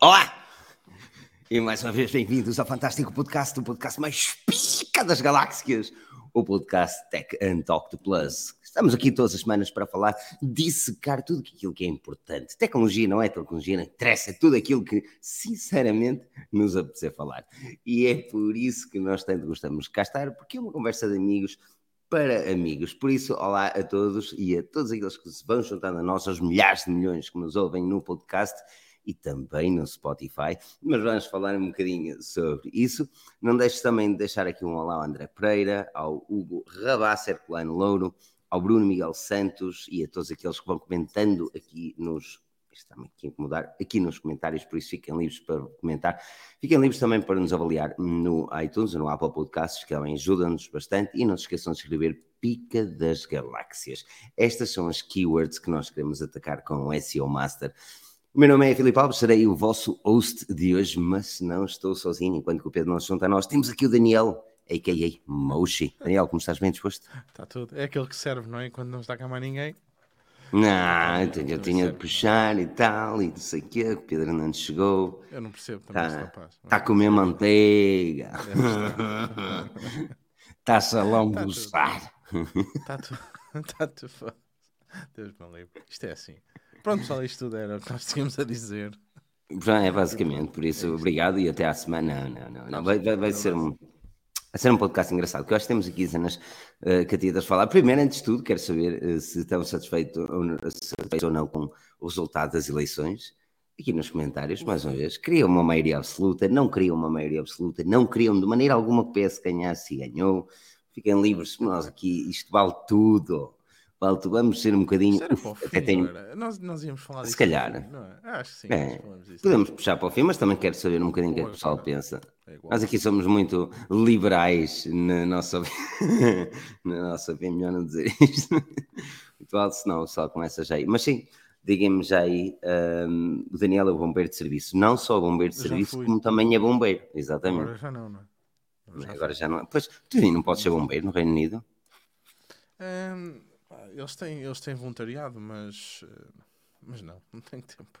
Olá! E mais uma vez bem-vindos ao fantástico podcast, o podcast mais pica das galáxias, o podcast Tech and Talk to Plus. Estamos aqui todas as semanas para falar, dissecar tudo aquilo que é importante. Tecnologia não é tecnologia, não interessa, é tudo aquilo que, sinceramente, nos apetecer falar. E é por isso que nós tanto gostamos de cá estar, porque é uma conversa de amigos para amigos. Por isso, olá a todos e a todos aqueles que se vão juntando a nós, aos milhares de milhões que nos ouvem no podcast e também no Spotify, mas vamos falar um bocadinho sobre isso. Não deixes também de deixar aqui um olá ao André Pereira, ao Hugo Rabá Herculano Louro, ao Bruno Miguel Santos e a todos aqueles que vão comentando aqui nos está-me aqui a incomodar, aqui nos comentários, por isso fiquem livres para comentar. Fiquem livres também para nos avaliar no iTunes, no Apple Podcasts, que também ajudam-nos bastante. E não se esqueçam de escrever Pica das Galáxias. Estas são as keywords que nós queremos atacar com o SEO Master. O meu nome é Filipe Alves, serei o vosso host de hoje, mas não estou sozinho, enquanto que o Pedro não se junta a nós. Temos aqui o Daniel, a.k.a. Moshi. Daniel, como estás bem disposto? Está tudo. É aquele que serve, não é? Quando não está cá mais ninguém. Não, eu tinha, eu tinha de puxar e tal, e não sei o quê, o Pedro não chegou. Eu não percebo também tá, rapaz. Está a comer manteiga. Está-se a lambuzar. Está tudo. Está tudo. Deus me livre. Isto é assim. Pronto, pessoal, isto tudo era o que nós tínhamos a dizer. É basicamente, por isso, obrigado e até à semana. Não, não, não. não. Vai, vai, vai ser um a ser um podcast engraçado, que eu acho que temos aqui cenas uh, a falar. Primeiro, antes de tudo, quero saber uh, se estão satisfeitos ou, satisfeitos ou não com o resultado das eleições. Aqui nos comentários, mais uma vez, queriam uma maioria absoluta, não queriam uma maioria absoluta, não queriam de maneira alguma que o PS ganhasse e ganhou. Fiquem livres, nós aqui, isto vale tudo. Valto, vamos ser um bocadinho. Uf, até tenho... nós, nós íamos falar disso. Se calhar. É? Acho que sim. É. Podemos puxar para o fim, mas também quero saber um bocadinho o que é que o pessoal pensa. É nós aqui somos muito liberais na nossa, na nossa opinião, melhor não dizer isto. Muito alto, senão o pessoal começa já aí. Mas sim, digam-me já aí, um, o Daniel é o bombeiro de serviço. Não só bombeiro de serviço, como também é bombeiro. Exatamente. Agora já não, não é? Agora já não. Pois, tu não podes ser bombeiro no Reino Unido? Um eles têm, eles têm voluntariado, mas, eh, mas não, não tenho tempo.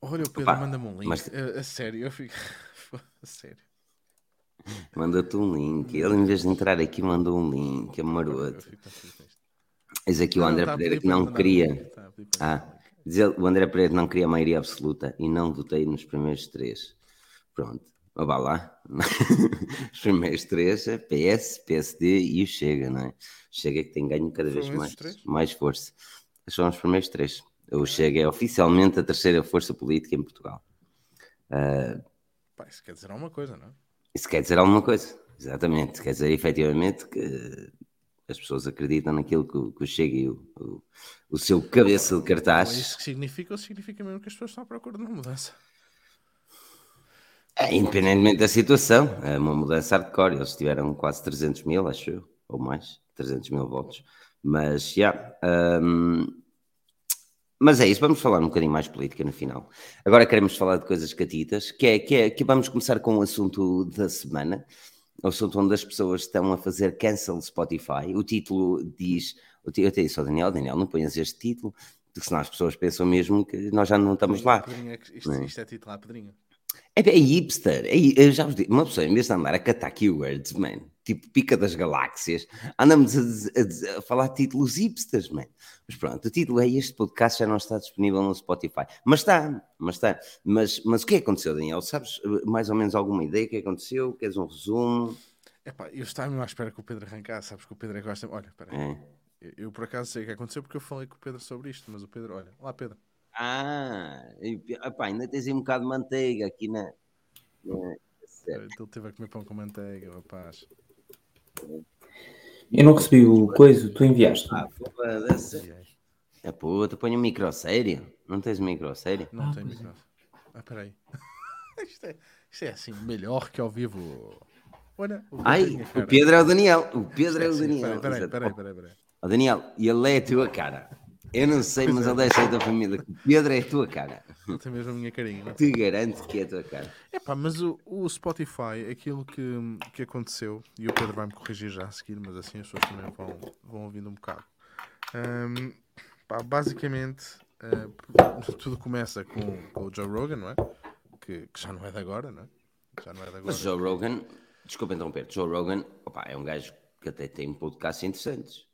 Olha, o Pedro manda-me um link. Mas... A, a, sério, eu fico. a sério. Manda-te um link. Ele, em vez de entrar aqui, mandou um link. É maroto. Eis aqui o André não, Pereira que não queria. Ah, diz o André Pereira não queria a maioria absoluta e não votei nos primeiros três. Pronto. Vá lá. Os primeiros três é PS, PSD e o Chega, não é? Chega que tem ganho cada vez mais, mais força. São os primeiros três. O Chega é oficialmente a terceira força política em Portugal. Uh, Pá, isso quer dizer alguma coisa, não é? Isso quer dizer alguma coisa, exatamente. Quer dizer efetivamente que as pessoas acreditam naquilo que, que o Chega e o, o, o seu cabeça de cartaz. Isso que significa ou significa mesmo que as pessoas estão à procura de uma mudança? É, independentemente da situação, é uma mudança hardcore. Eles tiveram quase 300 mil, acho eu, ou mais, 300 mil votos. Mas, já. Yeah, um, mas é isso, vamos falar um bocadinho mais política no final. Agora queremos falar de coisas catitas, que é que, é, que vamos começar com o assunto da semana, o assunto onde as pessoas estão a fazer cancel Spotify. O título diz, eu até disse ao Daniel, Daniel, não ponhas este título, porque senão as pessoas pensam mesmo que nós já não estamos lá. Isto, é? isto é título à pedrinha. É, é hipster. É, eu já vos digo, uma pessoa, em vez de andar a catar keywords, man, tipo pica das galáxias, andamos a, a, a, falar títulos hipsters, man. Mas pronto, o título é este podcast já não está disponível no Spotify. Mas está, mas está. Mas, mas o que aconteceu, Daniel? Sabes eh, mais ou menos alguma ideia do que aconteceu? Queres um resumo? Epá, eu estava mesmo à espera que o Pedro arrancasse, sabes que o Pedro é gosta. Olha, espera aí. É. Eu, eu, por acaso sei o que aconteceu porque eu falei com o Pedro sobre isto, mas o Pedro, olha, lá Pedro. Ah, e, opa, ainda tens aí um bocado de manteiga aqui na. na Ele teve a comer pão com manteiga, rapaz. Eu não recebi o coisa, tu enviaste. Ah, foda-se. É puta, põe um micro sério. Não tens um micro sério? Não ah, tenho micro. Ah, peraí. isto, é, isto é assim, melhor que ao vivo. Olha, o Ai, o Pedro é o Daniel. O Pedro é, é o Daniel. Peraí, peraí, peraí. peraí. Daniel, e ele é a tua cara. Eu não sei, mas ele é da família. Pedro é a tua cara. Ele tem mesmo a minha carinha. Não? é? Te garanto que é a tua cara. Epá, mas o, o Spotify, aquilo que, que aconteceu, e o Pedro vai-me corrigir já a seguir, mas assim as pessoas também vão, vão ouvindo um bocado. Ahm, pá, basicamente, ah, tudo começa com, com o Joe Rogan, não é? Que, que já não é de agora, não é? Já não é de agora. Mas Joe Rogan, desculpa interromper, Joe Rogan opa, é um gajo que até tem podcasts interessantes.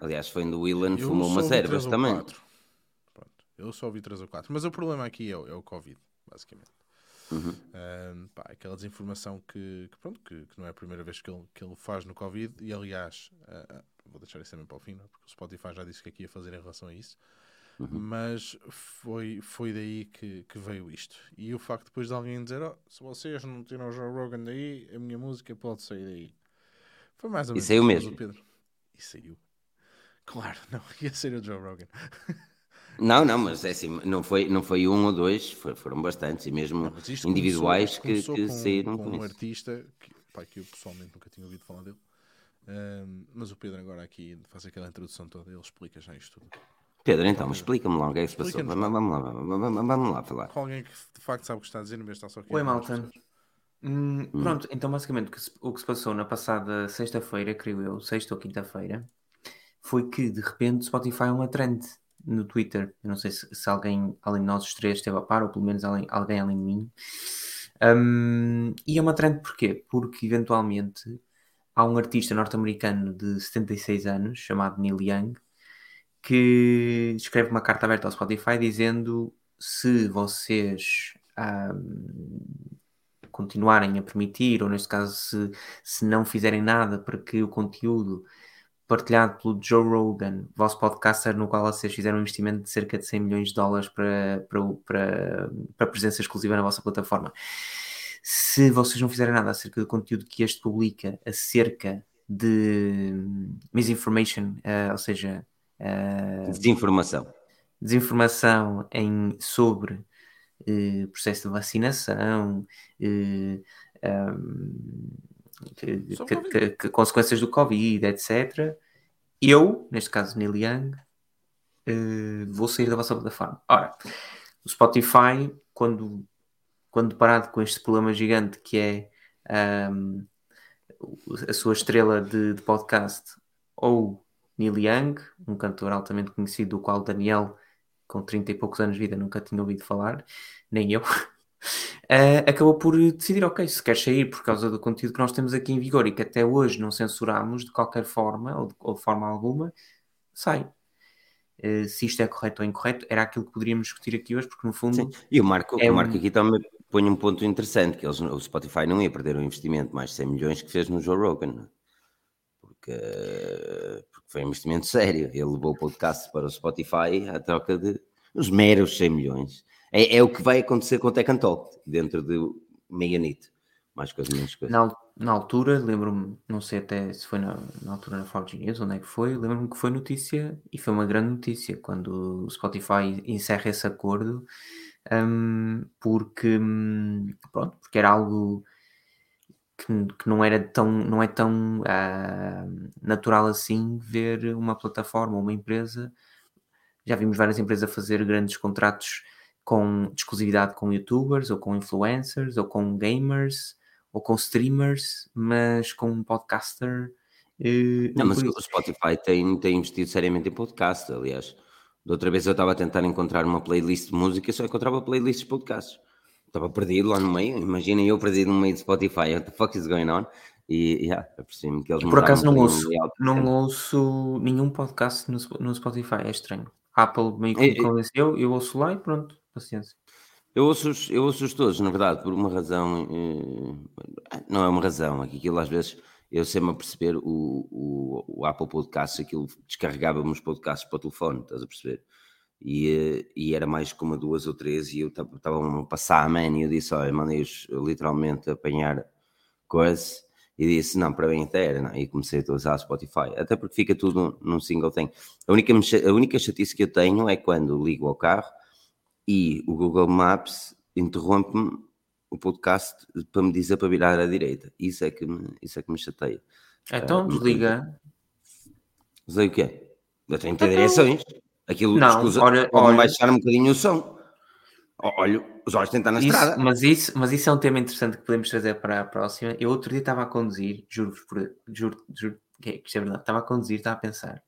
Aliás, foi onde o Willan fumou umas ervas também. Pronto, eu só ouvi 3 ou 4. Mas o problema aqui é, o- é o Covid, basicamente. Uhum. Ahm, pá, aquela desinformação que, que, pronto, que, que não é a primeira vez que ele, que ele faz no Covid. E aliás, ah, vou deixar isso também para o fim, não é? porque o Spotify já disse o que aqui ia fazer em relação a isso. Mas foi, foi daí que, que veio isto. E o facto depois de alguém dizer: oh, se vocês não tiram o Joe Rogan daí, a minha música pode sair daí. Foi mais ou E menos saiu isso, mesmo? Pedro. E saiu. Claro, não, ia ser o Joe Rogan. Não, não, mas é assim, não foi, não foi um ou dois, foram bastantes, e mesmo isto individuais começou- que, começou que com, saíram com com um isso. artista que, pá, que eu pessoalmente nunca tinha ouvido falar dele. Ahm, mas o Pedro agora aqui faz aquela introdução toda, ele explica já isto tudo. Pedro, então, explica-me lá o que é que se passou. Vamos, vamos lá, vamos, vamos- vamos lá falar. Com alguém que de facto sabe o que está a dizer, de estar só aqui. Oi, malta. pessoas. Hum, pronto, então basicamente o que, se, o que se passou na passada sexta-feira, creio eu, sexta ou quinta-feira, foi que de repente Spotify é uma trend no Twitter. Eu não sei se, se alguém além de nós os três esteve a par, ou pelo menos além, alguém além de mim. Hum, e é uma trend porquê? Porque eventualmente há um artista norte-americano de 76 anos chamado Neil Young que escreve uma carta aberta ao Spotify dizendo se vocês hum, continuarem a permitir, ou neste caso, se, se não fizerem nada para que o conteúdo partilhado pelo Joe Rogan, vosso podcaster, no qual vocês fizeram um investimento de cerca de 100 milhões de dólares para, para, para, para presença exclusiva na vossa plataforma. Se vocês não fizerem nada acerca do conteúdo que este publica acerca de misinformation, eh, ou seja, eh, Desinformação. desinformação em, sobre eh, processo de vacinação, eh, ahm, que- que- que- consequências do Covid, etc. Eu, neste caso Neil Young, eh, vou sair da vossa plataforma. Ora, o Spotify, quando, quando deparado com este problema gigante que é ahm, a sua estrela de, de podcast, ou Neil Young, um cantor altamente conhecido, do qual Daniel, com 30 e poucos anos de vida, nunca tinha ouvido falar, nem eu, eh, acabou por decidir, ok, se quer sair por causa do conteúdo que nós temos aqui em vigor e que até hoje não censuramos de qualquer forma, ou de, ou de forma alguma, sai. Eh, se isto é correto ou incorreto, era aquilo que poderíamos discutir aqui hoje, porque no fundo Sim. E o Marco, É o Marco um- aqui também põe um ponto interessante, que eles, o Spotify não ia perder um investimento mais de 100 milhões que fez no Joe Rogan. é? Porque, porque foi um investimento sério. Ele levou o podcast para o Spotify à troca de os meros 100 milhões. É, é o que vai acontecer com o and Talk, dentro de meia nit. Mais coisa, menos coisa. Na, na altura, lembro-me, não sei até se foi na, na altura na Fox News, onde é que foi, lembro-me que foi notícia, e foi uma grande notícia, quando o Spotify encerra esse acordo, hum, porque, hum, pronto, porque era algo que, que não era tão, não é tão ah, natural assim ver uma plataforma, uma empresa, já vimos várias empresas a fazer grandes contratos com de exclusividade com youtubers, ou com influencers, ou com gamers, ou com streamers, mas com um podcaster. eh, Não, mas o. Spotify tem, tem investido seriamente em podcast, aliás. Da outra vez eu estava a tentar encontrar uma playlist de música e só encontrava playlists de podcasts. Estava perdido lá no meio, imaginem eu perdido no meio de Spotify, what the fuck is going on? E, yeah, apercebi-me que eles Por acaso não ouço, não ouço nenhum podcast no, no Spotify, é estranho. Apple meio que me É, é- convenceu, eu ouço lá e pronto, paciência. Eu ouço-os eu ouço todos, na verdade, por uma razão. eh, não é uma razão, é aquilo às vezes eu sei-me a perceber o, o, o Apple Podcasts, aquilo descarregava-me os podcasts para o telefone, estás a perceber? E, eh, e era mais como duas ou três, e eu estava a passar a man e eu disse: Olha, mandei-os literalmente apanhar coisa. E disse, não, para até era, não. E comecei a usar Spotify, até porque fica tudo num single thing. A única, a única chatice que eu tenho é quando ligo ao carro e o Google Maps interrompe-me o podcast para me dizer para virar à direita. Isso é que me, isso é que me chateia. Então Ah, desliga. Sei o que é. Eu tenho que ter direções. Aquilo Não, escusa, olha- pode olha- baixar um bocadinho o som. Olha, os olhos têm estar na Isso- estrada. mas, isso, mas isso é um tema interessante que podemos trazer para a próxima. Eu outro dia estava a conduzir, juro-vos, juro, juro que é- que isto é verdade, estava a conduzir, estava a pensar,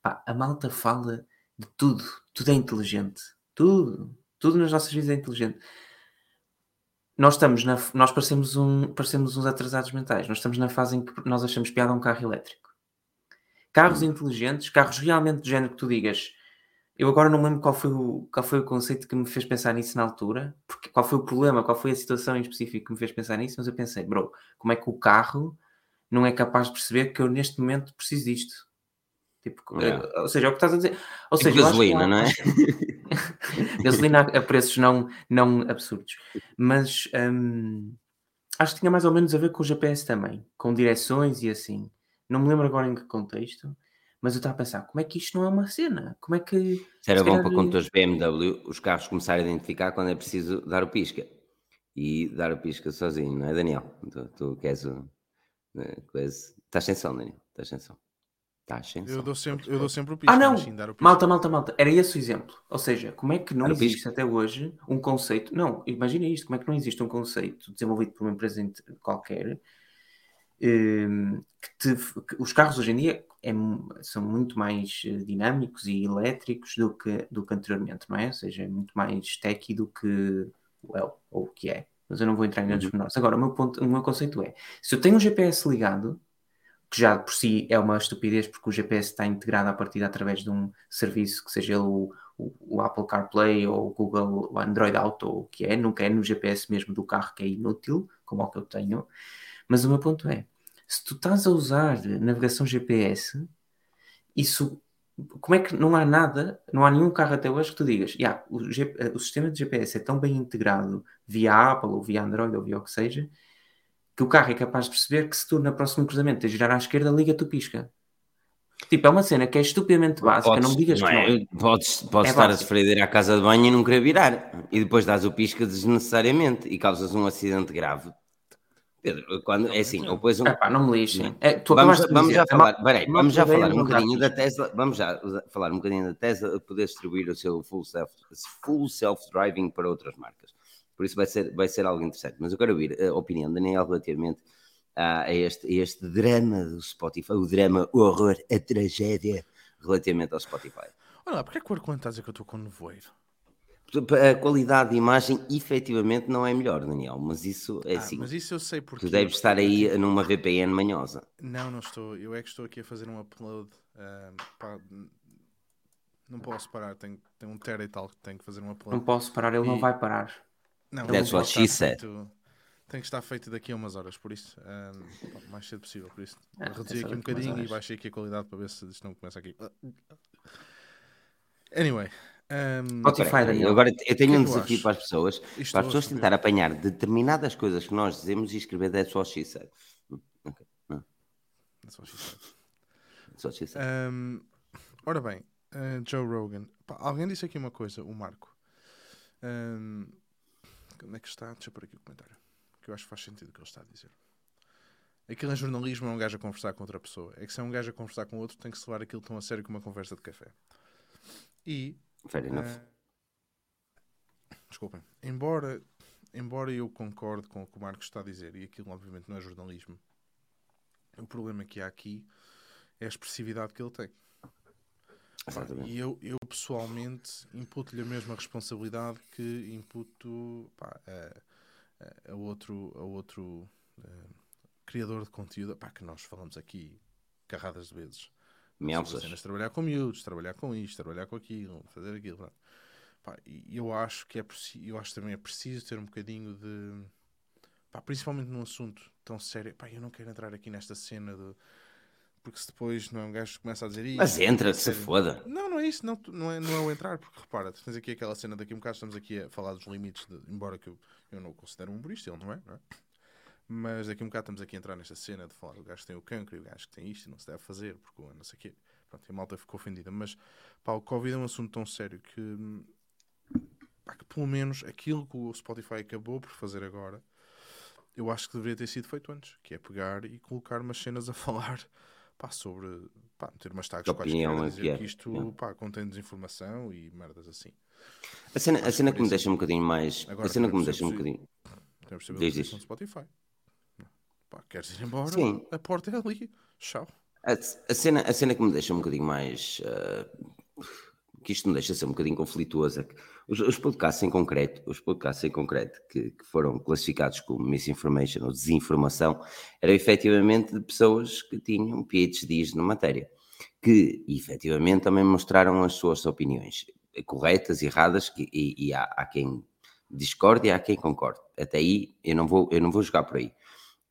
pá, a malta fala de tudo, tudo é inteligente, tudo, tudo nas nossas vidas é inteligente. Nós estamos na, nós parecemos, um, parecemos uns atrasados mentais, nós estamos na fase em que nós achamos piada a um carro elétrico. Carros inteligentes, carros realmente do género que tu digas, eu agora não lembro qual foi, o, qual foi o conceito que me fez pensar nisso na altura, porque qual foi o problema, qual foi a situação em específico que me fez pensar nisso, mas eu pensei, bro, como é que o carro não é capaz de perceber que eu neste momento preciso disto? Tipo, É. ou seja, é o que estás a dizer. Ou Tipo seja, gasolina, não é? gasolina a a preços não, não absurdos. Mas hum, acho que tinha mais ou menos a ver com o GPS também, com direções e assim. Não me lembro agora em que contexto, mas eu estava a pensar, como é que isto não é uma cena? Como é que. Era bom calhar- para condutores BMW os carros começarem a identificar quando é preciso dar o pisca. E dar o pisca sozinho, não é, Daniel? Tu, tu queres o. eh. Estás sem som, Daniel. Estás sem som. Som. Eu dou sempre, eu dou sempre o pisco. Ah, não! mas sim, dar o pisco. Malta, malta, malta. Era esse o exemplo. Ou seja, como é que não Era existe pisco. até hoje um conceito. Não, imagina isto: como é que não existe um conceito desenvolvido por uma empresa qualquer hum, que, te- que os carros hoje em dia é são muito mais eh, dinâmicos e elétricos do que, do que anteriormente, não é? Ou seja, é muito mais techy do que well, ou o que é. Mas eu não vou entrar em grandes Uhum. menores. Agora, o meu, ponto, o meu conceito é: se eu tenho um GPS ligado, que já por si é uma estupidez porque o GPS está integrado à partida através de um serviço que seja ele o, o, o Apple CarPlay ou o Google o Android Auto ou o que é, nunca é no GPS mesmo do carro que é inútil, como o que eu tenho. Mas o meu ponto é, se tu estás a usar navegação GPS, isso como é que não há nada, não há nenhum carro até hoje que tu digas, "Ya, o, o sistema de GPS é tão bem integrado via Apple ou via Android ou via o que seja, que o carro é capaz de perceber que se tu na próximo cruzamento de girar à esquerda, liga-te o pisca. Tipo, é uma cena que é estupidamente básica, não me digas não que não é? é. Podes, podes É estar a básico. sofrer de ir à casa de banho e não querer virar. E depois dás o pisca desnecessariamente e causas um acidente grave. Pedro, quando, é assim, ou depois um, Epá, não me lixem. É, vamos, acabaste de vamos já a falar, peraí, a vamos já falar um bocadinho da. Tesla, vamos já falar um bocadinho da Tesla a poder distribuir o seu full self full self-driving para outras marcas. Por isso vai ser, vai ser algo interessante. Mas eu quero ouvir a opinião de Daniel relativamente a, a este, a este drama do Spotify, o drama, o horror, a tragédia relativamente ao Spotify. Olha lá, porque é que o Arcoante está a dizer que eu estou com nevoeiro? A qualidade de imagem efetivamente não é melhor, Daniel, mas isso é Ah, assim. mas isso eu sei porque. Tu deves estar aí numa VPN manhosa. Não, não estou. Eu é que estou aqui a fazer um upload. ah, pá, não posso parar, tenho, tenho um tera e tal que tenho que fazer um upload. Não posso parar, ele não E- vai parar. Não, That's tem what que she estar said. feito- Tem que estar feito daqui a umas horas, por isso. o mais cedo possível, por isso. Ah, Reduzi é aqui um bocadinho e baixei aqui a qualidade para ver se isto não começa aqui. Anyway. um, Spotify, Daniel. Agora eu tenho que um é que eu desafio acho? para as pessoas, Isto para as pessoas tentar apanhar determinadas coisas que nós dizemos e escrever that's what she said. Ok, that's what she said. that's what she said. Um, ora bem, uh, Joe Rogan. Pá, alguém disse aqui uma coisa, o Marco. Um, onde é que está? Deixa eu pôr aqui o comentário. Que eu acho que faz sentido o que ele está a dizer. Aquilo em jornalismo é um gajo a conversar com outra pessoa. É que se é um gajo a conversar com outro, tem que se levar aquilo tão a sério como uma conversa de café. E Fair enough. ah, desculpem. Embora, embora eu concorde com o que o Marcos está a dizer, e aquilo obviamente não é jornalismo, o problema que há aqui é a expressividade que ele tem. E eu, eu pessoalmente imputo-lhe a mesma responsabilidade que imputo pá, a, a- outro, a outro eh, criador de conteúdo pá, que nós falamos aqui carradas de vezes. Cenas, trabalhar com miúdos, trabalhar com isto, trabalhar com aquilo, fazer aquilo. Pá, e eu acho que é eu acho também é preciso ter um bocadinho de pá, principalmente num assunto tão sério. Pá, eu não quero entrar aqui nesta cena de porque se depois não é um gajo que começa a dizer isso. Mas entra, se foda. Não, não é isso, não, não, é, não é o entrar, porque repara, tens aqui aquela cena daqui a um bocado, estamos aqui a falar dos limites, de- embora que eu, eu não o considero um humorista, ele não é, não é? Mas daqui a um bocado estamos aqui a entrar nesta cena de falar o gajo que tem o cancro e o gajo que tem isto e não se deve fazer, porque não sei o quê. Pronto, e a malta ficou ofendida. Mas pá, o Covid é um assunto tão sério que, pá, que pelo menos aquilo que o Spotify acabou por fazer agora, eu acho que deveria ter sido feito antes, que é pegar e colocar umas cenas a falar pá, sobre pá, ter umas tags opinião quaisquer é dizer é, que isto yeah. pá, contém desinformação e merdas assim. A cena, a cena que que me deixa um bocadinho mais. Agora a cena que me deixa um bocadinho. Diz, a do Spotify. Pá, queres ir embora? Sim. A porta é ali. Tchau. A, a cena, a cena que me deixa um bocadinho mais. ah, que isto me deixa ser um bocadinho conflituoso é os, os podcasts em concreto, os podcasts em concreto que, que foram classificados como misinformation ou desinformação, eram efetivamente de pessoas que tinham PhDs na matéria, que efetivamente também mostraram as suas opiniões, corretas, erradas, que- e, e há, há quem discorde e há quem concorde. Até aí eu não vou, eu não vou jogar por aí.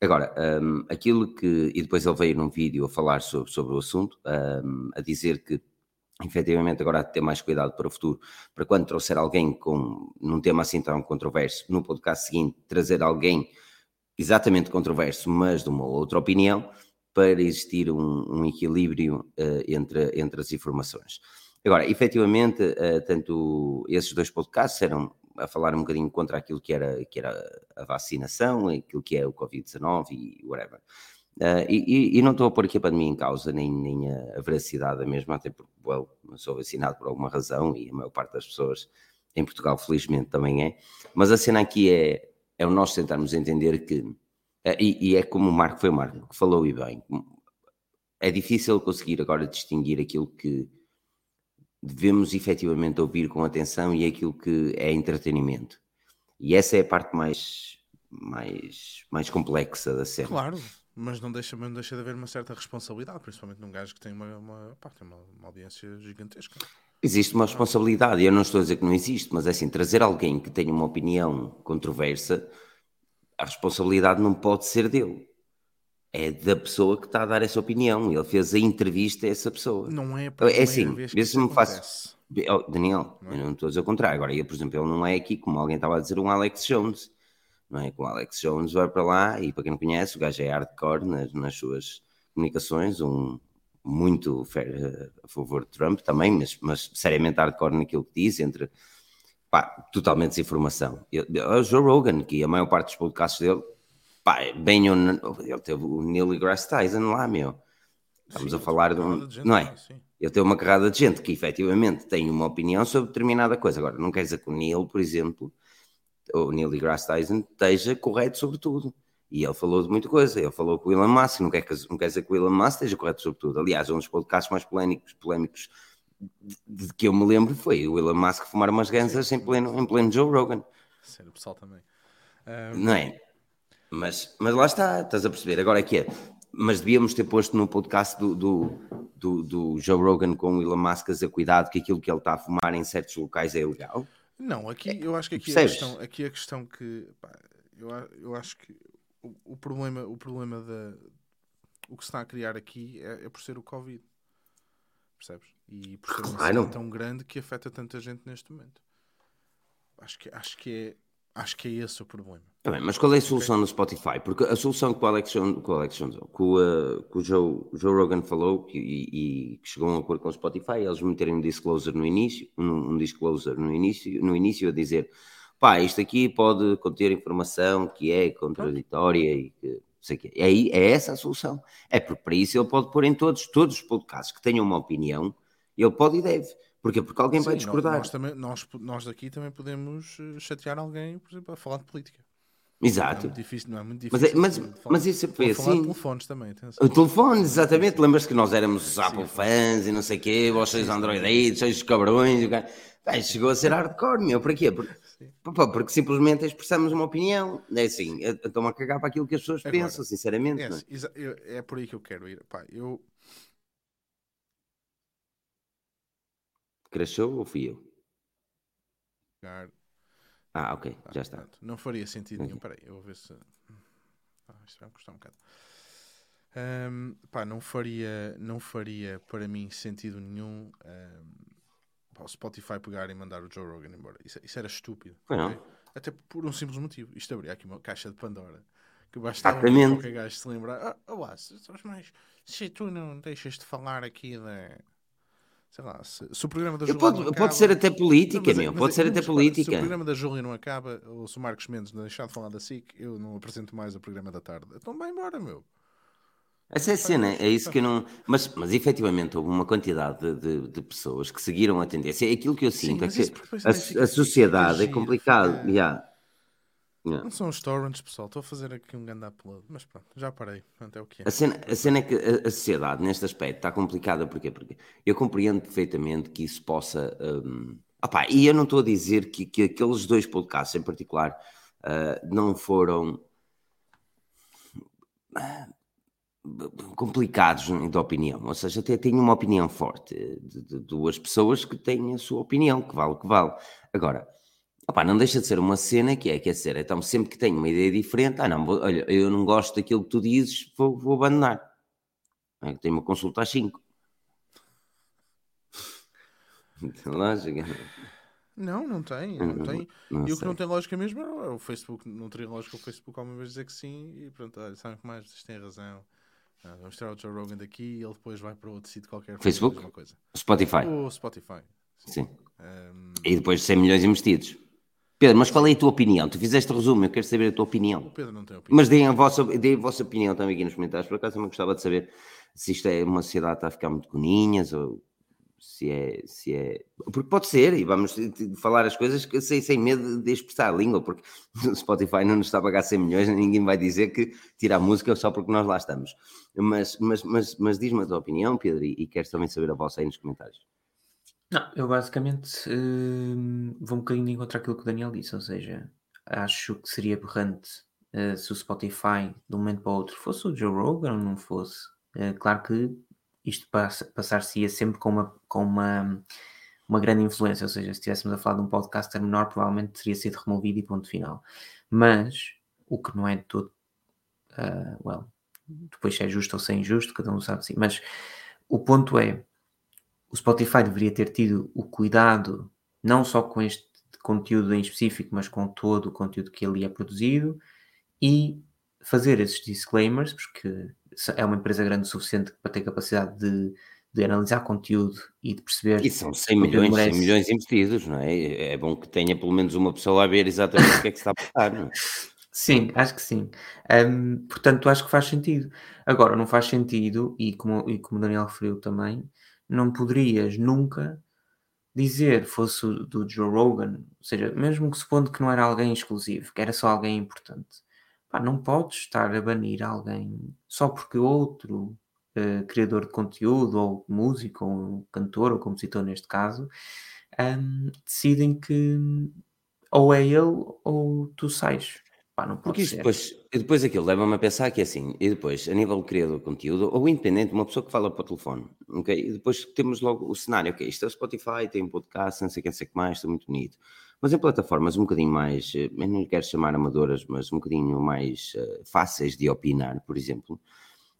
Agora, hum, aquilo que. E depois ele veio num vídeo a falar sobre, sobre o assunto, hum, a dizer que efetivamente agora ter mais cuidado para o futuro, para quando trouxer alguém com num tema assim tão controverso, no podcast seguinte, trazer alguém exatamente controverso, mas de uma outra opinião, para existir um, um equilíbrio eh, entre, entre as informações. Agora, efetivamente, eh, tanto esses dois podcasts eram a falar um bocadinho contra aquilo que era, que era a vacinação, aquilo que é o Covid-19 e whatever. Uh, e, e- não estou a pôr aqui a pandemia em causa, nem, nem a, veracidade da mesma, até porque, well, sou vacinado por alguma razão e a maior parte das pessoas em Portugal, felizmente, também é. Mas a cena aqui é, é o nós tentarmos entender que, eh, e, e é como o Marco, foi o Marco que falou e bem, é difícil conseguir agora distinguir aquilo que devemos efetivamente ouvir com atenção e aquilo que é entretenimento. E essa é a parte mais, mais, mais complexa da cena. Claro, mas não deixa, não deixa de haver uma certa responsabilidade, principalmente num gajo que tem uma, uma, pá, tem uma, uma audiência gigantesca. Existe uma responsabilidade, e eu não estou a dizer que não existe, mas é assim, trazer alguém que tenha uma opinião controversa, a responsabilidade não pode ser dele. É da pessoa que está a dar essa opinião. Ele fez a entrevista a essa pessoa. Não é a É assim, vez que vê isso se me faço-. Oh, Daniel, eu não estou a dizer o contrário. Agora, eu, por exemplo, ele não é aqui, como alguém estava a dizer, um Alex Jones. Não é? Com o Alex Jones vai para lá, e para quem não conhece, o gajo é hardcore nas, nas suas comunicações, um muito fer- a favor de Trump também, mas, mas seriamente hardcore naquilo que diz, entre pá, totalmente desinformação. Eu- eu- O Joe Rogan, que a maior parte dos podcasts dele, pá, é bem, ele teve o Neil deGrasse Tyson lá, meu. Estamos Sim, a falar de um, gente não é? sim. Ele tem uma carrada de gente que efetivamente tem uma opinião sobre determinada coisa. Agora, não quer dizer que o Neil, por exemplo, o Neil deGrasse Tyson, esteja correto sobre tudo. E ele falou de muita coisa. Ele falou com o Elon Musk, não quer, que- não quer dizer que o Elon Musk esteja correto sobre tudo. Aliás, um dos podcasts mais polémicos, polémicos de, que eu me lembro foi o Elon Musk fumar umas ganzas em pleno, em pleno Joe Rogan. Sério, o pessoal também. Ah, Não é? Mas, mas lá está, estás a perceber. Agora é que é. Mas devíamos ter posto no podcast do, do, do, do Joe Rogan com o Elon Musk a dizer cuidado que aquilo que ele está a fumar em certos locais é ilegal. Não, aqui eu acho que aqui a questão, aqui a questão que pá, eu, eu acho que o, o problema, o problema da o que se está a criar aqui é, é por ser o Covid. Percebes? E por ser uma Claro. cena tão grande que afeta tanta gente neste momento. Acho que, acho que é acho que é esse o problema. Tá bem, mas qual é a solução no Spotify? Porque a solução que o Alex que o, Alex que o, uh, que o Joe, Joe Rogan falou que- e, que chegou a um acordo com o Spotify, eles meterem um disclosure no início, um, um disclosure no início, no início a dizer pá, isto aqui pode conter informação que é contraditória e que sei. É, aí, é essa a solução. É porque para isso ele pode pôr em todos, todos os podcasts que tenham uma opinião, ele pode e deve. Porquê? Porque alguém vai Sim, discordar. Nós, também, nós, nós daqui também podemos eh, chatear alguém, por exemplo, a falar de política. Não é Exato. muito difícil, não é muito Mas, é- difícil. mas, falar- mas isso foi falar assim. telefones também, atenção. O telefone, exatamente. Lembras-te que nós éramos os Apple fãs e não sei o quê, vocês Android, vocês cabrões. o Bem, chegou a ser hardcore, meu. Para quê? Porque, porque simplesmente expressamos uma opinião. É assim, estou-me a cagar para aquilo que as pessoas Agora, pensam, sinceramente. É, é? eu- é por aí que eu quero ir. Pá, eu, Crashou ou fui eu? jogar- Ah, ok, ah, já está. pronto, não faria sentido nenhum. Ok. Peraí, eu vou ver se. Ah, isto vai me custar um bocado. Ahm, pá, não faria, não faria para mim sentido nenhum pá, o Spotify pegar e mandar o Joe Rogan embora. Isso, isso era estúpido. Foi não? ok? Até por um simples motivo. Isto abria aqui uma caixa de Pandora. Que bastava qualquer gajo se lembrar. Ah, oh, lá, se, mas se tu não deixas de falar aqui da. Sei lá, se, se o programa da Júlia pode, não pode acaba- ser até política, Não, é- meu. Pode é- ser até mas repara, Se o política. programa da Júlia não acaba, ou se o Marcos Mendes não deixar de falar da SIC, eu não apresento mais o programa da tarde. Então vai embora, meu. Essa é a cena, é isso que eu não. Mas, mas efetivamente houve uma quantidade de, de, de pessoas que seguiram a tendência. É aquilo que eu sinto, Sim, é que a, a, sociedade é complicado. Yeah. Yeah. Não são os torrents, pessoal. Estou a fazer aqui um grande upload, mas pronto, já parei. Pronto, é o que é. A cena, a cena é que a, a, sociedade, neste aspecto, está complicada. Porquê? Porque eu compreendo perfeitamente que isso possa. Um... Opá, e eu não estou a dizer que, que aqueles dois podcasts em particular uh, não foram complicados de opinião, ou seja, até tenho uma opinião forte de, de, duas pessoas que têm a sua opinião, que vale o que vale. Agora, opa, não deixa de ser uma cena que é, quer dizer, então sempre que tenho uma ideia diferente, ah não, vou, olha, eu não gosto daquilo que tu dizes, vou, vou abandonar. É, tenho uma consulta às 5. Lógica. Não, não tem, não, não tem. Não e o que não tem lógica mesmo é o Facebook. Não teria lógica o Facebook alguma vez dizer que sim e pronto, olha, sabem que mais? Vocês têm razão. Ah, vamos tirar o Joe Rogan daqui e ele depois vai para outro sítio qualquer. Facebook? Coisa. Spotify. O Spotify. Sim. sim. Um... E depois 100 milhões investidos. Pedro, mas qual é a tua opinião? Tu fizeste resumo, eu quero saber a tua opinião. O Pedro não tem opinião. Mas deem a vossa, deem a vossa opinião também aqui nos comentários. Por acaso eu gostava de saber se isto é uma sociedade que está a ficar muito coninhas ou se é, se é. Porque pode ser, e vamos falar as coisas sem, sem medo de expressar a língua, porque o Spotify não nos está a pagar 100 milhões, ninguém vai dizer que tira a música só porque nós lá estamos. Mas, mas, mas, mas diz-me a tua opinião, Pedro, e, e queres também saber a vossa aí nos comentários. Não, eu basicamente uh, vou um bocadinho de encontrar aquilo que o Daniel disse, ou seja, acho que seria aberrante uh, se o Spotify de um momento para o outro fosse o Joe Rogan ou não fosse. Uh, claro que isto passar-se-ia sempre com uma, com uma, uma grande influência, ou seja, se estivéssemos a falar de um podcaster menor, provavelmente teria sido removido e ponto final. Mas, o que não é de todo, uh, well, depois se é justo ou se é injusto, cada um sabe sim, mas o ponto é, o Spotify deveria ter tido o cuidado, não só com este conteúdo em específico, mas com todo o conteúdo que ali é produzido, e fazer esses disclaimers, porque é uma empresa grande o suficiente para ter capacidade de, de analisar conteúdo e de perceber. E são 100 milhões, 100 milhões investidos, não é? É bom que tenha pelo menos uma pessoa a ver exatamente o que é que se está a passar, não é? Sim, acho que sim. Um, portanto, acho que faz sentido. Agora, não faz sentido, e como, e como o Daniel referiu também, não poderias nunca dizer fosse do Joe Rogan, ou seja, mesmo que supondo que não era alguém exclusivo, que era só alguém importante, Pá, não podes estar a banir alguém só porque outro uh, criador de conteúdo, ou músico, ou cantor, ou compositor neste caso, um, decidem que ou é ele ou tu sais. Pá, não Porque isto depois, depois aquilo leva-me a pensar que é assim, e depois, a nível de criador de conteúdo, ou independente, uma pessoa que fala para o telefone, ok? E depois temos logo o cenário, ok? Isto é o Spotify, tem um podcast, não sei quem sei que mais, está muito bonito. Mas em plataformas um bocadinho mais, eh, eu não quero chamar amadoras, mas um bocadinho mais uh, fáceis de opinar, por exemplo,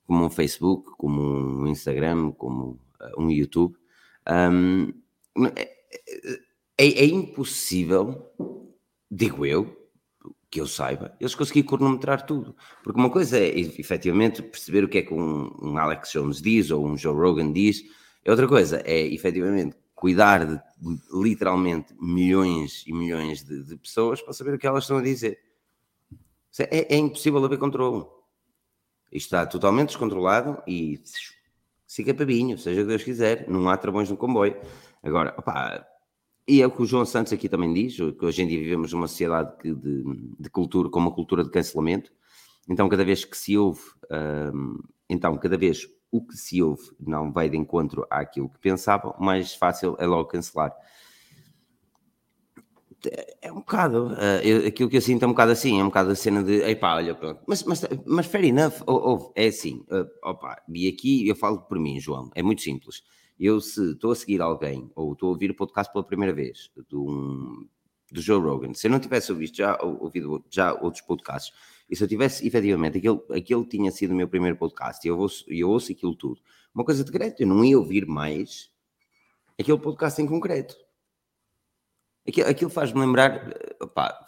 como um Facebook, como um Instagram, como uh, um YouTube, um, é, é, é, impossível, digo eu, que eu saiba, eles conseguirem cronometrar tudo. Porque uma coisa é, efetivamente, perceber o que é que um, um, Alex Jones diz ou um Joe Rogan diz, outra coisa é, efetivamente, cuidar de literalmente milhões e milhões de, de pessoas para saber o que elas estão a dizer. É, é impossível haver controle. Isto está totalmente descontrolado e siga pabinho, seja o que Deus quiser, não há travões no comboio. Agora, opa, e é o que o João Santos aqui também diz, que hoje em dia vivemos numa sociedade de, de cultura, com uma cultura de cancelamento, então cada vez que se ouve, hum, então cada vez o que se ouve não vai de encontro àquilo que pensavam, mais fácil é logo cancelar. É um bocado, uh, aquilo que eu sinto é um bocado assim, é um bocado a cena de, epá, olha, pronto, mas, mas, mas fair enough, ou, é assim, uh, opa, e aqui eu falo por mim, João, é muito simples. Eu, se estou a seguir alguém, ou estou a ouvir o podcast pela primeira vez, do, do Joe Rogan, se eu não tivesse ouvido já, ouvido já outros podcasts, e se eu tivesse, efetivamente, aquele, aquele tinha sido o meu primeiro podcast e eu ouço, eu ouço aquilo tudo, uma coisa de crédito, eu não ia ouvir mais aquele podcast em concreto. Aquilo, aquilo faz-me lembrar,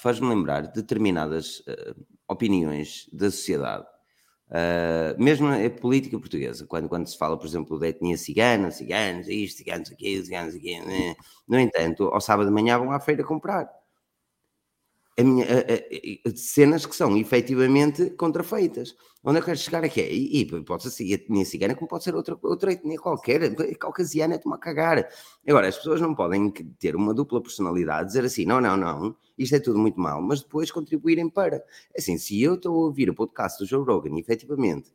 faz-me lembrar determinadas uh, opiniões da sociedade, uh, mesmo a política portuguesa, quando, quando se fala, por exemplo, da etnia cigana, ciganos, isto, ciganos aqui, ciganos aqui. Né? No entanto, ao sábado de manhã vão à feira comprar a minha, a, a, cenas que são efetivamente contrafeitas. Onde eu quero chegar aqui é, e, e pode ser etnia cigana, como pode ser outra, outra etnia qualquer, caucasiana é-te-me a cagar. Agora, as pessoas não podem ter uma dupla personalidade, dizer assim, não, não, não, isto é tudo muito mal, mas depois contribuírem para. É assim, se eu estou a ouvir o podcast do Joe Rogan e efetivamente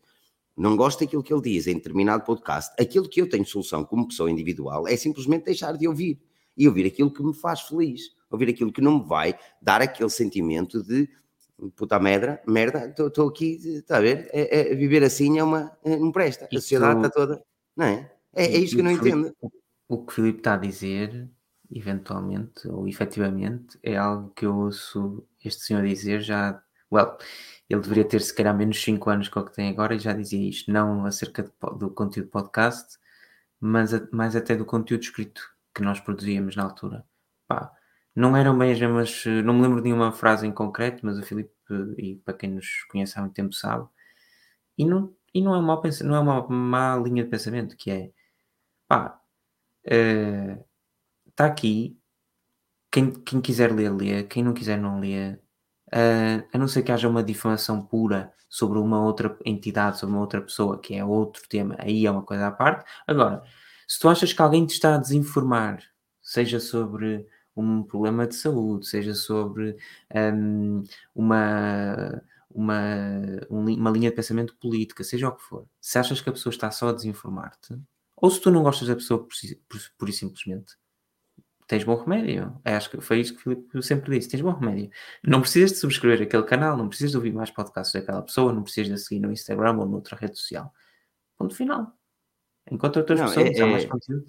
não gosto daquilo que ele diz em determinado podcast, aquilo que eu tenho solução como pessoa individual é simplesmente deixar de ouvir e ouvir aquilo que me faz feliz, ouvir aquilo que não me vai dar aquele sentimento de puta merda, merda, estou aqui, está a ver? É, é, viver assim é uma. É, não presta. A sociedade está toda. Não é? É, é isto que eu não entendo. O que o Filipe está a dizer, eventualmente, ou efetivamente, é algo que eu ouço este senhor dizer já. Well, ele deveria ter se calhar menos 5 anos que o que tem agora e já dizia isto, não acerca de, do conteúdo podcast, mas mais até do conteúdo escrito que nós produzíamos na altura. Pá, não eram bem as mesmas, não me lembro de nenhuma frase em concreto, mas o Filipe, e para quem nos conhece há muito tempo sabe, e não, e não, é, uma, não é uma má linha de pensamento, que é, pá, está uh, aqui, quem, quem quiser ler, lê, quem não quiser não lê, uh, a não ser que haja uma difamação pura sobre uma outra entidade, sobre uma outra pessoa, que é outro tema, aí é uma coisa à parte. Agora, se tu achas que alguém te está a desinformar, seja sobre um problema de saúde, seja sobre um, uma, uma, uma linha de pensamento política, seja o que for, se achas que a pessoa está só a desinformar-te, ou se tu não gostas da pessoa por, por, por e simplesmente, tens bom remédio. É, acho que foi isso que o Filipe sempre disse: tens bom remédio. Não precisas de subscrever aquele canal, não precisas de ouvir mais podcasts daquela pessoa, não precisas de seguir no Instagram ou noutra rede social. Ponto final. Enquanto outras não, pessoas é, há mais conteúdo.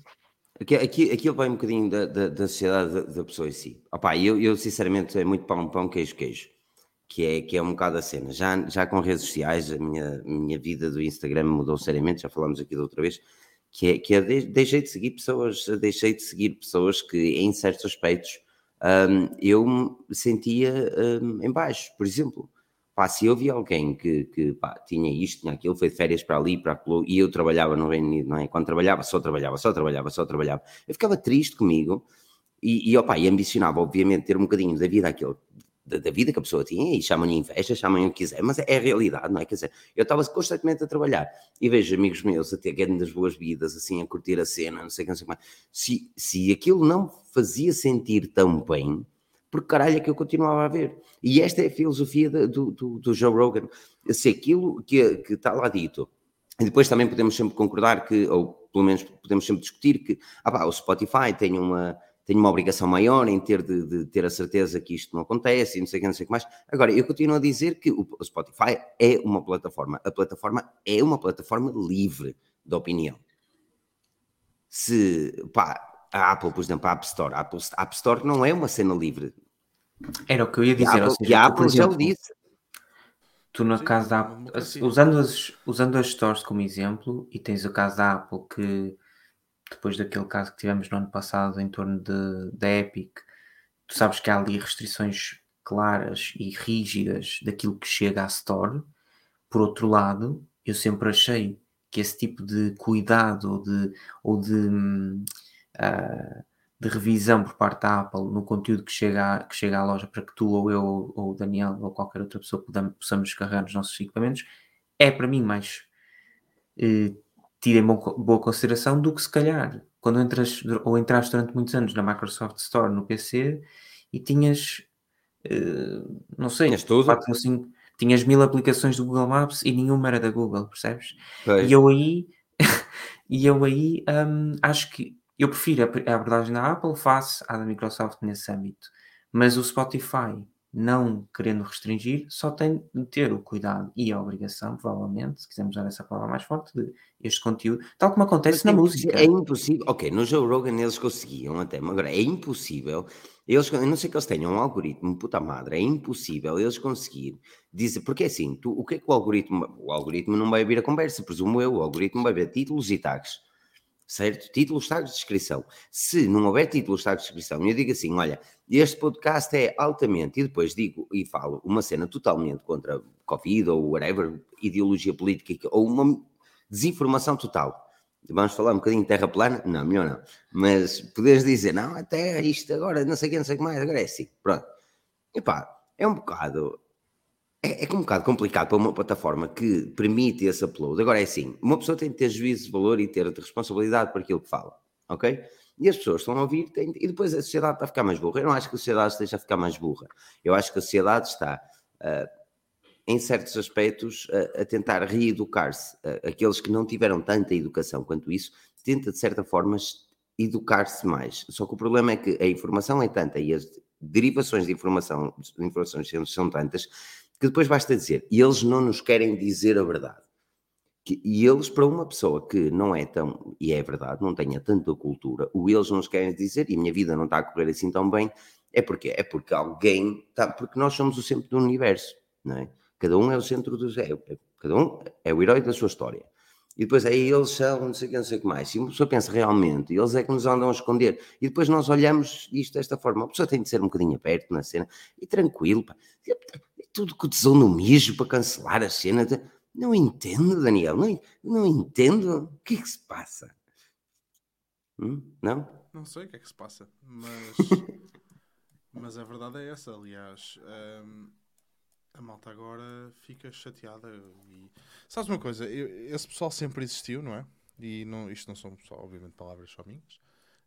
Aqui, aqui, aquilo vai um bocadinho da, da, da sociedade da, da, pessoa em si. Opa, eu, eu sinceramente é muito pão, pão, queijo, queijo. Que é, que é um bocado a cena. Já, já com redes sociais, a minha, minha vida do Instagram mudou seriamente, já falámos aqui da outra vez, que é, que é deixei de seguir pessoas, deixei de seguir pessoas que em certos aspectos um, eu me sentia um, em baixo, por exemplo. Pá, se eu vi alguém que, que pá, tinha isto, tinha aquilo, foi de férias para ali, para aquilo, e eu trabalhava no Reino Unido, não é? Quando trabalhava, só trabalhava, só trabalhava, só trabalhava. Eu ficava triste comigo e, e, opa, e ambicionava, obviamente, ter um bocadinho da vida aquele, da, da vida que a pessoa tinha, e chamam-lhe inveja, chamam-lhe o que quiser, mas é, a realidade, não é? Quer dizer, eu estava constantemente a trabalhar e vejo amigos meus a ter grandes boas vidas, assim, a curtir a cena, não sei o que, não sei o que mais. Se, se aquilo não fazia sentir tão bem, porque caralho é que eu continuava a ver. E esta é a filosofia do, do, do, Joe Rogan. Se aquilo que, que está lá dito, e depois também podemos sempre concordar que, ou pelo menos podemos sempre discutir que ah, pá, o Spotify tem uma, tem uma obrigação maior em ter de, de, ter a certeza que isto não acontece e não sei o que, não sei o que mais. Agora, eu continuo a dizer que o Spotify é uma plataforma, a plataforma é uma plataforma livre de opinião. Se, pá, a Apple, por exemplo, a App Store. A Apple, a App Store não é uma cena livre. Era o que eu ia dizer. E a Apple, seja, a Apple já o disse. Tu, no Sim, caso da Apple, usando as, usando as stores como exemplo, e tens o caso da Apple que, depois daquele caso que tivemos no ano passado em torno da Epic, tu sabes que há ali restrições claras e rígidas daquilo que chega à Store. Por outro lado, eu sempre achei que esse tipo de cuidado ou de, ou de hum, uh, de revisão por parte da Apple no conteúdo que chega, à, que chega à loja para que tu ou eu ou o Daniel ou qualquer outra pessoa podamos, possamos descarregar nos nossos equipamentos, é para mim mais uh, em boa consideração do que se calhar quando entras ou entraste durante muitos anos na Microsoft Store no PC e tinhas uh, não sei, tinhas tudo. 4 ou 5, tinhas mil aplicações do Google Maps e nenhuma era da Google, percebes? Pois. E eu aí e eu aí um, acho que eu prefiro a abordagem da Apple face à da Microsoft nesse âmbito. Mas o Spotify, não querendo restringir, só tem de ter o cuidado e a obrigação, provavelmente, se quisermos usar essa palavra mais forte, de este conteúdo, tal como acontece Mas na é música. É impossível. Ok, no Joe Rogan eles conseguiam até, mas agora é impossível. Eles, eu não sei que eles tenham um algoritmo, puta madre, é impossível eles conseguirem dizer, porque é assim, tu, o que é que o algoritmo, o algoritmo não vai vir a conversa, presumo eu, o algoritmo vai ver títulos e tags certo? Título, estado de descrição. Se não houver título, estado de descrição, eu digo assim: olha, este podcast é altamente, e depois digo e falo uma cena totalmente contra Covid ou whatever, ideologia política ou uma desinformação total. Vamos falar um bocadinho de terra plana? Não, melhor não. Mas poderes dizer, não, até isto agora, não sei o que, não sei o que mais, agora é assim. Pronto. Epá, é um bocado. É, é um bocado complicado para uma plataforma que permite esse upload. Agora é assim: uma pessoa tem que ter juízo de valor e ter responsabilidade por aquilo que fala, ok? E as pessoas estão a ouvir têm, e depois a sociedade está a ficar mais burra. Eu não acho que a sociedade esteja a ficar mais burra. Eu acho que a sociedade está, uh, em certos aspectos, uh, a tentar reeducar-se. Uh, aqueles que não tiveram tanta educação quanto isso, tenta de certa forma educar-se mais. Só que o problema é que a informação é tanta e as derivações de informação, de informações são tantas que depois basta dizer, e eles não nos querem dizer a verdade. E eles, para uma pessoa que não é tão, e é verdade, não tenha tanta cultura, o eles não nos querem dizer, e a minha vida não está a correr assim tão bem, é porque é porque alguém está, porque nós somos o centro do universo, não é? Cada um é o centro do é, cada um é o herói da sua história. E depois aí eles são, não sei o que, não sei o que mais. E uma pessoa pensa realmente, eles é que nos andam a esconder. E depois nós olhamos isto desta forma. A pessoa tem de ser um bocadinho aberto na cena e tranquilo, pá. Tudo que tesou no mijo para cancelar a cena. Não entendo, Daniel, não, não entendo. O que é que se passa? Hum? Não? Não sei o que é que se passa, mas, mas a verdade é essa. Aliás, hum, a malta agora fica chateada. E... Sabes uma coisa? Eu, esse pessoal sempre existiu, não é? E não, isto não são só, obviamente, palavras só minhas.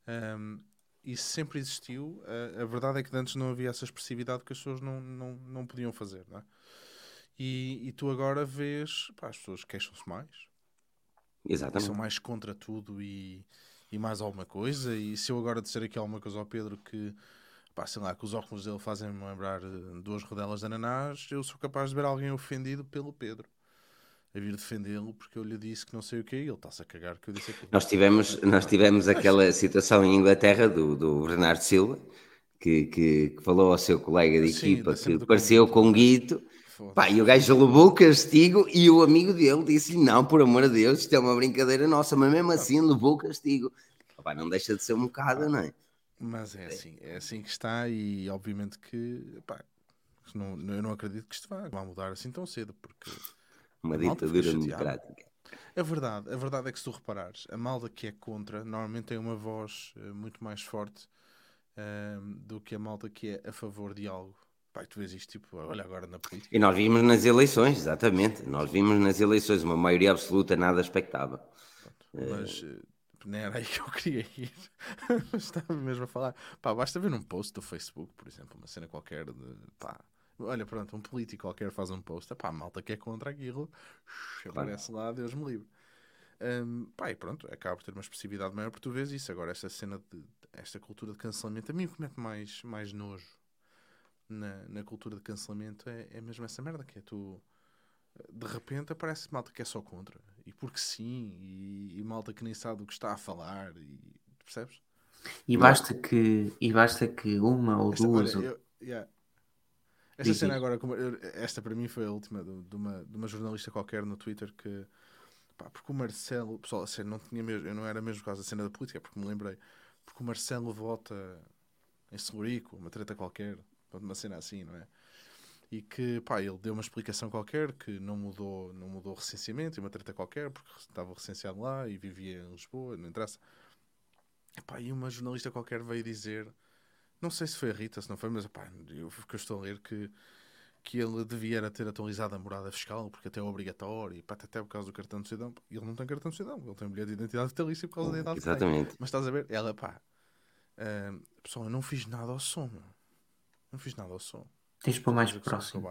Um, isso sempre existiu. A, a, verdade é que antes não havia essa expressividade que as pessoas não, não, não podiam fazer, não é? E, e tu agora vês, pá, as pessoas queixam-se mais. Exatamente. São mais contra tudo e, e mais alguma coisa. E se eu agora disser aqui alguma coisa ao Pedro que, pá, sei lá, que os óculos dele fazem-me lembrar eh, duas rodelas de ananás, eu sou capaz de ver alguém ofendido pelo Pedro a vir defendê-lo porque eu lhe disse que não sei o que ele está-se a cagar que eu disse aquilo. Nós tivemos, nós tivemos aquela situação em Inglaterra do, do Bernardo Silva que, que, que falou ao seu colega de Sim, equipa que pareceu com um guito Pá, e o gajo levou o castigo e o amigo dele disse não, por amor de Deus, isto é uma brincadeira nossa, mas mesmo assim levou o castigo. Pá, não deixa de ser um bocado, não é? Mas é assim, é assim que está e obviamente que pá, não, eu não acredito que isto vá, vá mudar assim tão cedo, porque uma ditadura democrática. A verdade, a verdade é que se tu reparares, a malda que é contra normalmente tem uma voz uh, muito mais forte uh, do que a malda que é a favor de algo. Pai, tu vês isto, tipo, olha agora na política. E nós vimos nas eleições, exatamente. Nós vimos nas eleições uma maioria absoluta, nada expectável. Mas uh... não era aí que eu queria ir. Estava mesmo a falar. Pá, basta ver num post do Facebook, por exemplo, uma cena qualquer de. Pá, olha, pronto, um político qualquer faz um post. Pá, a malta que é contra aquilo, aparece lá, Deus me livre. Um, pá, e pronto, acaba por ter uma expressividade maior porque tu vês isso. Agora, esta cena de. Esta cultura de cancelamento, a mim o que mete mais, mais nojo na, na cultura de cancelamento é, é mesmo essa merda que é tu de repente aparece malta que é só contra e porque sim e, e malta que nem sabe o que está a falar e percebes? E basta que e basta que uma ou duas eu, yeah. Esta cena agora esta para mim foi a última de, de, uma, de uma jornalista qualquer no Twitter que pá, porque o Marcelo pessoal, assim, não tinha mesmo, eu não era mesmo por causa da cena da política porque me lembrei porque o Marcelo vota em Segurico uma treta qualquer uma cena assim, não é? E que, pá, ele deu uma explicação qualquer que não mudou, não mudou o recenseamento, e uma treta qualquer, porque estava recenseado lá e vivia em Lisboa, não interessa. E, pá, e uma jornalista qualquer veio dizer, não sei se foi a Rita, se não foi, mas, pá, eu, que eu estou a ler que que ele devia ter atualizado a morada fiscal, porque até é obrigatório, e pá, até por causa do cartão de cidadão. Ele não tem cartão de cidadão, ele tem bilhete de identidade vitalícia por causa da idade Exatamente. Mas estás a ver? Ela, pá, uh, pessoal, eu não fiz nada ao som. Não fiz nada ao som. Tens para mais próximo.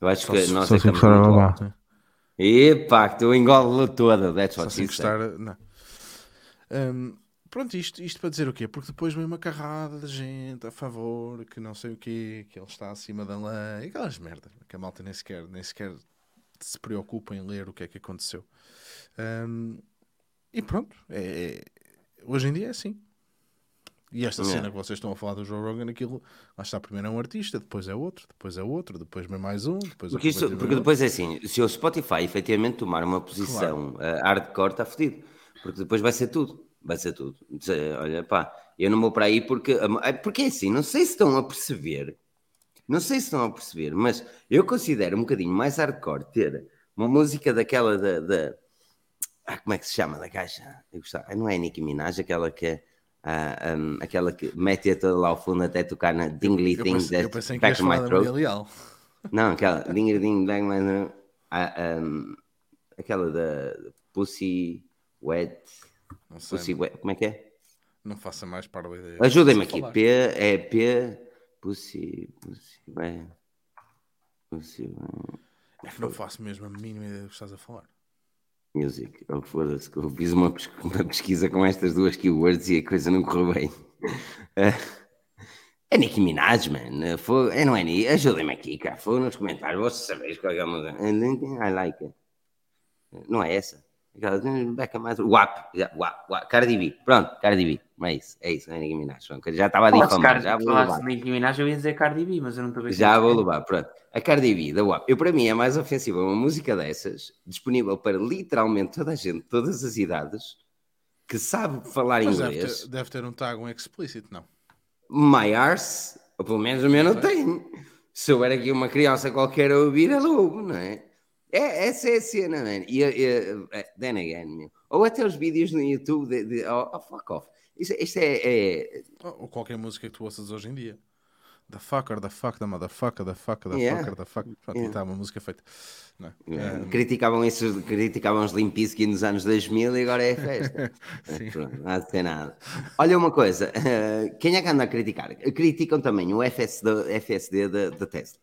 Eu acho que nós é que estamos Epá, que tu engole toda. That's what she gostar, não. Um, pronto, isto, isto para dizer o quê? Porque depois vem uma carrada de gente a favor, que não sei o quê, que ele está acima da lei, aquelas merdas, que a malta nem sequer, nem sequer se preocupa em ler o que é que aconteceu. Um, e pronto, é, é, hoje em dia é assim. E esta cena que vocês estão a falar do Joe Rogan, aquilo, lá está, primeiro é um artista, depois é outro, depois é outro, depois vem mais um, depois Porque, isso, porque depois é assim, se o Spotify efetivamente tomar uma posição claro. uh, hardcore, está fodido. Porque depois vai ser tudo. Vai ser tudo. Olha, pá, eu não vou para aí porque. Eh, porque é assim, não sei se estão a perceber. Não sei se estão a perceber, mas eu considero um bocadinho mais hardcore ter uma música daquela da. da ah, como é que se chama da caixa? Eu gostava, não é Nicki Minaj, aquela que é Ah, um, aquela que mete toda lá ao fundo até tocar na Dingly Eu Thing pensei, eu pensei que Back in My Throat. Leal. Não, aquela Ding Ding Bang Man. ah, um, aquela da Pussy Wet. Não sei, Pussy Wet. Como é que é? não faça mais para a ideia. Ajudem-me aqui. falar. P é P. Pussy. Pussy. Pussy. É que não faço mesmo a mínima ideia do que estás a falar. Music. Oh, foda-se, que eu fiz uma, pes- uma pesquisa com estas duas keywords e a coisa não correu bem. É Nicki Minaj, man. Foi, é, não é Nicki? Ajudem-me aqui, cara. Foi nos comentários. Vocês sabem qual é a música. I like it. Não é essa? Aquela, Back mais. WAP. já, WAP. WAP. Cardi B. Pronto, Cardi B. Não é isso. É isso, não é Nicki Minaj. Pronto, Já estava a difamar. Cardi- Já vou levar. Nicki Minaj, eu ia dizer Cardi B, mas eu não estou a ver Já vou é. levar, pronto. A Cardi B, da WAP. Eu, para mim, é mais ofensiva uma música dessas, disponível para literalmente toda a gente, todas as idades, que sabe falar Mas deve inglês. ter, deve ter um tag, um explicit, não. My arse, ou pelo menos o meu não tem. Se houver aqui uma criança qualquer a ouvir, ela ouve, não é? É essa é a cena, man. E, e, e, then again, meu. Ou até os vídeos no YouTube de. de oh, oh, fuck off. Isto, isto é, é- Ou ou qualquer música que tu ouças hoje em dia. The fucker, the fuck, the motherfucker, the fucker, the Yeah. fucker, the fuck. Pronto, Yeah. está uma música feita. É? É, Um, criticavam, isso, criticavam os Limp Bizkit nos anos 2000 e agora é festa. Pronto, não há de ter nada. Olha uma coisa, eh, quem é que anda a criticar? Criticam também o FSD, FSD da, da Tesla,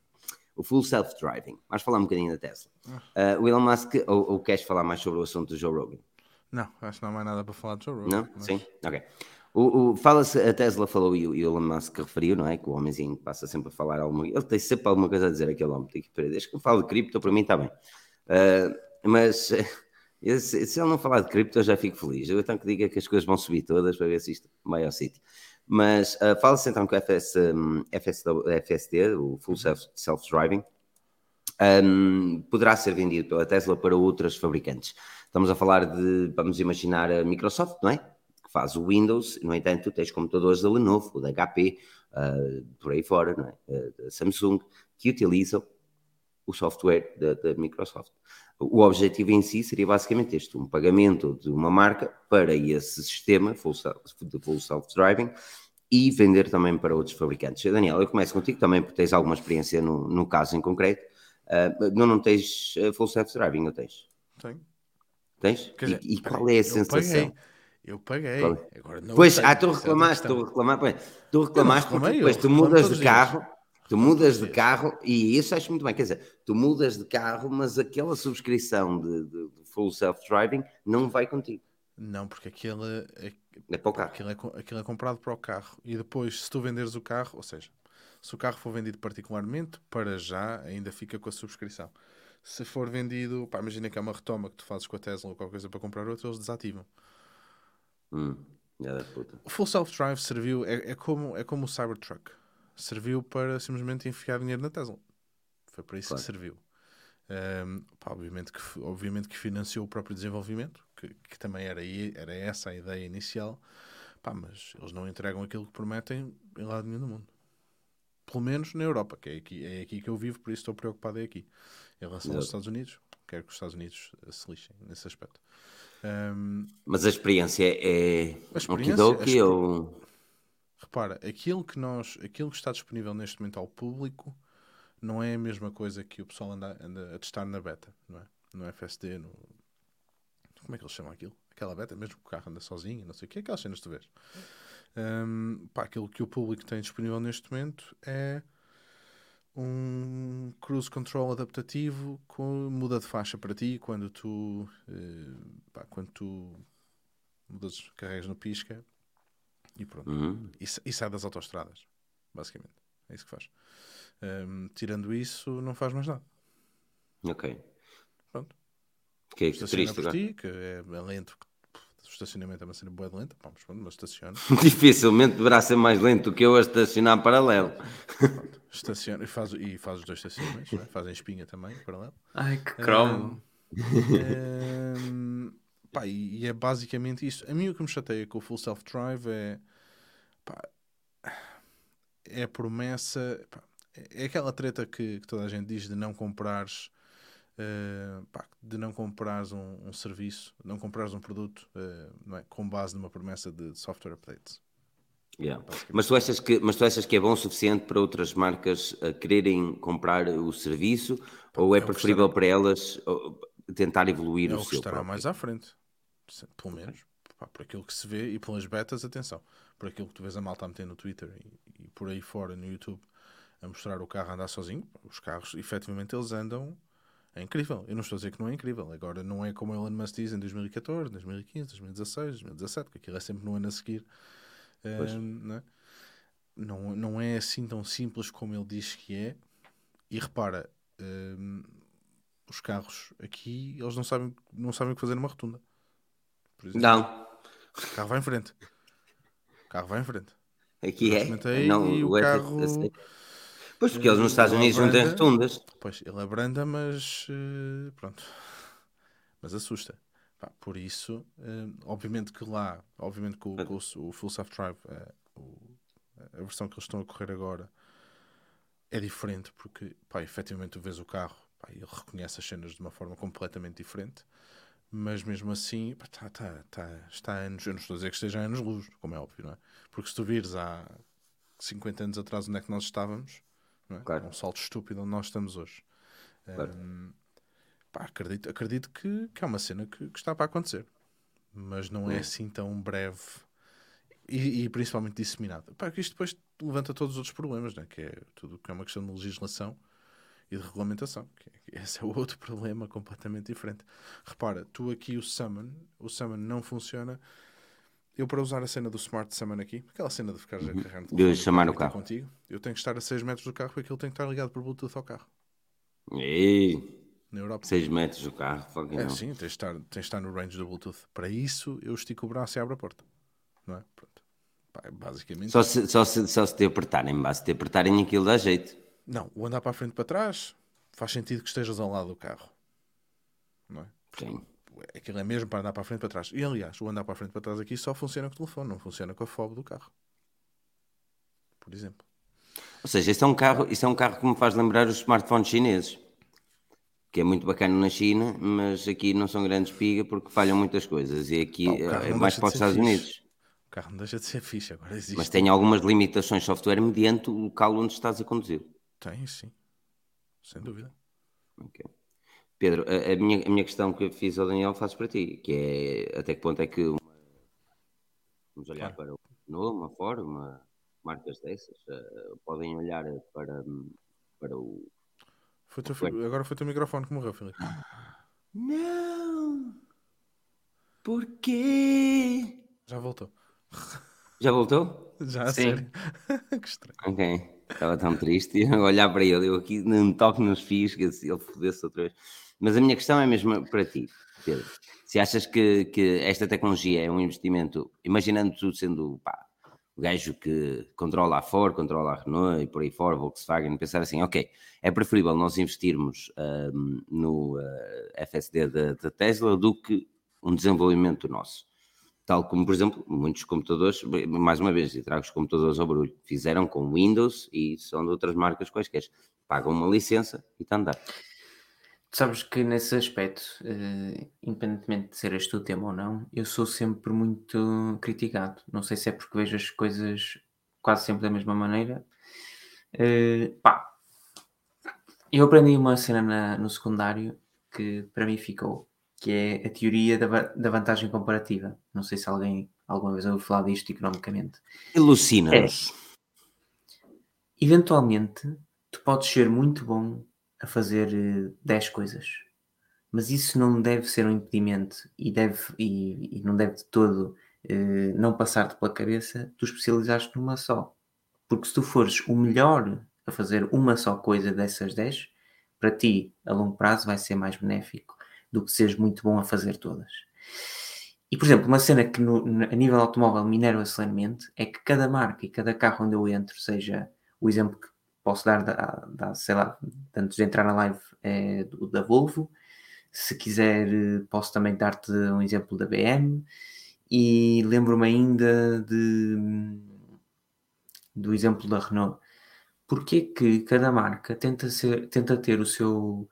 o Full Self-Driving. Vamos falar um bocadinho da Tesla. Eh, o Elon Musk, ou, ou queres falar mais sobre o assunto do Joe Rogan? Não, acho que não há mais nada para falar de Joe Rogan. Não? mas- Sim? Ok. O, o- Fala-se, a Tesla falou e o Elon Musk referiu, não é? Que o homenzinho passa sempre a falar alguma Ele tem sempre alguma coisa a dizer, aquele homem. Tem que- Desde que eu falo de cripto, para mim está bem. Ah, mas se, se ele não falar de cripto, eu já fico feliz. Eu então que diga que as coisas vão subir todas para ver se isto vai ao sítio. Mas ah, fala-se então que o FS, um, FSD, o Full Self- Self-Driving, um, poderá ser vendido pela Tesla para outras fabricantes. Estamos a falar de, vamos imaginar, a Microsoft, não é? Que faz o Windows, no entanto, tens computadores da Lenovo, da HP, uh, por aí fora, não é? Uh, da Samsung, que utilizam o software da Microsoft. O objetivo em si seria basicamente este: um pagamento de uma marca para esse sistema full self- de full self-driving e vender também para outros fabricantes. Daniel, eu começo contigo também, porque tens alguma experiência no, no caso em concreto. Uh, não, não tens uh, full self-driving, não tens? Tenho. Tens? E, dizer, e espera qual é a sensação? paguei. Eu paguei. É? Agora não Pois, tenho, ah, tu reclamaste, tu reclamaste, pois, tu reclamaste porque depois tu mudas de carro, tu mudas de carro e isso acho muito bem, quer dizer, tu mudas de carro, mas aquela subscrição de, de- de full self-driving não vai contigo, Não, porque aquilo é, é para o carro. aquilo, é, aquilo é comprado para o carro. E depois, se tu venderes o carro, ou seja, se o carro for vendido particularmente, para já ainda fica com a subscrição. Se for vendido, pá, imagina que é uma retoma que tu fazes com a Tesla ou qualquer coisa para comprar outro, eles desativam. Hum, já da puta. O Full Self-Drive serviu, é, é como, é como o Cybertruck. Serviu para simplesmente enfiar dinheiro na Tesla. Foi para isso Claro. que serviu. Ahm, pá, obviamente, que, obviamente que financiou o próprio desenvolvimento, que, que também era, era essa a ideia inicial. Pá, mas eles não entregam aquilo que prometem em lado nenhum do mundo. Pelo menos na Europa, que é aqui, é aqui que eu vivo, por isso estou preocupado é aqui. Em relação aos. Estados Unidos, quero que os Estados Unidos se lixem nesse aspecto. Ahm, Mas a experiência é A experiência- okidoki a exper- ou... Repara, aquilo que nós, aquilo que está disponível neste momento ao público não é a mesma coisa que o pessoal anda, anda a testar na beta, não é? No FSD, no como é que eles chamam aquilo? Aquela beta, mesmo que o carro anda sozinho, não sei o que, aquelas cenas que tu vês. Hum, pá, aquilo que o público tem disponível neste momento é um cruise control adaptativo com muda de faixa para ti quando tu eh, pá, quando tu mudas, carregas no pisca e pronto Uhum. e, e sai das autoestradas, basicamente. É isso que faz. Hum, tirando isso, não faz mais nada. Ok. Pronto. Que é triste por ti, que é, é lento. que- O estacionamento é uma cena boa de lenta. Pá, mas pronto, mas estaciona. Dificilmente deverá ser mais lento do que eu a estacionar paralelo. Pronto, estaciona e faz, e faz os dois estacionamentos. não é? Fazem espinha também, paralelo. Ai, que cromo. Hum, pá, e, e é basicamente isso. A mim o que me chateia com o Full Self Drive é pá, é a promessa, pá, é aquela treta que, que toda a gente diz de não comprares eh, pá, de não comprares um, um serviço, não comprares um produto eh, não é, com base numa promessa de software updates. Yeah. Mas, tu achas que, mas tu achas que é bom o suficiente para outras marcas uh, quererem comprar o serviço ou é, é preferível para elas uh, tentar evoluir é o, o seu estará próprio? mais à frente, pelo menos pá, por aquilo que se vê e pelas betas, atenção, por aquilo que tu vês a malta a meter no Twitter e, e por aí fora no YouTube a mostrar o carro a andar sozinho, os carros efetivamente eles andam é incrível. Eu não estou a dizer que não é incrível. Agora não é como Elon Musk diz em 2014, 2015, 2016, 2017, porque aquilo é sempre no ano a seguir. não, é? não, não é assim tão simples como ele diz que é. E repara, um, os carros aqui eles não sabem, não sabem o que fazer numa rotunda. Não. O carro vai em frente. O carro vai em frente. Aqui é. Não, e o carro. Pois, porque eles nos Estados Unidos não têm rotundas. Pois, ele abranda, mas uh, pronto. Mas assusta. Pá, por isso, uh, obviamente que lá, obviamente que o, o, o Full Self Drive, uh, a versão que eles estão a correr agora, é diferente, porque, pá, efetivamente tu vês o carro, pá, ele reconhece as cenas de uma forma completamente diferente, mas mesmo assim, tá, tá, tá, está a anos, eu não estou a dizer que esteja a anos luz, como é óbvio, não é? Porque se tu vires há 50 anos atrás onde é que nós estávamos, é? Claro. um salto estúpido onde nós estamos hoje. Claro. Um, pá, acredito, acredito que, que é uma cena que, que está para acontecer, mas não é hum. assim tão breve e, e principalmente disseminado. Pá, que isto depois levanta todos os outros problemas, né? que é tudo que é uma questão de legislação e de regulamentação. Que esse é outro problema completamente diferente. Repara, tu aqui o Summon, o Summon não funciona eu para usar a cena do Smart Summon aqui, aquela cena de ficar a uhum. carregar no de chamar o carro contigo, eu tenho que estar a 6 metros do carro porque ele tem que estar ligado por Bluetooth ao carro. E... Na Europa. 6 metros do carro, é, sim, tens de, estar, tens de estar no range do Bluetooth. Para isso, eu estico o braço e abro a porta. Não é? Pronto. Pá, é basicamente. Só se, só, se, só se te apertarem, se te apertarem aquilo dá jeito. Não, o andar para a frente para trás faz sentido que estejas ao lado do carro. Não é? Sim aquilo é mesmo para andar para a frente para trás. E aliás, o andar para a frente para trás aqui só funciona com o telefone, não funciona com a fob do carro. Por exemplo. Ou seja, isto é um carro, isto é um carro que me faz lembrar os smartphones chineses. Que é muito bacana na China, mas aqui não são grandes piga porque falham muitas coisas. E aqui é mais para os Estados fixe. Unidos. O carro não deixa de ser fixe, agora existe. Mas tem algumas limitações de software mediante o local onde estás a conduzir. Tem, sim. Sem dúvida. Ok. Pedro, a, a, minha, a minha questão que eu fiz ao Daniel faço para ti, que é até que ponto é que uma, vamos olhar claro. para uma Ford, uma, marcas dessas, uh, podem olhar para, para o. Foi teu, agora foi o teu microfone que morreu, Filipe. Não! Porquê? Já voltou. Já voltou? Já, Sim. sério. que estranho. Ok. Estava tão triste e olhar para ele, eu aqui não toco nos fios, que ele fodesse outra vez. Mas a minha questão é mesmo para ti, Pedro. Se achas que, que esta tecnologia é um investimento, imaginando tu sendo pá, o gajo que controla a Ford, controla a Renault e por aí fora, Volkswagen, pensar assim, ok, é preferível nós investirmos no uh, FSD da Tesla do que um desenvolvimento nosso. Tal como, por exemplo, muitos computadores, mais uma vez, e trago os computadores ao barulho, fizeram com Windows e são de outras marcas quaisquer. Pagam uma licença e está a andar. Sabes que nesse aspecto, uh, independentemente de ser este o tema ou não, eu sou sempre muito criticado. Não sei se é porque vejo as coisas quase sempre da mesma maneira. Uh, pá, eu aprendi uma cena na, no secundário que para mim ficou, que é a teoria da, da vantagem comparativa. Não sei se alguém alguma vez ouviu falar disto economicamente. Elucina-nos. É, eventualmente, tu podes ser muito bom a fazer 10 eh, coisas. Mas isso não deve ser um impedimento e, deve, e, e não deve de todo eh, não passar-te pela cabeça tu especializaste numa só. Porque se tu fores o melhor a fazer uma só coisa dessas 10, para ti, a longo prazo, vai ser mais benéfico do que seres muito bom a fazer todas. E, por exemplo, uma cena que no, a nível automóvel me enerva é que cada marca e cada carro onde eu entro, seja o exemplo que posso dar, da, da, sei lá, antes de entrar na live, é da Volvo. Se quiser, posso também dar-te um exemplo da BM. E lembro-me ainda de, do exemplo da Renault. Porquê que cada marca tenta, ser, tenta ter o seu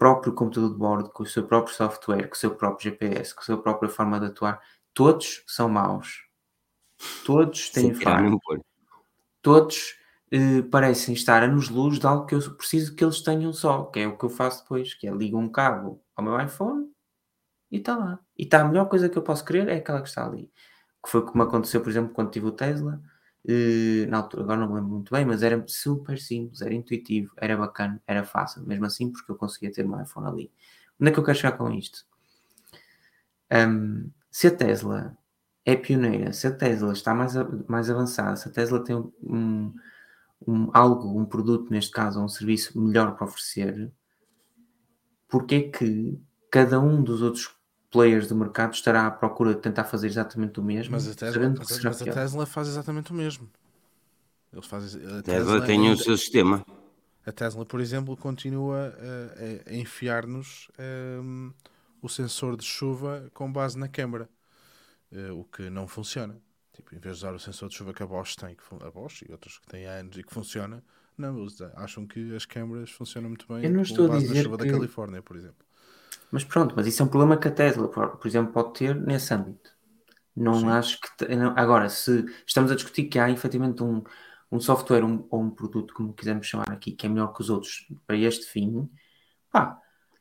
próprio computador de bordo, com o seu próprio software, com o seu próprio GPS, com a sua própria forma de atuar? Todos são maus. todos têm falhas. Todos uh, parecem estar a nos luz de algo que eu preciso que eles tenham só, que é o que eu faço depois, que é ligo um cabo ao meu iPhone e está lá. E está a melhor coisa que eu posso querer é aquela que está ali. Que foi como aconteceu, por exemplo, quando tive o Tesla. Uh, na altura, agora não me lembro muito bem, mas era super simples, era intuitivo, era bacana, era fácil, mesmo assim, porque eu conseguia ter meu iPhone ali. Onde é que eu quero chegar com isto? Um, se a Tesla é pioneira, se a Tesla está mais, mais avançada, se a Tesla tem um, um, algo, um produto, neste caso, um serviço melhor para oferecer, porque é que cada um dos outros players do mercado estará à procura de tentar fazer exatamente o mesmo. Mas a Tesla, mas, mas a Tesla faz exatamente o mesmo. Eles fazem, a, Tesla, Tesla tem o seu sistema. A Tesla, por exemplo, continua a, a enfiar-nos um, o sensor de chuva com base na câmara, uh, o que não funciona. Tipo, em vez de usar o sensor de chuva que a Bosch tem, que a Bosch e outros que têm há anos e que funciona, não, eles acham que as câmaras funcionam muito bem Eu não estou com base a dizer na chuva que... da Califórnia, por exemplo. Mas pronto, mas isso é um problema que a Tesla, por, exemplo, pode ter nesse âmbito. Não Sim. acho que. Agora, se estamos a discutir que há efetivamente um, um software um, ou um produto, como quisermos chamar aqui, que é melhor que os outros para este fim, pá,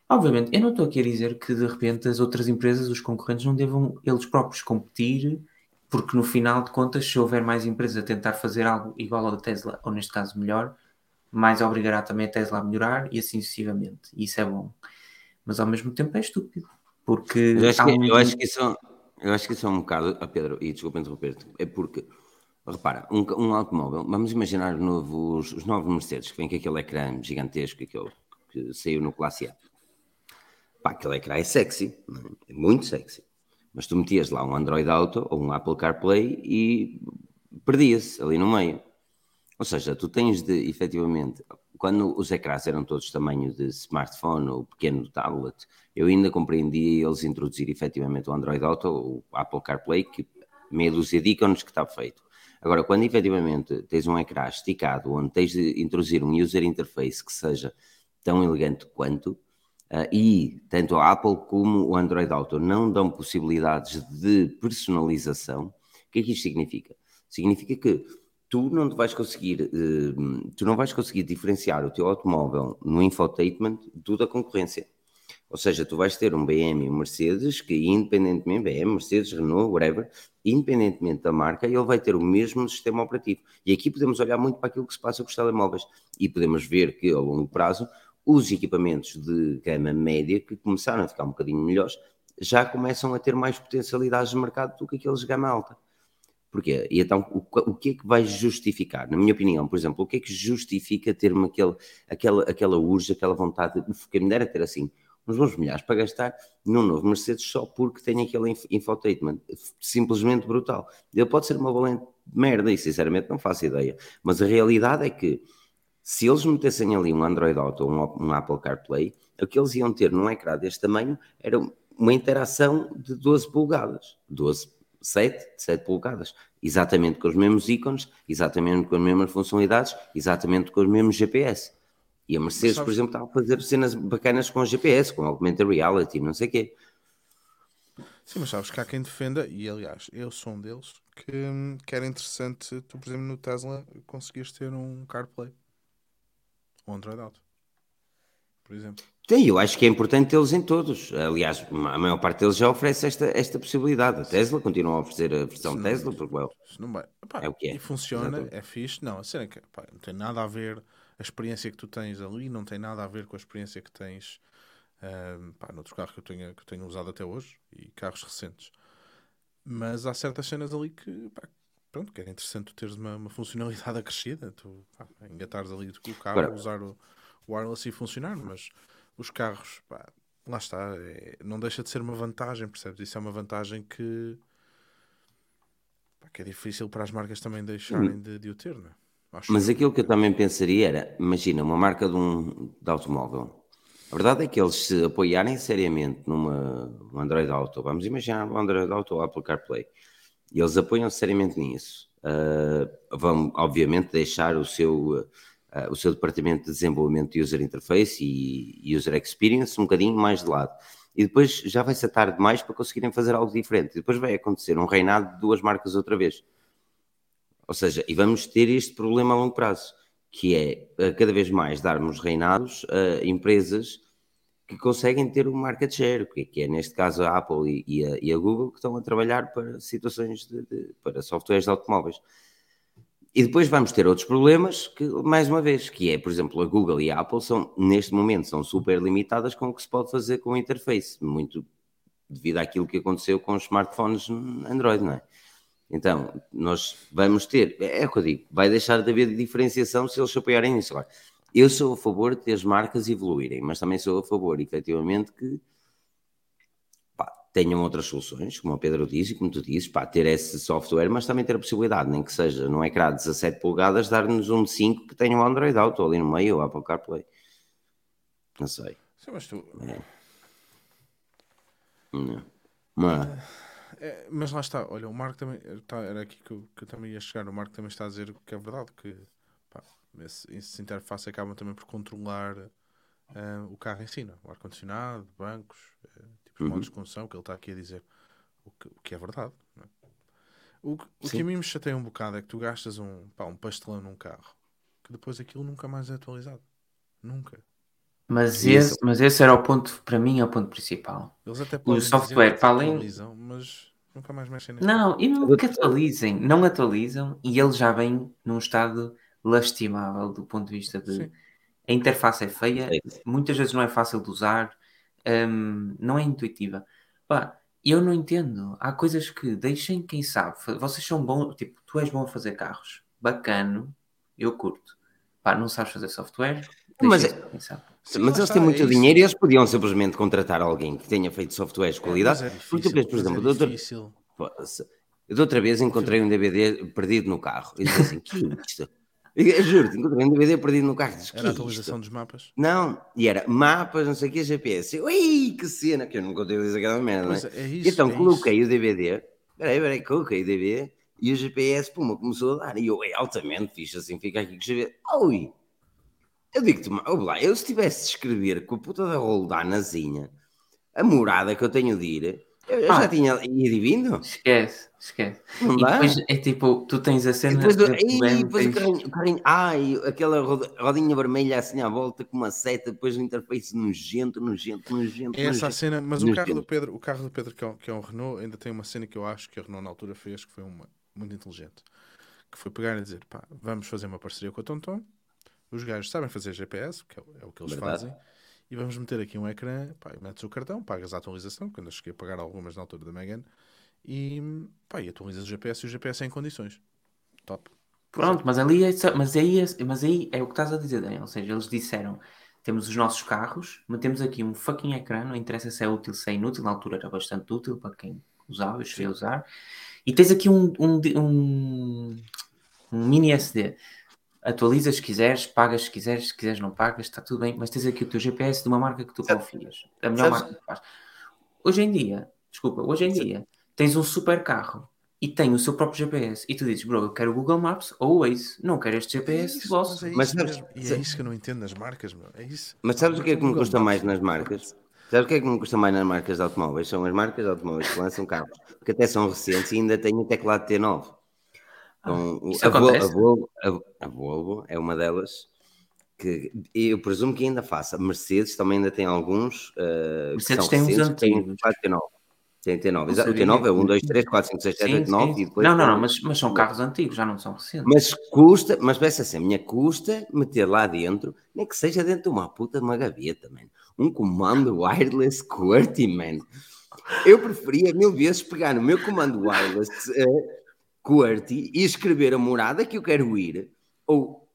obviamente, eu não estou aqui a dizer que de repente as outras empresas, os concorrentes, não devam eles próprios competir, porque no final de contas, se houver mais empresas a tentar fazer algo igual ao da Tesla, ou neste caso melhor, mais obrigará também a Tesla a melhorar e assim sucessivamente. E isso é bom mas ao mesmo tempo é estúpido. Porque eu acho, que, um... eu acho que, isso, eu acho que isso é um bocado, a Pedro, e desculpa interromper-te, é porque, repara, um, um, automóvel, vamos imaginar os novos, os novos Mercedes, que vem com aquele ecrã gigantesco, aquele que saiu no Classe A. Pá, aquele ecrã é sexy, é muito sexy. Mas tu metias lá um Android Auto ou um Apple CarPlay e perdia-se ali no meio. Ou seja, tu tens de, efetivamente, quando os ecrãs eram todos tamanho de smartphone ou pequeno tablet, eu ainda compreendia eles introduzir efetivamente o Android Auto, o Apple CarPlay, que meia dúzia de ícones que está feito. Agora, quando efetivamente tens um ecrã esticado, onde tens de introduzir um user interface que seja tão elegante quanto, uh, e tanto a Apple como o Android Auto não dão possibilidades de personalização, o que é que isto significa? Significa que tu não vais conseguir, uh, tu não vais conseguir diferenciar o teu automóvel no infotainment do da concorrência. Ou seja, tu vais ter um BM e um Mercedes que, independentemente, BM, Mercedes, Renault, whatever, independentemente da marca, ele vai ter o mesmo sistema operativo. E aqui podemos olhar muito para aquilo que se passa com os telemóveis e podemos ver que, ao longo prazo, os equipamentos de gama média, que começaram a ficar um bocadinho melhores, já começam a ter mais potencialidades de mercado do que aqueles de gama alta. Porquê? E então, o, o, que é que vai justificar? Na minha opinião, por exemplo, o que é que justifica ter-me aquele, aquela, aquela urge, aquela vontade, quem me dera ter assim, uns bons milhares para gastar num novo Mercedes só porque tem aquele infotainment simplesmente brutal. Ele pode ser uma valente merda e sinceramente não faço ideia, mas a realidade é que se eles metessem ali um Android Auto ou um, um Apple CarPlay, o que eles iam ter num ecrã deste tamanho era uma interação de 12 polegadas, 12 7, 7 polegadas, exatamente com os mesmos ícones, exatamente com as mesmas funcionalidades, exatamente com os mesmos GPS. E a Mercedes, por exemplo, está a fazer cenas bacanas com GPS, com augmented reality, não sei o quê. Sim, mas sabes que há quem defenda, e aliás, eu sou um deles, que, que era interessante tu, por exemplo, no Tesla conseguires ter um CarPlay. Um Android Auto. Por exemplo. Sim, eu acho que é importante tê-los em todos. Aliás, a maior parte deles já oferece esta, esta possibilidade. A Tesla continua a oferecer a versão não, Tesla, porque well, não vai. é o que é. E funciona, é fixe. Não, a cena é que pá, não tem nada a ver a experiência que tu tens ali, não tem nada a ver com a experiência que tens um, pá, noutros carros que eu, tenho, que eu tenho usado até hoje e carros recentes. Mas há certas cenas ali que, pá, pronto, que era interessante tu teres uma, uma funcionalidade acrescida, tu pá, engatares ali o carro, Agora, usar o wireless e funcionar, mas os carros, pá, lá está, é, não deixa de ser uma vantagem, percebes? Isso é uma vantagem que, pá, que é difícil para as marcas também deixarem de, de o ter, não é? Acho Mas que... aquilo que eu também pensaria era, imagina, uma marca de um de automóvel. A verdade é que eles se apoiarem seriamente numa um Android Auto, vamos imaginar um Android Auto ou Apple CarPlay, e eles apoiam seriamente nisso, uh, vão obviamente deixar o seu o seu departamento de desenvolvimento de user interface e user experience um bocadinho mais de lado. E depois já vai ser tarde demais para conseguirem fazer algo diferente. E depois vai acontecer um reinado de duas marcas outra vez. Ou seja, e vamos ter este problema a longo prazo, que é cada vez mais darmos reinados a empresas que conseguem ter um market share, que é neste caso a Apple e, a, e a, Google, que estão a trabalhar para situações de, de, para softwares de automóveis. E depois vamos ter outros problemas, que, mais uma vez, que é, por exemplo, a Google e a Apple são, neste momento, são super limitadas com o que se pode fazer com a interface, muito devido àquilo que aconteceu com os smartphones Android, não é? Então, nós vamos ter, é o que eu digo, vai deixar de haver diferenciação se eles se apoiarem nisso. Agora, eu sou a favor de as marcas evoluírem, mas também sou a favor, efetivamente, que tenham outras soluções, como o Pedro disse e como tu dizes, pá, ter esse software, mas também ter a possibilidade, nem que seja num ecrã de 17 polegadas, dar-nos um de 5 que tenha o um Android Auto ali no meio, ou Apple CarPlay. Não sei. Sim, mas tu... É. Não. Mas... É, mas lá está, olha, o Marco também tá, era aqui que eu, que eu, também ia chegar. O Marco também está a dizer que é verdade, que pá, esse, esse interface acaba também por controlar uh, o carro em si, não? É? o ar-condicionado, bancos, uh, uhum. modos de condução, que ele está aqui a dizer, o que, o que é verdade. É? O, o que a mim me chateia um bocado é que tu gastas um, pá, um pastelão num carro que depois aquilo nunca mais é atualizado. Nunca. Mas esse, mas esse era o ponto, para mim, é o ponto principal. Eles até o software, para além. Mas Nunca mais mexem nisso. Não, e não que atualizem, não atualizam e ele já vem num estado lastimável do ponto de vista de Sim. a interface é feia, muitas vezes não é fácil de usar, um, não é intuitiva. Pá, eu não entendo. Há coisas que deixem quem sabe. Vocês são bons, tipo, tu és bom a fazer carros, bacano, eu curto. Pá, não sabes fazer software, mas, é, Sim, mas eles têm muito é dinheiro e eles podiam simplesmente contratar alguém que tenha feito softwares de é, qualidade. É, difícil, Porque, por exemplo, é outra, eu de outra vez encontrei um DVD perdido no carro e disse assim: que é isto? Juro-te, encontrei um DVD perdido no carro. Disse, era a atualização dos mapas? Não, e era mapas, não sei o que, GPS. Ui, que cena, que eu não contei dizer aquela merda. Né? É isso, então coloquei isso. o DVD, peraí, peraí, coloquei o DVD e o GPS, puma, começou a dar. E eu, é altamente fixe, assim, fica aqui com o GPS. Ui! Eu digo-te, lá, eu se tivesse de escrever com a puta da roldanazinha a morada que eu tenho de ir, eu, ah, já tinha ido e vindo. Esquece, esquece. Não e dá? depois é tipo, tu tens a cena. E depois, do, e depois tens... o, carrinho, o carrinho, ai, aquela rodinha vermelha assim à volta com uma seta, depois o interface nojento, nojento, nojento. É essa a cena, mas nojento. o carro do Pedro, o carro do Pedro que é, que é um Renault, ainda tem uma cena que eu acho que a Renault na altura fez, que foi uma muito inteligente. Que foi pegar e dizer, pá, vamos fazer uma parceria com a Tonton os gajos sabem fazer GPS, que é, é o que eles Verdade. fazem, e vamos meter aqui um ecrã, pá, metes o cartão, pagas a atualização, quando eu cheguei a pagar algumas na altura da Megan, e, pá, e atualizas o GPS e o GPS é em condições. Top. Pronto, mas ali é, mas aí é, mas aí é o que estás a dizer, Daniel. Ou seja, eles disseram: temos os nossos carros, metemos aqui um fucking ecrã, não interessa se é útil, se é inútil, na altura era bastante útil para quem usava, eu cheguei a usar, e tens aqui um, um, um, um mini SD atualizas se quiseres, pagas se quiseres, se quiseres não pagas, está tudo bem, mas tens aqui o teu GPS de uma marca que tu confias, a melhor marca que faz. Hoje em dia, desculpa, hoje em dia tens um super carro e tem o seu próprio GPS e tu dizes, bro, eu quero o Google Maps ou o Waze, não quero este GPS é isso. Mas, é isso, mas, e é isso que eu não entendo nas marcas, meu. é isso. Mas sabes o que é que me custa mais nas marcas? Sabes o que é que me custa mais nas marcas de automóveis? São as marcas de automóveis que lançam carros que até são recentes e ainda têm o teclado T9. Então, ah, a, Volvo, a, a, a, Volvo, é uma delas que eu presumo que ainda faça. Mercedes também ainda tem alguns. Uh, Mercedes tem uns antigos. Tem T9. Tem T9, exato. O T9 é 1, 2, 3, 4, 5, 6, 7, 8, 9 e depois. Não, não, não, mas, mas são carros antigos, já não são recentes. Mas custa, mas peça assim, a minha custa meter lá dentro, nem que seja dentro de uma puta de uma gaveta, man. Um comando wireless QWERTY, man. Eu preferia mil vezes pegar no meu comando wireless. Uh, QWERTY e escrever a morada que eu quero ir, ou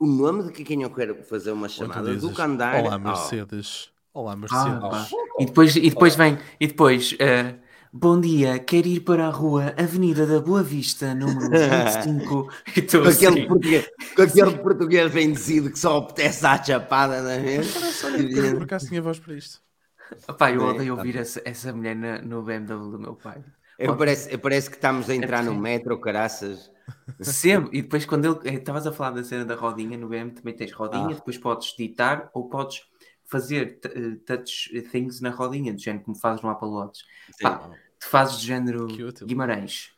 o nome de quem eu quero fazer uma chamada do Candar. Olá, Mercedes. Oh. Olá, Mercedes. Oh. E depois, e depois vem, e depois, uh, bom dia, quero ir para a rua Avenida da Boa Vista, número 25. com, aquele assim. português, com aquele português que só apetece à chapada, não é mesmo? Por acaso tinha voz para isto. Pai, eu odeio ouvir essa, essa mulher na, no BMW do meu pai. Eu parece, parece que estamos a entrar no metro, caraças. Sempre. E depois, quando ele eh, estavas a falar da cena da rodinha no BM, também tens rodinha, ah. depois podes digitar ou podes fazer eh, touch things na rodinha, do género como fazes no Apple Watch. Pá, tu fazes de género Guimarães.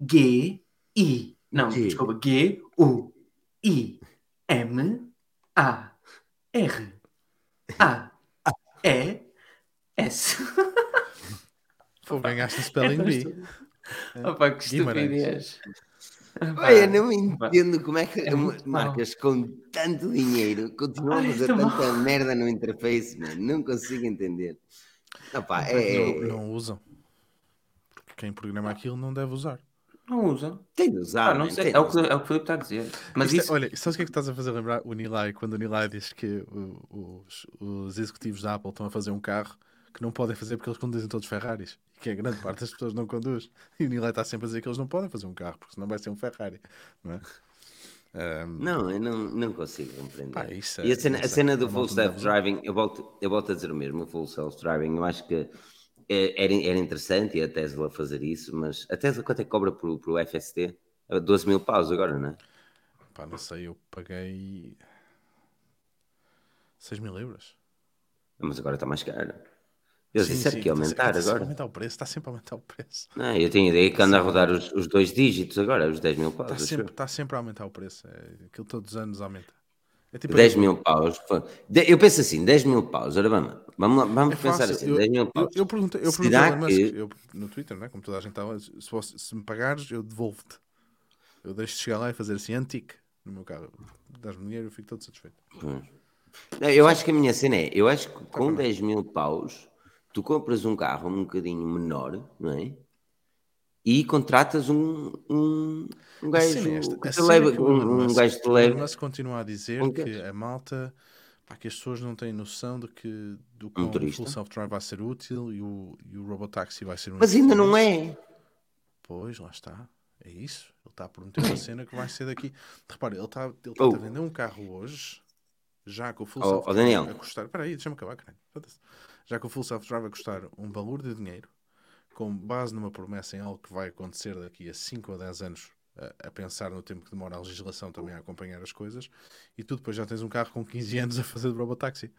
G, I. Não, G. desculpa. G, U, I, M, A, R, A, E, S. Pô, ganhaste o Spelling Bee. Opa, que estupidez. Olha, não entendo como é que É marcas com tanto dinheiro continuam a Ai, fazer tanta mal. merda no interface, man. Não consigo entender. Opa, Não, é, não usam. Porque quem programa aquilo não deve usar. Não usa. tem de usar. Ah, não sei. É o, que, é o que o Filipe está a dizer. Mas Isto é- isso. olha, sabes o que é que estás a fazer lembrar o Nilay quando o Nilay diz que o- os, os executivos da Apple estão a fazer um carro que não podem fazer porque eles conduzem todos Ferraris e que a grande parte das pessoas não conduz. E o Nilay está sempre a dizer que eles não podem fazer um carro porque senão vai ser um Ferrari. Não é? Ahm, Não, eu não, não consigo compreender. Pá, isso é- e a cena, a sei, cena do a full self-driving, eu volto, eu volto a dizer o mesmo, o full self-driving, eu acho que é- era, era interessante e a Tesla fazer isso, mas a Tesla quanto é que cobra por, por FST? É 12 mil paus agora, não é? pá, não sei, eu paguei 6 mil euros. Mas agora está mais caro. Eles Sim, disseram sim, que ia está aumentar está agora. aumentar o preço, está sempre a aumentar o preço. Não, eu tenho ideia que anda a rodar os, os dois dígitos agora, os 10 mil paus. Está sempre, eu. está sempre a aumentar o preço. É, aquilo todos os anos aumenta. É tipo 10 mil paus. Eu penso assim, 10 mil paus. Ora, vamos, vamos, lá, vamos É pensar assim, Eu, 10 mil eu, paus. eu perguntei, eu Será perguntei ao Elon Musk, que- eu, no Twitter, né, como toda a gente estava, se, você- se me pagares, eu devolvo-te. Eu deixo de chegar lá e fazer assim, antique, no meu carro. Dás-me dinheiro, eu fico todo satisfeito. Não, Eu acho que a minha cena é, eu acho que com 10 mil paus, tu compras um carro um bocadinho menor, não é? E contratas um, um, um gajo é esta, que a te leva, é que um, um gajo te leva. Musk continua a dizer um que a malta, pá, que as pessoas não têm noção de que do quão o full self-drive vai ser útil e o, e o robotaxi vai ser um Mas ainda não é. Pois, lá está. É isso. Ele está a prometer uma cena que vai ser daqui. Repara, ele está ele está Oh. a vender um carro hoje, já com o full Oh, self-drive oh, Daniel. a custar. Espera aí, deixa-me acabar, caralho. Já o full self-drive a custar um valor de dinheiro, com base numa promessa em algo que vai acontecer daqui a 5 ou 10 anos, a, a pensar no tempo que demora a legislação também a acompanhar as coisas, e tu depois já tens um carro com 15 anos a fazer de robotaxi.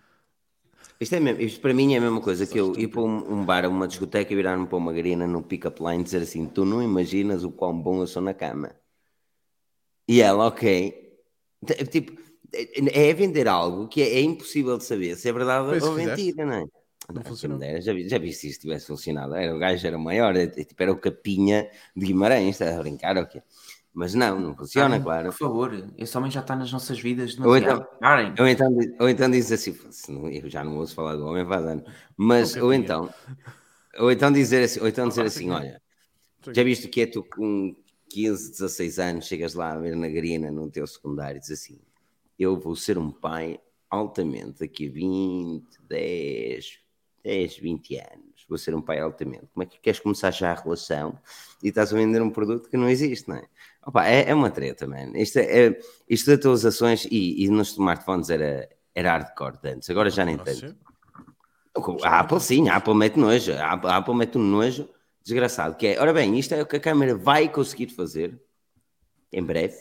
Isto, é mesmo, isto para mim é a mesma coisa que eu ir para um, um bar, uma discoteca e virar-me para uma garina no pick-up line e dizer assim: Tu não imaginas o quão bom eu sou na cama. E ela, ok. Tipo, é é vender algo que é, é impossível de saber se é verdade isso ou fizeste? mentira, não é? Não dera, já, vi, já vi se isso tivesse funcionado. Era, o gajo era maior, é, tipo, era o capinha de Guimarães, está a brincar ou quê? Mas não, não funciona, Parem, claro. Por favor, esse homem já está nas nossas vidas Ou então-. Ou então, ou então diz assim, "Foda-se, não- eu já não ouço falar do homem faz ano, mas, Não ou então, ou então dizer assim, ou então dizer Ah, assim, sim. olha, já viste que é tu com 15, 16 anos, chegas lá a ver na garina no teu secundário e diz assim, eu vou ser um pai altamente daqui a 20, 10, 10, 20 anos, vou ser um pai altamente. Como é que queres começar já a relação e estás a vender um produto que não existe, não é? Opa, é, é uma treta, mano. Isto, é, é- isto de atualizações e, e nos smartphones era, era hardcore de antes, agora já nem tanto. A Apple sim, a Apple mete nojo, a Apple, a Apple mete um nojo desgraçado, que é, ora bem, isto é o que a câmera vai conseguir fazer em breve,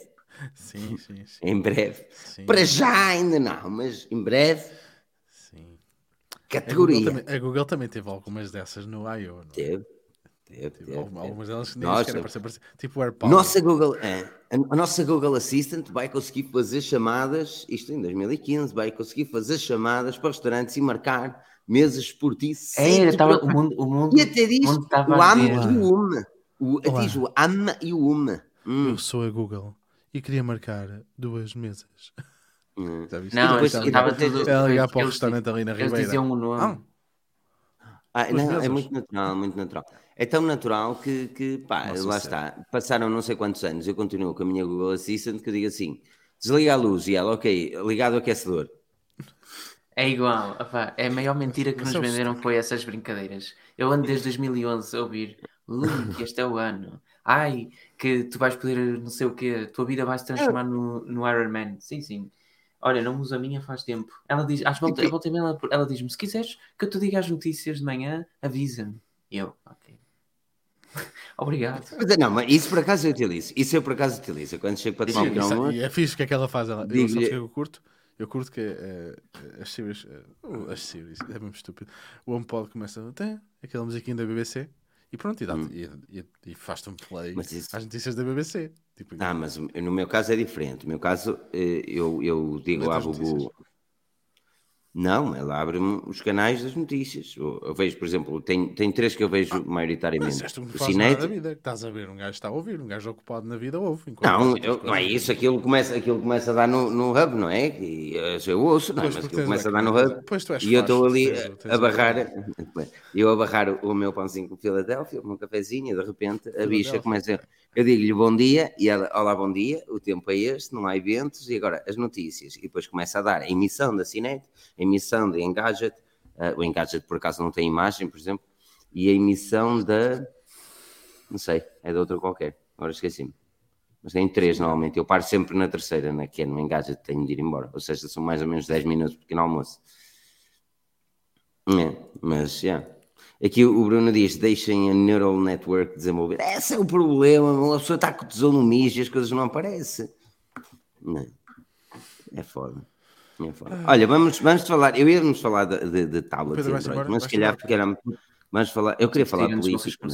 Sim, sim, sim. em breve, sim, para já ainda não, mas em breve, sim. A Google, categoria. também, a Google também teve algumas dessas no I.O. não é? Teve, teve, algumas, delas que nem Nossa. sequer apareciam. Tipo o AirPower. Nossa Google, é, a a nossa Google Assistant vai conseguir fazer chamadas, isto em 2015, vai conseguir fazer chamadas para restaurantes e marcar mesas por ti. tu estava, o mundo, o mundo, E até diz o o AM e o UM. O, diz o AM e o UM. Hum, Eu sou a Google e queria marcar duas mesas. hum. Não, depois- estava tudo. Ela ligar para o eles- restaurante ali na Eles Ribeira. diziam o nome. Ah, Ah, não, é muito natural, muito natural. É tão natural que, que pá, Nossa, lá sério. está. Passaram não sei quantos anos, eu continuo com a minha Google Assistant que eu digo assim: desliga a luz e ela, ok, ligado o aquecedor. É igual, opá, é a maior mentira que Mas nos é venderam foi essas brincadeiras. Eu ando desde 2011 a ouvir, Link, este é o ano. Ai, que tu vais poder não sei o quê, a tua vida vai se transformar no, no Iron Man. Sim, sim. Olha, não uso a minha faz tempo. Ela diz, às volta, a volta ela, ela diz-me, se quiseres que eu te diga as notícias de manhã, avisa-me. Eu, ok. Obrigado. Mas, é, não, mas isso por acaso eu utilizo. Isso eu por acaso utilizo. Quando chego para tomar um Sim, pequeno almoço, e é fixe o que é que ela faz. Ela, eu, sabes o que eu curto? Eu curto que eh, as series, eh, oh, as series, é mesmo estúpido. O HomePod começa, tem aquela musiquinha da BBC, e pronto, e, hum. e, e, e faz-te um play isso... às notícias da BBC. Tipo... Ah, mas no meu caso é diferente. No meu caso, eh, eu, eu digo à Bubu. Não, ela abre-me os canais das notícias. Eu, eu, vejo, por exemplo, tem, tem três que eu vejo ah, maioritariamente. Mas o Cinete... vida. Estás a ver, um gajo está a ouvir, um gajo ocupado na vida ouve. Não, eu, não é isso, aquilo começa, aquilo começa a dar no, no hub, não é? E, eu ouço, não é? mas aquilo começa a dar no hub. e eu estou ali a, a barrar, eu a barrar o meu pãozinho com Filadélfia, o meu cafezinho, e de repente a bicha começa... Eu digo-lhe bom dia, e ela, olá, bom dia, o tempo é este, não há eventos, e agora as notícias. E depois começa a dar a emissão da Cinete, a emissão da Engadget, uh, o Engadget por acaso não tem imagem, por exemplo, e a emissão da. Não sei, é de outra qualquer, agora esqueci-me. Mas tem três normalmente, eu paro sempre na terceira, na que é no Engadget, tenho de ir embora, ou seja, são mais ou menos 10 minutos pequeno almoço. É, mas. Yeah. Aqui o Bruno diz: deixem a neural network desenvolver. Esse é o problema, a pessoa está com o tesouro no mijo e as coisas não aparecem. Não. É foda. É. Ah. Olha, vamos, vamos falar. Eu íamos falar de, de, de tablets, Pedro, Android, mas se calhar porque era. Vamos falar. Eu queria falar de política.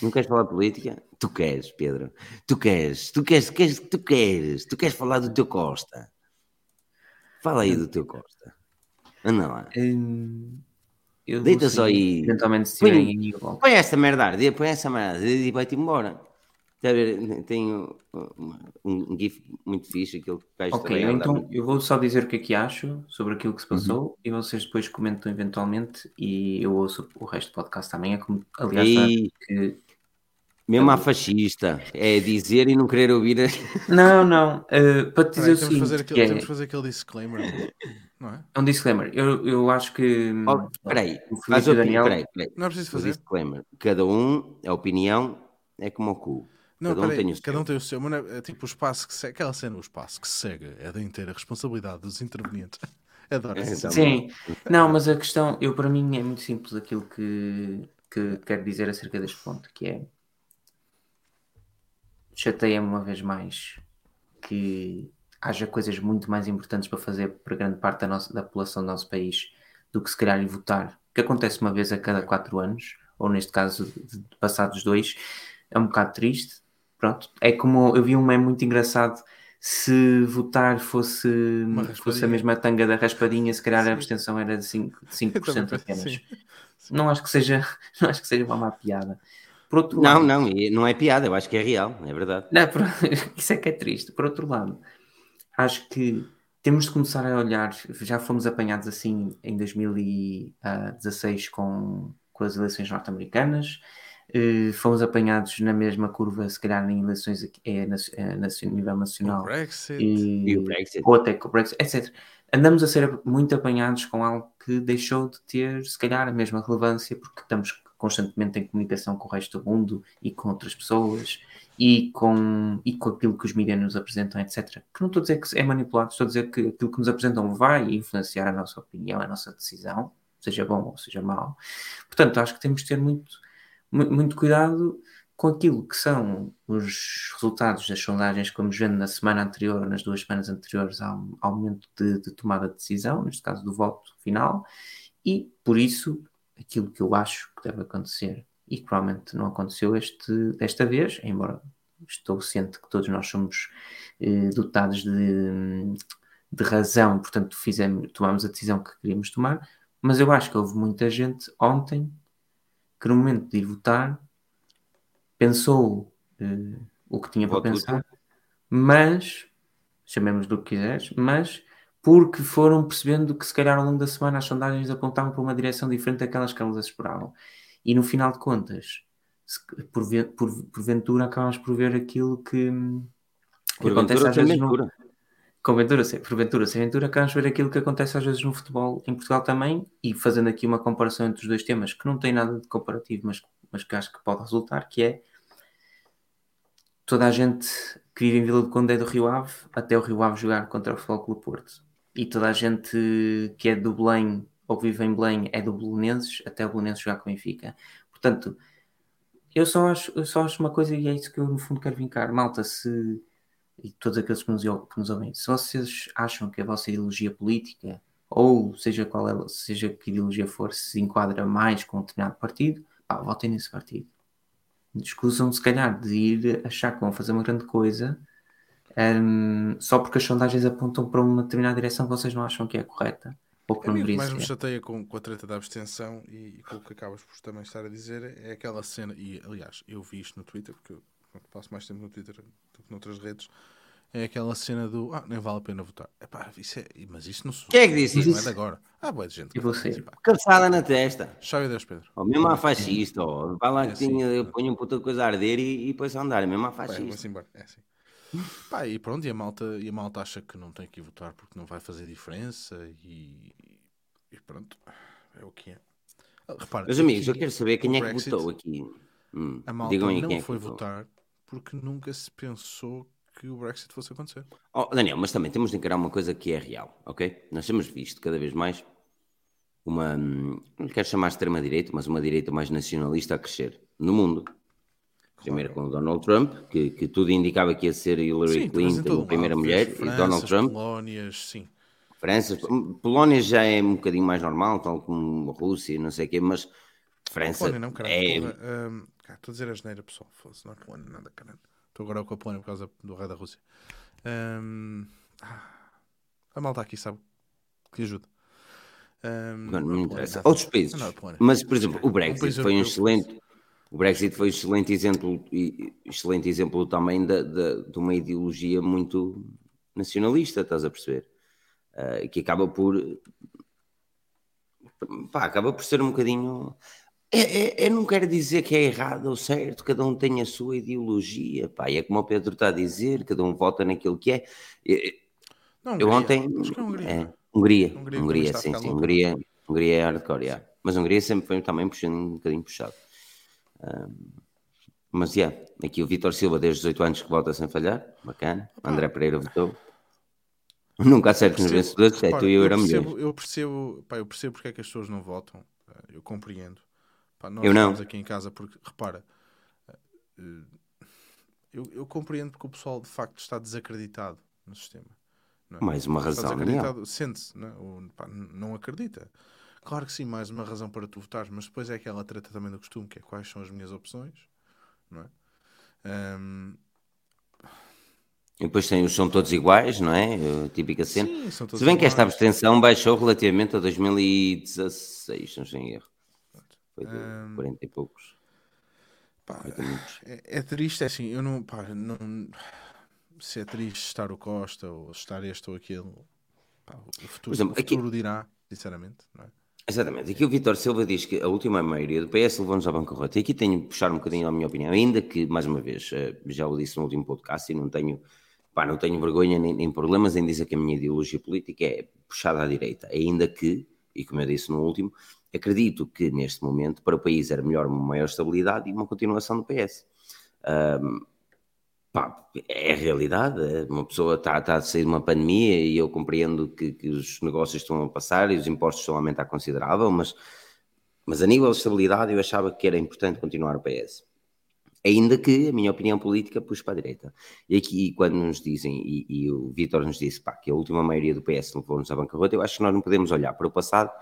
Não queres falar de política? Tu queres, Pedro. Tu queres, tu queres, tu queres, tu queres, tu queres falar do teu Costa. Fala aí do teu Costa. Anda lá. Hum... Deita só aí. Eventualmente, se põe, põe esta merda, põe essa merda e vai-te embora. Tenho um, GIF muito fixe, aquele que Ok, então eu vou só dizer o que é que acho sobre aquilo que se passou uhum. e vocês depois comentam eventualmente e eu ouço o resto do podcast também. É como, aliás, e... que mesmo a fascista, é dizer e não querer ouvir. Não, não. Uh, para te dizer Peraí, o seguinte. Fazer aquele, é... Temos que fazer aquele disclaimer. Não é? é um disclaimer. Eu, eu acho que. Oh, peraí, faz o Daniel... peraí, peraí. Não é preciso fazer. disclaimer. Cada um, a opinião é como o cu. Não, cada, um tem, o cada um tem o seu, mas é, é, tipo o espaço que segue, aquela cena, o espaço que segue é da inteira responsabilidade dos intervenientes. Adoro é, essa Sim, não, mas a questão, eu para mim é muito simples aquilo que, que quero dizer acerca deste ponto, que é chateia-me uma vez mais que haja coisas muito mais importantes para fazer para grande parte da, nossa, da população do nosso país do que se calhar ir votar, que acontece uma vez a cada quatro anos, ou neste caso, de, passados dois, é um bocado triste. Pronto, é como eu vi um meme muito engraçado. Se votar fosse, fosse a mesma tanga da raspadinha, se calhar sim. a abstenção era de 5%, 5 apenas. Sim. Sim. Não acho que seja, não acho que seja uma má piada. não, lado, não, não é piada, eu acho que é real, é verdade. Não, por, isso é que é triste. Por outro lado, acho que temos de começar a olhar, já fomos apanhados assim em 2016 com, com as eleições norte-americanas, uh, fomos apanhados na mesma curva, se calhar em eleições aqui, é, na, é, na, nível nacional. O Brexit. E, e o Brexit. Ou até com o Brexit, etc. Andamos a ser muito apanhados com algo que deixou de ter, se calhar, a mesma relevância, porque estamos constantemente em comunicação com o resto do mundo e com outras pessoas e com, e com aquilo que os mídias nos apresentam, etc. Que não estou a dizer que é manipulado, estou a dizer que aquilo que nos apresentam vai influenciar a nossa opinião, a nossa decisão, seja bom ou seja mau. Portanto, acho que temos de ter muito, muito cuidado com aquilo que são os resultados das sondagens vamos vendo na semana anterior, nas duas semanas anteriores ao, ao momento de, de tomada de decisão, neste caso do voto final, e por isso aquilo que eu acho que deve acontecer e que provavelmente não aconteceu este, desta vez, embora estou ciente que todos nós somos eh, dotados de, de razão, portanto fizemos, tomamos a decisão que queríamos tomar, mas eu acho que houve muita gente ontem que no momento de ir votar pensou eh, o que tinha para pensar, mas chamemos do que quiseres, mas porque foram percebendo que se calhar ao longo da semana as sondagens apontavam para uma direção diferente daquelas que elas esperavam. E no final de contas, por, por, porventura acabas por ver aquilo que, que acontece às vezes no, Ventura, porventura, sem Ventura, acabamos ver aquilo que acontece às vezes no futebol em Portugal também, e fazendo aqui uma comparação entre os dois temas, que não tem nada de comparativo, mas, mas que acho que pode resultar, que é toda a gente que vive em Vila do Conde é do Rio Ave, até o Rio Ave jogar contra o Futebol Clube Porto. E toda a gente que é do Belém ou que vive em Belém é do Belenenses, até o Belenenses jogar com o Benfica. Portanto, eu só acho, eu só acho uma coisa e é isso que eu no fundo quero vincar. Malta, se e todos aqueles que nos, que nos ouvem, se vocês acham que a vossa ideologia política, ou seja qual é, seja que ideologia for, se enquadra mais com um determinado partido, pá, votem nesse partido. Escusam, se calhar, de ir achar que vão fazer uma grande coisa um, só porque as sondagens apontam para uma determinada direção que vocês não acham que é correta. Ou que A não mim o que deveria mais me chateia com, com a treta da abstenção e, e com o que acabas por também estar a dizer é aquela cena, e aliás, eu vi isto no Twitter, porque eu passo mais tempo no Twitter do que noutras redes, é aquela cena do ah, nem vale a pena votar. Epá, isso é, mas isso não, Quem é que disse isso não é de agora. Ah, boa de gente. E você? Cabeçada na testa. Chave Deus, Pedro. Ó, mesmo a fascista, ó. vai lá É que assim. tinha, eu ponho um puta coisa a arder e, e depois a andar, mesmo a Pá, fascista. vamos embora. É assim. Pá, e pronto, e a, malta, e a malta acha que não tem que ir votar porque não vai fazer diferença e, e pronto, é o que é. Ah, Repara, Meus amigos, eu quero saber quem é que Brexit, votou aqui. Hum, A malta não quem é foi votar porque nunca se pensou que o Brexit fosse acontecer. Oh, Daniel, mas também temos de encarar uma coisa que é real, ok? Nós temos visto cada vez mais uma, hum, não quero chamar extrema-direita, mas uma direita mais nacionalista a crescer no mundo. Primeiro com o Donald Trump, que, que tudo indicava que ia ser Hillary Sim, Clinton, a primeira lado, mulher, vês e Donald Trump. Polónias, sim. França, Polónia já é um bocadinho mais normal, tal como a Rússia, não sei o quê, mas França Polónia não, caralho. é... porra, hum, Estou a dizer a geneira, pessoal. foda-se, Não é Polónia, nada, caralho. Estou agora com a Polónia por causa do rei da Rússia. Hum, ah, a malta aqui sabe que ajuda. Hum, Não, não é não Polónia, interessa. Outros países. Não é Polónia. Mas, por exemplo, o Um Brexit país foi um excelente. O Brexit foi um excelente exemplo, excelente exemplo também da, da- de uma ideologia muito nacionalista, estás a perceber? Ah, que acaba por. Pá, acaba por ser um bocadinho. É, é- eu não quero dizer que é errado ou certo, cada um tem a sua ideologia, pá, e é como o Pedro está a dizer, cada um vota naquilo que é. Eu- Não, eu Hungria. ontem. Acho que é Hungria. É, Hungria, Hungria Hungria, sim, sim. Hungria, Hungria é hardcore, yeah. mas Hungria sempre foi também puxando um bocadinho puxado. Ahm, mas, yeah, aqui o Vitor Silva, desde os 18 anos, que vota sem falhar, bacana. André Pereira votou. Nunca acertes nos percebo- vencedores, é tu e eu era percebo, melhor. eu percebo, pá, eu percebo porque é que as pessoas não votam. eh, Eu compreendo. Pá, nós Eu não. estamos aqui em casa porque, repara, eh, eu, eu compreendo porque o pessoal de facto está desacreditado no sistema. é? Mais uma Está razão, desacreditado, sente-se, não, é? Ou, pá, não acredita. Claro que sim, mais uma razão para tu votares, mas depois é aquela treta também do costume, que é quais são as minhas opções, não é? Ahm, E depois tem, são todos iguais, não é? A típica cena. sim, são todos Se bem que esta iguais. abstenção baixou relativamente a 2016, não sei em erro. Foi de Ahm, 40 e poucos. Pá, 40 minutos. É, é triste, é assim, eu não, pá, não. Se é triste estar o Costa ou estar este ou aquele, pá, o futuro, exemplo, o aqui- futuro dirá, sinceramente, não é? Exatamente. Aqui o Vitor Silva diz que a última maioria do PS levou-nos à bancarrota. E aqui tenho de puxar um bocadinho a minha opinião, ainda que, mais uma vez, eh, já o disse no último podcast e não tenho, pá, não tenho vergonha nem, nem problemas em dizer que a minha ideologia política é puxada à direita. Ainda que, e como eu disse no último, acredito que neste momento para o país era melhor uma maior estabilidade e uma continuação do PS. Ahm, pá, é a realidade. é. Uma pessoa está, a sair de uma pandemia e eu compreendo que, que os negócios estão a passar e os impostos estão a aumentar considerável, mas, mas a nível de estabilidade eu achava que era importante continuar o PS. Ainda que a minha opinião política puxe para a direita. E aqui, quando nos dizem, e, e o Vítor nos disse pá, que a última maioria do PS levou-nos à bancarrota, eu acho que nós não podemos olhar para o passado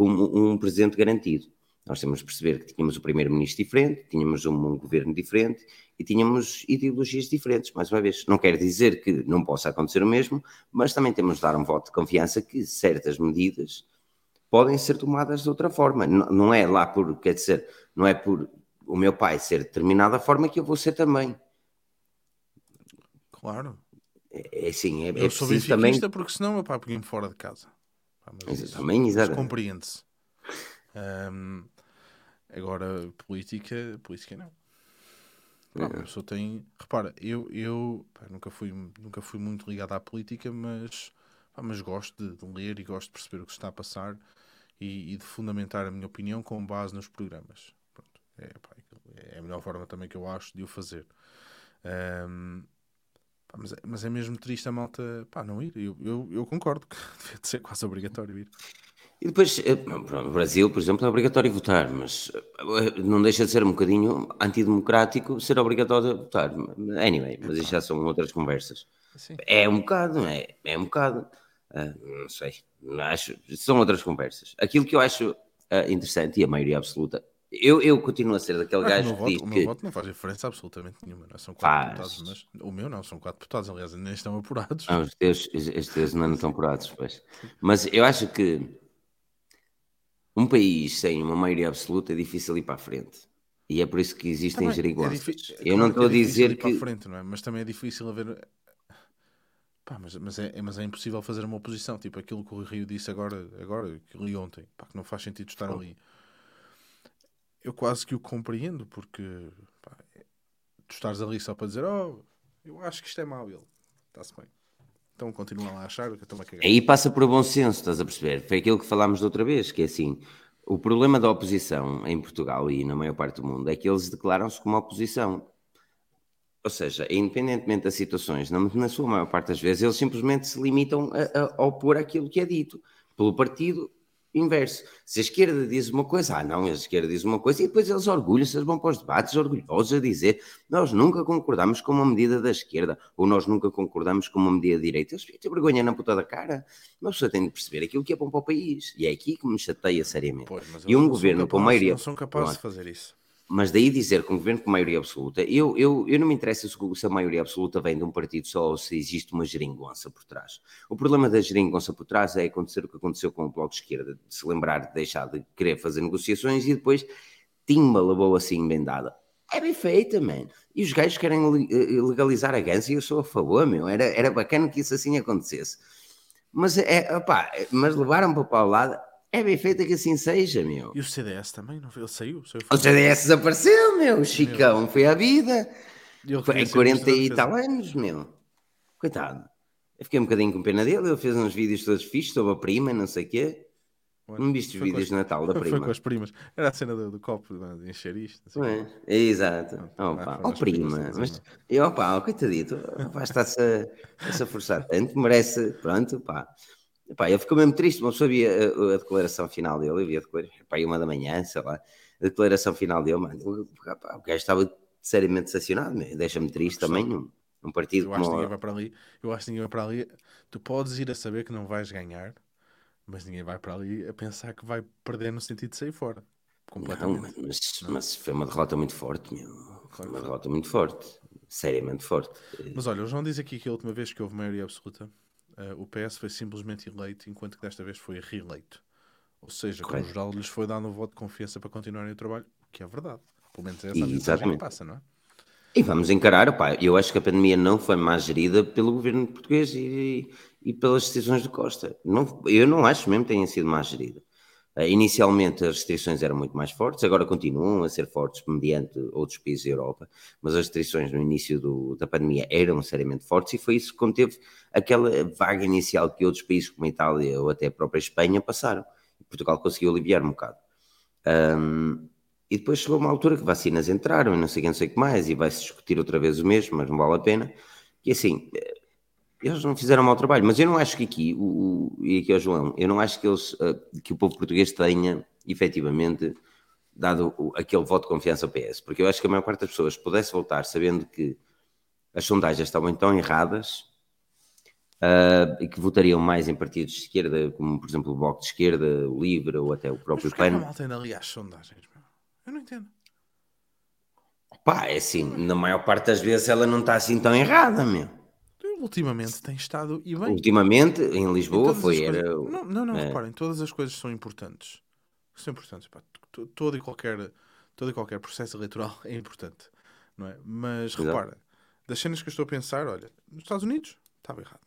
como um presente garantido. Nós temos de perceber que tínhamos o primeiro-ministro diferente, tínhamos um, um governo diferente e tínhamos ideologias diferentes. Mais uma vez, não quer dizer que não possa acontecer o mesmo, mas também temos de dar um voto de confiança que certas medidas podem ser tomadas de outra forma. N- Não é lá por, quer dizer, não é por o meu pai ser de determinada forma que eu vou ser também. Claro. É, é assim, é, é eu sou preciso também. benfiquista porque senão meu pai punha-me fora de casa. Pá, mas isso- Também, exatamente. compreende-se. Ahm, agora, política, política não. Pá, É. A pessoa tem. Repara, eu, eu pá, nunca, fui, nunca fui muito ligado à política, mas, pá, mas gosto de, de ler e gosto de perceber o que está a passar e, e de fundamentar a minha opinião com base nos programas. Pronto, é, é a melhor forma também que eu acho de o fazer. Ahm, pá, mas, é, mas é mesmo triste a malta pá, não ir. Eu, eu, eu concordo que devia de ser quase obrigatório ir. E depois, eh, no Brasil, por exemplo, é obrigatório votar, mas eh, não deixa de ser um bocadinho antidemocrático ser obrigatório votar. Anyway, mas isso já são outras conversas. Assim. É um bocado, não é? É um bocado. ah, não sei. Acho, são outras conversas. Aquilo que eu acho interessante, e a maioria absoluta Eu, eu continuo a ser daquele Claro, gajo o, que diz voto, o que. meu voto não faz diferença absolutamente nenhuma. Não são quatro Faz. deputados, mas o meu não, são quatro deputados. Aliás, nem estão apurados. Ah, os teus, os teus não estão apurados, pois. Mas eu acho que um país sem uma maioria absoluta é difícil ir para a frente. E é por isso que existem Também é geringonças. difí- eu não claro estou a que é difícil dizer a que. frente, não é? Mas também é difícil haver. Pá, mas, mas, é, é- mas é impossível fazer uma oposição. Tipo aquilo que o Rio disse agora, agora aquilo e ontem. Pá, que não faz sentido estar ali. Eu quase que o compreendo, porque pá, é- tu estares ali só para dizer, oh, eu acho que isto é mau. Ele está-se bem. Então continua lá a achar que estou a cagar. Aí passa por bom senso, estás a perceber? Foi aquilo que falámos da outra vez, que é assim, o problema da oposição em Portugal e na maior parte do mundo é que eles declaram-se como oposição. Ou seja, independentemente das situações, na, na sua maior parte das vezes, eles simplesmente se limitam a, a opor aquilo que é dito pelo partido inverso. Se a esquerda diz uma coisa, ah não, a esquerda diz uma coisa, e depois eles orgulham-se, eles vão para os debates orgulhosos a dizer nós nunca concordamos com uma medida da esquerda, ou nós nunca concordamos com uma medida da direita. Eles têm vergonha na puta da cara. Uma pessoa tem de perceber aquilo que é bom para o país. E é aqui que me chateia seriamente. Pois, E um governo capazes- maioria- Não são capazes de fazer isso. Mas daí dizer que um governo com maioria absoluta, eu, eu, eu não me interessa se a maioria absoluta vem de um partido só ou se existe uma geringonça por trás. O problema da geringonça por trás é acontecer o que aconteceu com o Bloco de Esquerda, de se lembrar de deixar de querer fazer negociações e depois timba levou assim bem dada. É bem feita, man. E os gajos querem le- eh, legalizar a gança e eu sou a favor, meu. Era, era bacana que isso assim acontecesse. Mas, é, opá, mas levaram para o lado. É bem feita que assim seja, meu. E o CDS também, não foi? Ele saiu. saiu O CDS desapareceu, meu. O Chicão foi à vida. Foi em ser 40 ministro da e tal anos, meu. Coitado. Eu fiquei um bocadinho com pena dele. Ele fez uns vídeos todos fixos sobre a prima, não sei o quê. Não viste foi vídeos de Natal da Foi prima? com as primas. Era a cena do, do copo, não de encher isto. assim. Não é? Exato. Ah, Opa, foram ó primas prima. Mas, e opa, ó, coitadito. Está-se a, a forçar tanto. Merece. Pronto, pá. Epá, ele ficou mesmo triste. Pessoa via a, a declaração final dele. Eu vi a declaração. Epá, uma da manhã, sei lá. A declaração final dele, mano. O, rapaz, o gajo estava seriamente decepcionado. Deixa-me triste também. Num, num partido Eu acho que como. ninguém vai para ali. Eu acho que ninguém vai para ali. Tu podes ir a saber que não vais ganhar, mas ninguém vai para ali a pensar que vai perder no sentido de sair fora. Não, Completamente. mas, mas foi uma derrota muito forte, meu. Foi uma derrota muito forte. Seriamente forte. Mas olha, o João diz aqui que a última vez que houve maioria absoluta, eh, o PS foi simplesmente eleito, enquanto que desta vez foi reeleito. Ou seja, que no Correto. geral lhes foi dado um voto de confiança para continuarem o trabalho, o que é verdade. Pelo menos é essa mensagem que passa, não é? E vamos encarar, pá, eu acho que a pandemia não foi mais gerida pelo governo português e, e pelas decisões de Costa. Não, eu não acho mesmo que tenha sido mais gerida. Eh, Inicialmente as restrições eram muito mais fortes, agora continuam a ser fortes mediante outros países da Europa, mas as restrições no início do- da pandemia eram seriamente fortes e foi isso que conteve aquela vaga inicial que outros países como a Itália ou até a própria Espanha passaram. Portugal conseguiu aliviar um bocado. Ahm, e depois chegou uma altura que vacinas entraram e não sei o que, não sei o que mais, e vai-se discutir outra vez o mesmo, mas não vale a pena. E assim, eh, eles não fizeram mau trabalho, mas eu não acho que aqui, o, o- e aqui ao João, eu não acho que, eles, eh, que o povo português tenha efetivamente dado o- aquele voto de confiança ao PS, porque eu acho que a maior parte das pessoas pudesse votar sabendo que as sondagens estavam tão erradas ah, e que votariam mais em partidos de esquerda, como por exemplo o Bloco de Esquerda, o Livre ou até o Mas próprio é que a PAN. malta ainda ali às sondagens? meu? Eu não entendo. Pá, é assim, na maior parte das vezes ela não está assim tão errada, meu. Ultimamente tem estado e bem. Ultimamente, em Lisboa, foi. Era, Não, não, não é. reparem, todas as coisas são importantes. São importantes. pá. To- Todo e, qualquer, todo e qualquer processo eleitoral é importante. Não é? Mas Exato. repara, das cenas que eu estou a pensar, olha, nos Estados Unidos estava errado.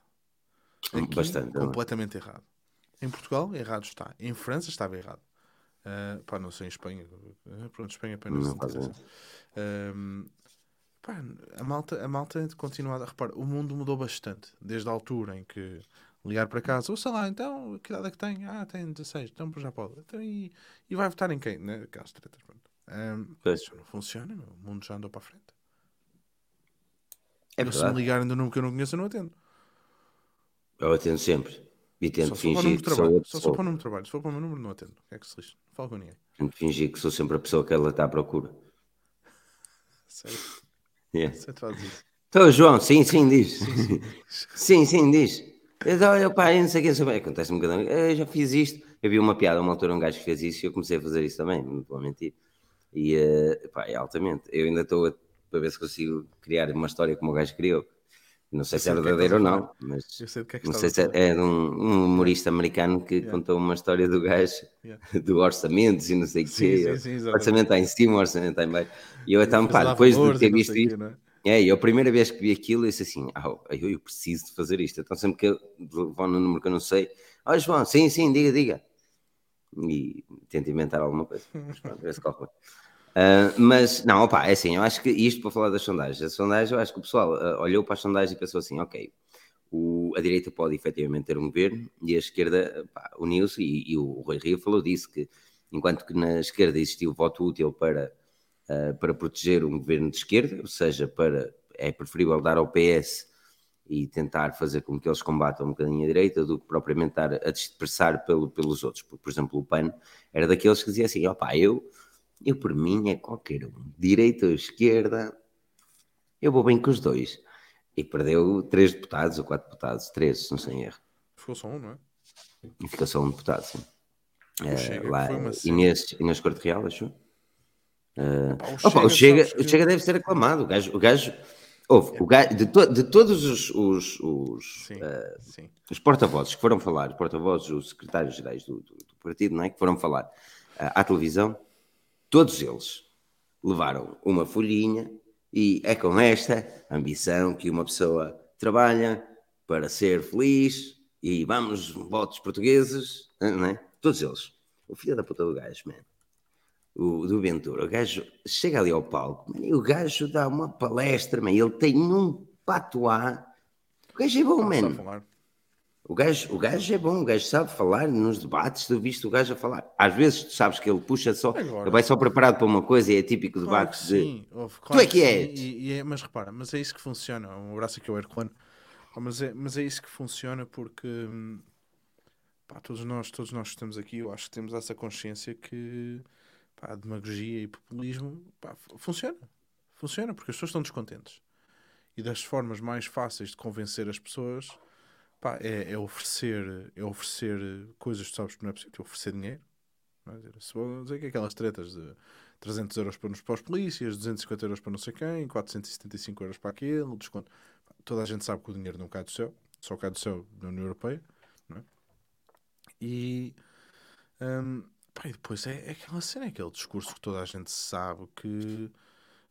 Aqui, Bastante, não é? completamente errado. Em Portugal, errado está. Em França, estava errado. Ah, pá, não sei em Espanha. Ah, Pronto, Espanha apenas Não faz interessa. Ahm, pá, a malta, a malta continuada. Repara, o mundo mudou bastante. Desde a altura em que ligar para casa, ou sei lá, então, que idade é que tem? Ah, tem 16, então já pode. Então, e, e vai votar em quem? Né? Aquelas tretas, pronto. Pois. isso não funciona, meu. o mundo já andou para a frente. É eu, se me ligarem do número que eu não conheço, eu não atendo. Eu atendo sempre. E tento Só fingir que sou a Só para o número de trabalho. Se for para o meu número, não atendo. O que é que se lixe? Não falo com ninguém. Tento fingir que sou sempre a pessoa que ela está à procura. Sério. Yeah. Você faz isso. Então, João, sim, sim, diz. Sim, sim, diz. Eu olha, pá, eu não sei o que é. Acontece-me cada Eu já fiz isto. Eu vi uma piada, uma altura, um gajo que fez isso e eu comecei a fazer isso também, não vou mentir. E uh, pá, é altamente. Eu ainda estou a para ver se consigo criar uma história como o gajo criou. Não sei se é, é verdadeiro ou não, mas é não sei se é, é de um, um humorista americano que yeah. contou uma história do gajo, yeah. do orçamento e não sei o quê. Sim, sim, o orçamento está em cima, orçamento está em baixo. E eu então, pá, depois de ter visto isso, é, e a primeira vez que vi aquilo, eu disse assim: ah, eu, eu preciso de fazer isto. Então, sempre que eu vou no número que eu não sei, olha, João, sim, sim, diga, diga. E tento inventar alguma coisa. Mas pronto, ver se corre. Uh, mas, não, opa, é assim, eu acho que isto para falar das sondagens, a sondagem, eu acho que o pessoal uh, olhou para as sondagens e pensou assim, ok, o, a direita pode efetivamente ter um governo e a esquerda uniu-se e, e, o Rui Rio falou disso, que enquanto que na esquerda existiu voto útil para, uh, para proteger um governo de esquerda, ou seja, para, é preferível dar ao PS e tentar fazer com que eles combatam um bocadinho a direita do que propriamente estar a dispersar pelo, pelos outros, porque, por exemplo, o PAN era daqueles que dizia assim, opá, eu eu, por mim, é qualquer um. Direita ou esquerda, eu vou bem com os dois. E perdeu três deputados ou quatro deputados, três, não sei erro. Ficou só um, não é? E ficou só um deputado, sim. Uh, lá, Inês, Inês Corte Real, acho. Uh, o, opa, Chega, o, Chega, o Chega deve ser aclamado. O gajo, o gajo, ouve, o gajo de, to, de todos os, os, os, uh, os porta-vozes que foram falar, porta-vozes, os secretários-gerais do, do, do, partido, não é? Que foram falar à televisão, Todos eles levaram uma folhinha e é com esta ambição que uma pessoa trabalha para ser feliz e vamos, votos portugueses, não é? Todos eles. O filho da puta do gajo, man. O, do Ventura, o gajo chega ali ao palco man, e o gajo dá uma palestra, man, ele tem um patuá. O gajo é bom, man. O gajo, o gajo é bom, o gajo sabe falar nos debates, tu viste o gajo a falar. Às vezes tu sabes que ele puxa só, Agora, ele vai só preparado para uma coisa e é típico claro debate sim, de claro tu é que, és. E, e é, mas repara, mas é isso que funciona. Um abraço aqui ao Herculano. Oh, mas, é, mas é isso que funciona porque pá, todos nós, todos nós que estamos aqui, eu acho que temos essa consciência que pá, demagogia e populismo pá, funciona. Funciona porque as pessoas estão descontentes. E das formas mais fáceis de convencer as pessoas Pá, é, é, oferecer, é oferecer coisas que sabes que não é possível, é oferecer dinheiro. Não é? Se vou dizer que aquelas tretas de 300 euros para, para os polícias, 250 euros para não sei quem, 475 euros para aquele, desconto. Toda a gente sabe que o dinheiro não cai do céu, só cai do céu na União Europeia. Não é? E, um, pá, e depois é, é aquela cena, é aquele discurso que toda a gente sabe que.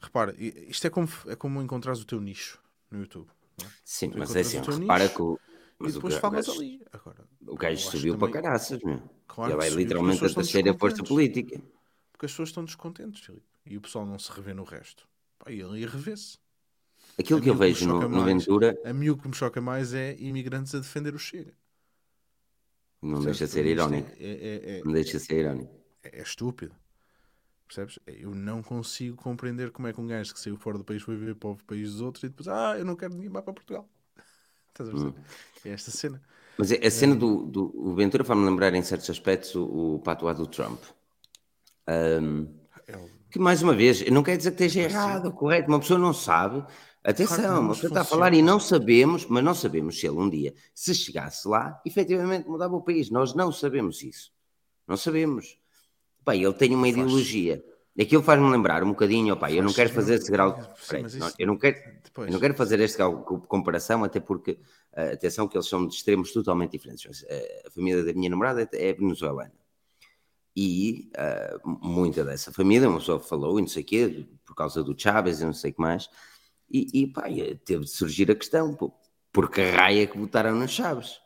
Repara, isto é como, é como encontrares o teu nicho no YouTube. É? Sim, tu mas é assim, repara nicho, que o, mas e depois falas ali. Agora, o gajo subiu também... para caraças, meu. Claro, Ele é literalmente a terceira força política. Porque as pessoas estão descontentes, Filipe. E o pessoal não se revê no resto. Pá, e ele ia rever-se. Aquilo que eu vejo no, no Ventura. A mim o que me choca mais é imigrantes a defender o Chega. Não Percebes? deixa de ser irónico. É, é, é, não deixa de ser irónico. É, é, estúpido. Percebes? Eu não consigo compreender como é que um gajo que saiu fora do país foi viver para o país dos outros e depois, ah, eu não quero ninguém para Portugal. Estás a Hum. É esta cena. Mas a cena é... do, do o Ventura faz-me lembrar em certos aspectos o, o patuá do Trump. Um, é que mais uma vez, não quer dizer que esteja errado correto, uma pessoa não sabe. Atenção, pessoa está a falar e não sabemos, mas não sabemos se ele um dia, se chegasse lá, efetivamente mudava o país. Nós não sabemos isso. Não sabemos. Bem, ele tem uma ideologia. Aquilo faz-me lembrar um bocadinho, opa, eu não quero fazer esse grau. eu, não quero, eu não quero fazer este grau de comparação, até porque, uh, atenção, que eles são de extremos totalmente diferentes. Uh, a família da minha namorada é, é venezuelana. E uh, muita dessa família, uma pessoa falou, e não sei o quê, por causa do Chávez e não sei o que mais. E, e pá, teve de surgir a questão, pô, por que raia que votaram nos Chaves?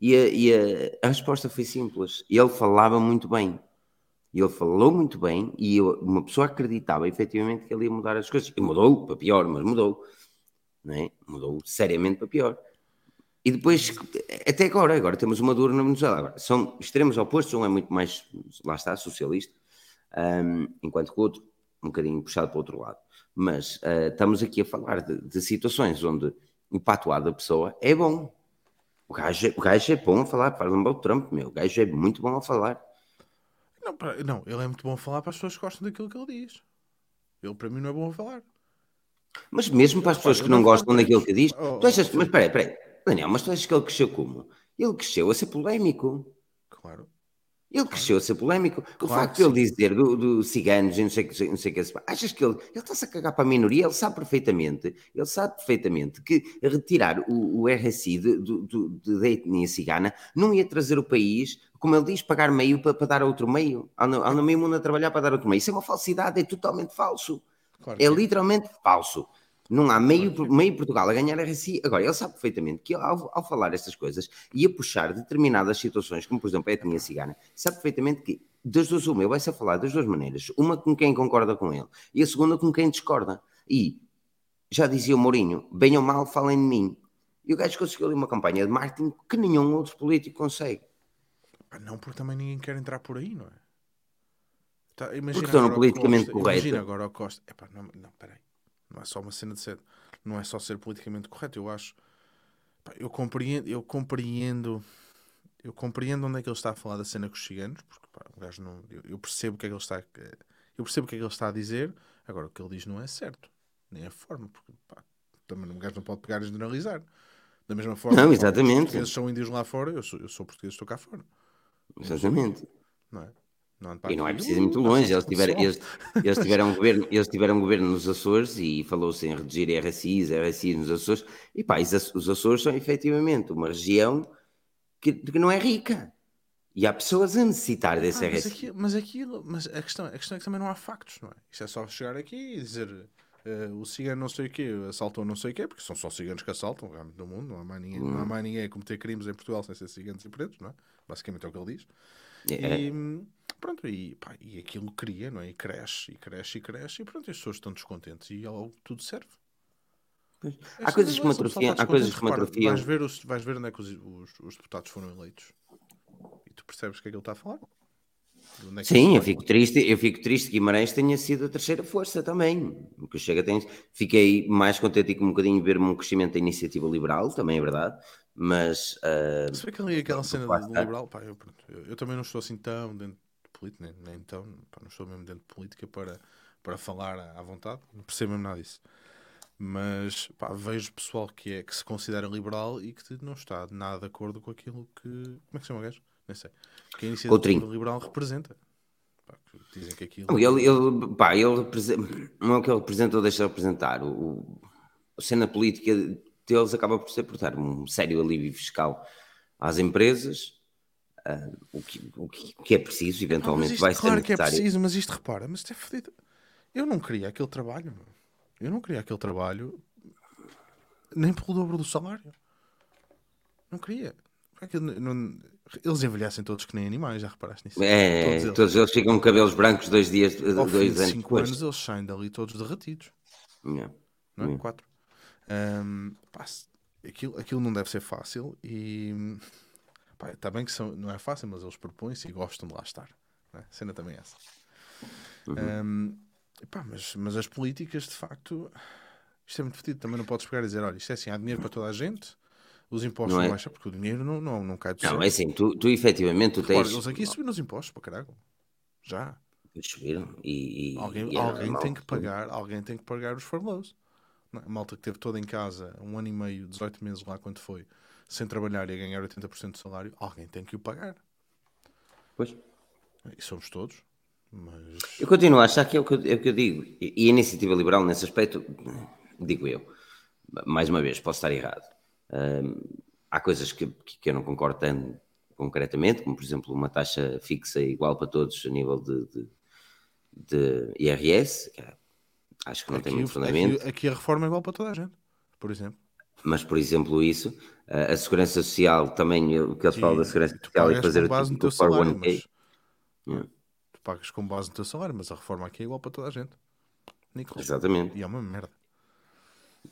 E, a, e a, a resposta foi simples. Ele falava muito bem ele falou muito bem e eu, uma pessoa acreditava efetivamente que ele ia mudar as coisas. E mudou para pior, mas mudou. É? Mudou seriamente para pior. E depois, até agora, agora temos uma dura na Venezuela. Agora, são extremos opostos, um é muito mais, lá está, socialista, um, enquanto que o outro, um bocadinho puxado para o outro lado. Mas uh, estamos aqui a falar de, de, situações onde o patuar da pessoa é bom. O gajo, é, o gajo é bom a falar, fala um o Trump, meu. O gajo é muito bom a falar. Não, não, ele é muito bom a falar para as pessoas que gostam daquilo que ele diz. Ele, para mim, não é bom a falar. Mas mesmo para as pessoas que não gostam daquilo que diz, oh, tu achas, mas peraí, peraí, Daniel, mas tu achas que ele cresceu como? Ele cresceu a ser polémico. Claro. Ele cresceu a ser polémico. O Claro facto de ele dizer do, do ciganos e não sei o que, não sei o que, achas que ele, ele está-se a cagar para a minoria? Ele sabe perfeitamente, ele sabe perfeitamente que retirar o, o RSI de, do- de- da etnia cigana não ia trazer o país, como ele diz, pagar meio para, para dar a outro meio. Anda, meio mundo a trabalhar para dar outro meio. Isso é uma falsidade, é totalmente falso. Claro É que literalmente falso. Não há meio, meio Portugal a ganhar RSI. Agora, ele sabe perfeitamente que ao, ao falar estas coisas e a puxar determinadas situações, como por exemplo a etnia cigana, sabe perfeitamente que das duas uma, ele vai-se a falar das duas maneiras. Uma com quem concorda com ele e a segunda com quem discorda. E, já dizia o Mourinho, bem ou mal, falem de mim. E o gajo conseguiu ali uma campanha de marketing que nenhum outro político consegue. Pá, não, porque também ninguém quer entrar por aí, não é? Tá, imagina Porque torna agora o politicamente Costa, correto. Imagina agora o Costa. Epá, não, não, peraí. Não é só uma cena de ser. Não é só ser politicamente correto. Eu acho. pá, eu compreendo. Eu compreendo. Eu compreendo onde é que ele está a falar da cena com os ciganos, porque pá, o gajo não, eu, eu percebo o que é que ele está a- eu percebo o que é que ele está a dizer, agora o que ele diz não é certo, nem a forma, porque pá, também um gajo não pode pegar e generalizar. Da mesma forma, Não, exatamente. Os portugueses são índios lá fora, eu sou, eu sou português, estou cá fora. Exatamente. Não é? Não E não é preciso ir "Uh, muito longe. Eles tiveram, pessoal." eles, eles tiveram um governo, eles tiveram um governo nos Açores e falou-se em reduzir RSIs, RSIs nos Açores. E pá, os Aço- os Açores são efetivamente uma região que, que não é rica. E há pessoas a necessitar desse Ah, mas, RSI. aquilo, mas aquilo, mas a questão, a questão é que também não há factos, não é? Isto é só chegar aqui e dizer eh, o cigano não sei o quê, assaltou não sei o quê, porque são só ciganos que assaltam realmente no mundo, não há, mais ninguém, não há Hum. mais ninguém a cometer crimes em Portugal sem ser ciganos e pretos, não é? Basicamente é o que ele diz. É, E hum, pronto, e, pá, e aquilo cria, não é? E cresce, e cresce, e cresce, e pronto, as pessoas estão descontentes e ao tudo serve. Pois. É Há coisas que me atrofiam- há coisas que me atrofiam. Vais ver, os, vais ver onde é que os, os, os deputados foram eleitos e tu percebes o que é que ele está a falar. De é Sim, eu fico triste, eu fico triste que Guimarães tenha sido a terceira força também. O que chega tem, fiquei mais contente e com um bocadinho ver um crescimento da iniciativa liberal, também é verdade, mas ah, Se bem que ali aquela cena do liberal, pá, eu, pronto, eu, eu também não estou assim tão dentro de política, nem, nem tão, pá, não estou mesmo dentro de política para, para falar à vontade, não percebo mesmo nada disso. Mas pá, vejo pessoal que, é, que se considera liberal e que não está nada de acordo com aquilo que. Como é que se chama o gajo? Nem sei. Que a iniciativa liberal representa. Pá, que dizem que aquilo. ele, ele, pá, ele representa, não é o que ele representa ou deixa de representar. O, a cena política deles acaba por ser por dar um sério alívio fiscal às empresas, ah, o, que, o que- é preciso, mas eventualmente vai ser claro que é necessário. preciso, mas isto repara, mas isto é fodido. Eu não queria aquele trabalho. meu. Eu não queria aquele trabalho nem pelo dobro do salário. Não queria. Não- eles envelhecem todos que nem animais, já reparaste nisso? É, todos eles. todos eles ficam com cabelos brancos dois dias, Ao fim dois de anos 5 depois. anos eles saem dali todos derretidos. Yeah. não é? Hum. Quatro. Ahm, pá, aquilo, aquilo não deve ser fácil e pá, está bem que são, não é fácil, mas eles propõem-se e gostam de lá estar. não é? A cena também é essa. Uhum. Ahm, pá, mas, mas as políticas, de facto, isto é muito fedido. Também não podes pegar e dizer: olha, isto é assim, há dinheiro para toda a gente, os impostos Não não, é? baixam, porque o dinheiro não, não, não cai do Não, céu. é assim, tu, tu efetivamente tu tens. eles aqui subiram os impostos para caralho. Já. Subiram e, e- Alguém, e alguém tem que pagar, alguém tem que pagar os. Não é? A malta que teve toda em casa um ano e meio, 18 meses lá quando foi, sem trabalhar e a ganhar 80% do salário, alguém tem que o pagar. Pois. E somos todos. Mas Eu continuo a achar que é o que eu, é o que eu digo. E e a iniciativa liberal, nesse aspecto, digo eu, mais uma vez, posso estar errado. Hum, há coisas que, que, eu não concordo tanto concretamente, como por exemplo uma taxa fixa igual para todos a nível de, de, de IRS, que é- acho que não tem aqui, muito fundamento. aqui, aqui a reforma é igual para toda a gente, por exemplo. Mas, por exemplo, isso, a segurança social também, o que eles falam da segurança social e fazer com o base no tipo teu salário, 401k. mas Yeah. tu pagas com base no teu salário, mas a reforma aqui é igual para toda a gente. Nicolas. Exatamente. E é uma merda.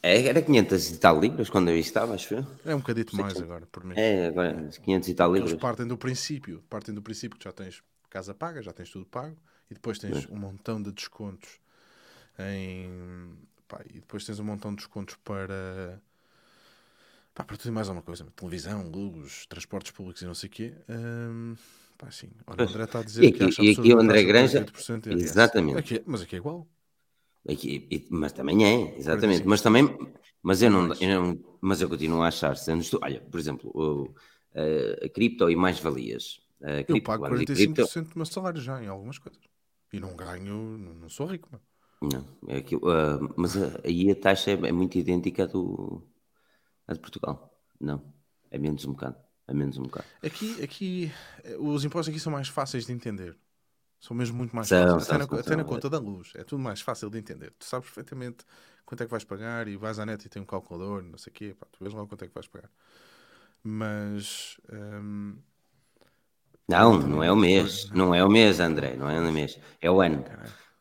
É, era 500 e tal libras quando eu estava, acho eu. É um bocadito mais agora, por mês. É, agora 500 e tal Eles libras. partem do princípio, partem do princípio que já tens casa paga, já tens tudo pago, e depois tens um montão de descontos em pá, e depois tens um montão de descontos para pá, para tudo e mais alguma coisa, televisão, luz, transportes públicos e não sei o quê. Hum, pá, sim. Olha, o André está a dizer E que aqui- acha e aqui o André Granja- 48% de IRS. Exatamente. Aqui é- mas aqui é igual. Aqui, e- mas também é, exatamente. Mas também, mas eu não, eu não- mas eu continuo a achar, sendo estu- olha, por exemplo, o- a, a cripto e mais valias. Uh, eu pago 45% do meu salário já em algumas coisas. E não ganho, não sou rico. Mano. Não, é aquilo, uh, mas aí a taxa é, é muito idêntica à, do, à de Portugal. Não, é menos um bocado. É menos um bocado. Aqui, aqui, os impostos aqui são mais fáceis de entender. São mesmo muito mais são, fáceis. São, até, na, até na, conta da luz. É tudo mais fácil de entender. Tu sabes perfeitamente quanto é que vais pagar e vais à net e tem um calculador, não sei o quê. Pá, tu vês logo quanto é que vais pagar. Mas. Hum, não, não é o mês. Não é o mês, André. Não é o mês. É o ano.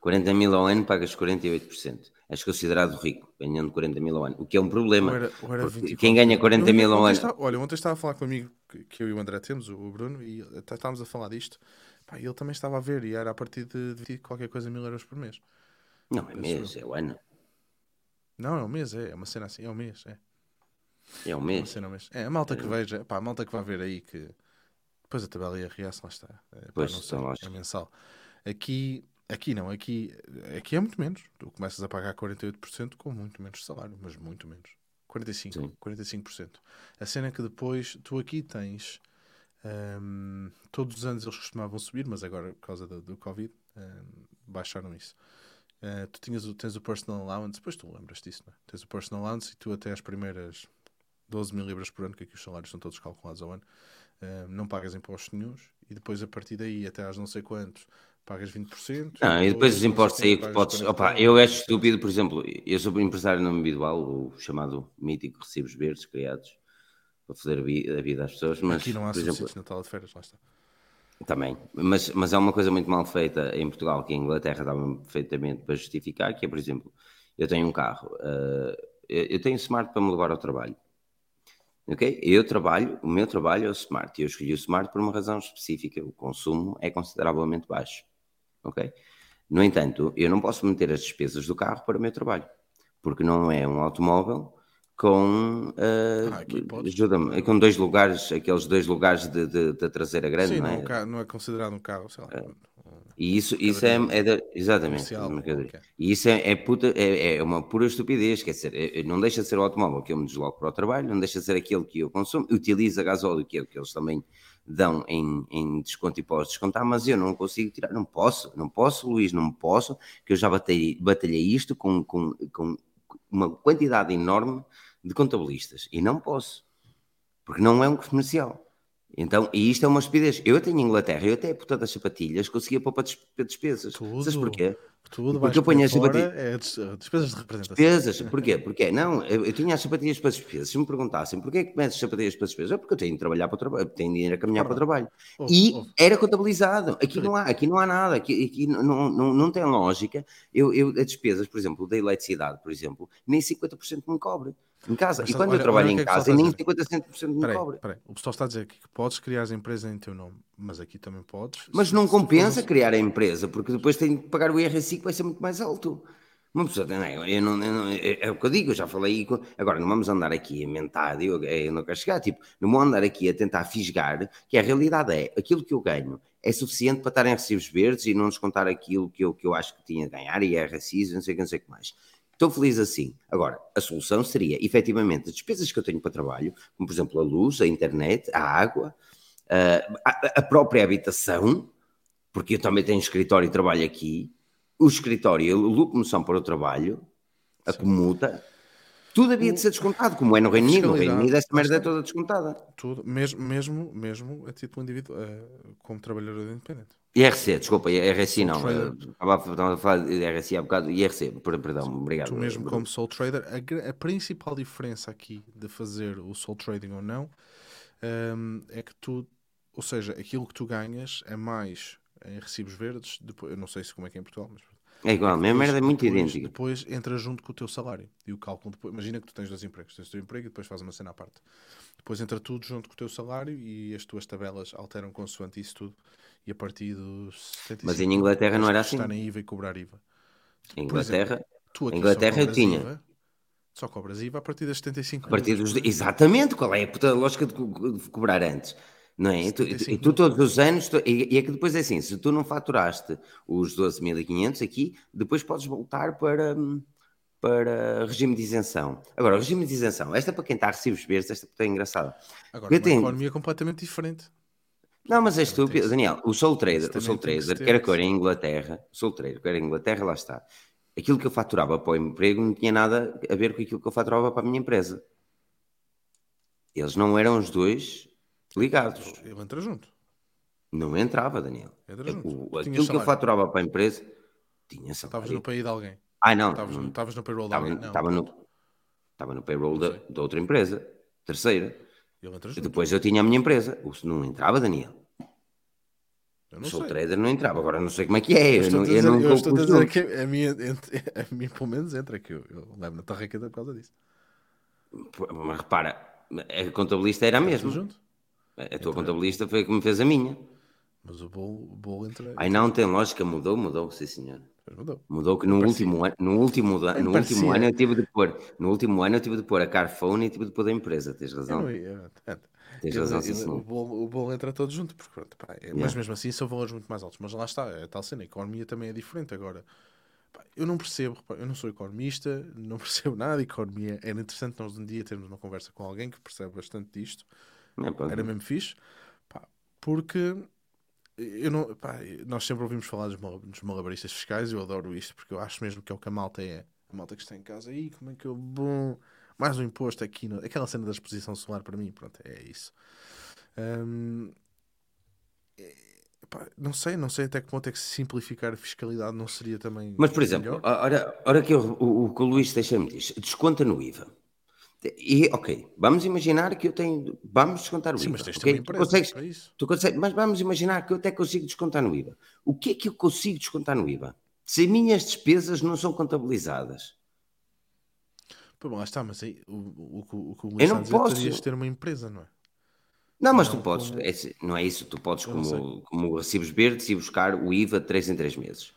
40 mil ao ano pagas 48%. És considerado rico, ganhando 40 mil ao ano. O que é um problema. Ou era, ou era quem ganha 40 eu, mil ao ano. Estava, olha, ontem estava a falar com um amigo que, que eu e o André temos, o Bruno, e estávamos a falar disto. Pá, ele também estava a ver e era a partir de, qualquer coisa mil euros por mês. Não, é mês, é o ano. Não, é um mês, é, é uma cena assim, é um mês, é. É um mês. É, uma cena, um mês. é a malta que é. veja, pá, a malta que vai ver aí que depois a tabela IRS lá está. É, pois, não sei, é mensal. Aqui, aqui não, aqui, aqui é muito menos. Tu começas a pagar 48% com muito menos salário, mas muito menos. 45%, Sim. 45%. A cena é que depois tu aqui tens um, todos os anos eles costumavam subir, mas agora por causa do, do Covid um, baixaram isso. Uh, tu tinhas, tens o personal allowance, depois tu lembras disso, não é? Tens o personal allowance e tu até as primeiras 12 mil libras por ano, que aqui os salários são todos calculados ao ano, uh, não pagas impostos nenhums e depois a partir daí até às não sei quantos pagas 20%. Não, e depois os impostos aí que podes. Opa, eu acho estúpido, por exemplo, eu sou empresário no individual, o chamado mítico recibos verdes criados para fazer a vida às pessoas, mas. Aqui não há exemplo, de Natal de férias, lá está. Também, mas, mas é uma coisa muito mal feita em Portugal, que em Inglaterra dá perfeitamente para justificar, que é, por exemplo, eu tenho um carro, uh, eu tenho smart para me levar ao trabalho. Ok? Eu trabalho, o meu trabalho é o smart. Eu escolhi o smart por uma razão específica. O consumo é consideravelmente baixo. Ok? No entanto, eu não posso meter as despesas do carro para o meu trabalho, porque não é um automóvel com uh, ah, ajuda-me, com dois lugares, aqueles dois lugares de, de, de traseira grande, Sim, não, não, é? não é considerado um carro, sei lá. Uh, e isso, isso é, é exatamente, okay. e isso é, é, puta, é, é, uma pura estupidez, quer dizer, é, não deixa de ser o automóvel que eu me desloco para o trabalho, não deixa de ser aquele que eu consumo, utiliza gasóleo, que é o que eles também dão em, em desconto e posso descontar, mas eu não consigo tirar, não posso, não posso, Luís, não posso, que eu já batalhei, batalhei isto com, com, com uma quantidade enorme de contabilistas e não posso, porque não é um comercial. Então, e isto é uma estupidez. Eu tenho Inglaterra, eu até a puta das sapatilhas conseguia pôr para despesas. Tudo. Sabes porquê? Tudo Porque eu ponho as sapatilhas. É despesas de representação. Despesas, porquê? Porque não, eu, eu, tinha as sapatilhas para despesas. Se me perguntassem porquê que metes sapatilhas para despesas, é porque eu tenho de trabalhar para o trabalho, tenho dinheiro a caminhar para o trabalho. Oh, e oh. era contabilizado. Aqui não há, aqui não há nada, aqui, aqui não, não, não tem lógica. Eu, eu, as despesas, por exemplo, da eletricidade, por exemplo, nem 50% me cobre em casa. E quando olha, eu trabalho em é casa, nem 50% me peraí. Peraí. O pessoal está a dizer que podes criar a empresa em teu nome, mas aqui também podes. Mas não compensa criar a empresa, porque depois tem que pagar o IRC que vai ser muito mais alto. Uma pessoa tem, eu não, eu não, é, é o que eu digo, eu já falei. Agora, não vamos andar aqui a mentar, eu, eu não quero chegar, tipo, não vou andar aqui a tentar fisgar, que a realidade é aquilo que eu ganho é suficiente para estar em recibos verdes e não descontar aquilo que eu, que eu acho que tinha de ganhar, e IRCs, não sei o que, não sei o que mais. Estou feliz assim. Agora, a solução seria, efetivamente, as despesas que eu tenho para trabalho, como por exemplo a luz, a internet, a água, a, a própria habitação, porque eu também tenho escritório e trabalho aqui, o escritório, a locomoção para o trabalho, a Sim. comuta, tudo havia de ser descontado, como é no Reino Unido. No Reino Unido esta merda é toda descontada. Tudo, mesmo, mesmo, mesmo a título indivíduo, uh, como trabalhador independente. IRC, desculpa, IRC não. Estava a falar de IRC há bocado. IRC, perdão, obrigado. Tu mesmo como sole trader, a, a, principal diferença aqui de fazer o sole trading ou não um, é que tu, ou seja, aquilo que tu ganhas é mais em recibos verdes, depois, eu não sei se como é que é em Portugal, mas é igual, a mesma merda é muito depois, idêntica. Depois entra junto com o teu salário e o cálculo. Depois, imagina que tu tens dois empregos, tens o teu emprego e depois fazes uma cena à parte. Depois entra tudo junto com o teu salário e as tuas tabelas alteram consoante isso tudo. E a partir dos 75, Mas em Inglaterra não era assim. Estar em IVA e cobrar IVA. Em Inglaterra, exemplo, tu aqui Inglaterra eu tinha. IVA, só cobras IVA a partir das 75 A partir dos... Exatamente, qual é a puta lógica de, de cobrar antes? Não é? E tu, e tu, todos os anos, tu, e, e, é que depois é assim: se tu não faturaste os 12.500 aqui, depois podes voltar para, para regime de isenção. Agora, o regime de isenção, esta é para quem está a recibos verdes, esta é engraçada. Agora, é uma tenho... economia completamente diferente. Não, mas é estúpido, Daniel. O Soul Trader, o Soul que Trader, ter, quer que era em Inglaterra, o Soul Trader, quer em Inglaterra, lá está. Aquilo que eu faturava para o emprego não tinha nada a ver com aquilo que eu faturava para a minha empresa. Eles não eram os dois ligados. Ele entra junto. Não entrava, Daniel. Entra junto. O- aquilo que eu faturava para a empresa tinha Estavas salário. no país de alguém. Ah, não. Estavas no, estavas no payroll de alguém. Estava no, estava no payroll da, da outra empresa, terceira. Ele entra junto. depois eu tinha a minha empresa. O- Não entrava, Daniel. Eu não Soul sei. Trader não entrava. Agora não sei como é que é. Eu, estou não, a eu dizer, nunca eu estou a dizer que a minha, a minha pelo menos entra, que eu, eu levo na tarraqueta por causa disso. Mas repara, a contabilista era a mesma. junto. A tua contabilista foi a que me fez a minha. Mas o bolo, o bolo entra. Ai não, tem lógica, mudou, mudou, sim senhor. Mudou. Mudou que no Parecia. último ano, no último, no parecia. último ano eu tive de pôr, no último ano eu tive de pôr a Carphone e tive de pôr da empresa, tens razão. não ia. é, Tens ele- razão, ele- o, bolo, o bolo entra todo junto, porque pronto, pá, é- mas Yeah. mesmo assim são valores muito mais altos. Mas lá está, é tal cena, a economia também é diferente agora. pá, eu não percebo, pá, eu não sou economista, não percebo nada de economia. Era interessante nós um dia termos uma conversa com alguém que percebe bastante disto. É, pá, Era mesmo fixe, porque eu não, pá, nós sempre ouvimos falar dos, dos malabaristas fiscais. Eu adoro isto porque eu acho mesmo que é o que a malta é. A malta que está em casa, aí como é que eu. Bom, mais um imposto aqui, no- aquela cena da exposição solar para mim, pronto, é isso. Hum, é, pá, não sei, não sei até que ponto é que simplificar a fiscalidade não seria também. Mas, por exemplo, melhor. ora, ora que eu- o, o que o Luís deixa-me diz, desconta no IVA. E, ok, vamos imaginar que eu tenho, vamos descontar o Sim, IVA. mas tens ok? também Tu consegues- para isso. tu consegues- mas vamos imaginar que eu até consigo descontar no IVA. O que é que eu consigo descontar no IVA? Se as minhas despesas não são contabilizadas. Pô, bom, lá está, mas aí o, o, o, o que o Eu não dizer, posso. terias de ter uma empresa, não é? Não, mas Não, tu podes, como- é não é isso, tu podes, Eu como, como recibos verdes, ir buscar o IVA de 3 em 3 meses.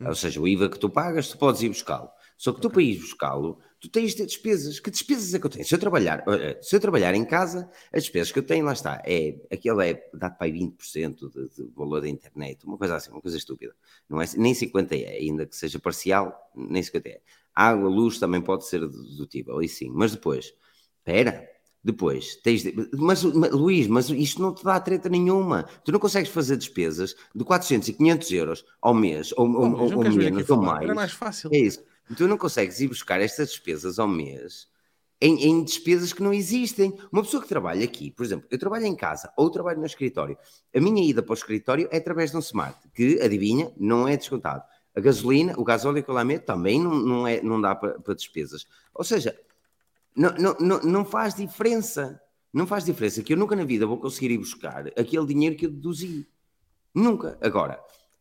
Hum. Ou seja, o IVA que tu pagas, tu podes ir buscá-lo. Só que tu para ir buscá-lo, tu tens de ter despesas. Que despesas é que eu tenho? Se eu trabalhar, olha, se eu trabalhar em casa, as despesas que eu tenho, lá está, é, aquele é, dá para aí 20% de, de valor da internet, uma coisa assim, uma coisa estúpida. Não é, nem 50 é, ainda que seja parcial, nem 50 é. Água, luz também pode ser dedutível, aí sim. Mas depois, espera, depois, tens de... mas, mas, Luís, mas isto não te dá treta nenhuma. Tu não consegues fazer despesas de 400 e 500 euros ao mês, ou, ou, Luís, ou, ou menos, ou mais. Era mais fácil. É isso. Tu não consegues ir buscar estas despesas ao mês em, em despesas que não existem. Uma pessoa que trabalha aqui, por exemplo, eu trabalho em casa ou trabalho no escritório. A minha ida para o escritório é através de um smart, que, adivinha, não é descontado. A gasolina, o gasóleo que eu lá meto também não, não, é, não dá para, para despesas. Ou seja, não, não, não, não faz diferença. Não faz diferença que eu nunca na vida vou conseguir ir buscar aquele dinheiro que eu deduzi. Nunca. Agora,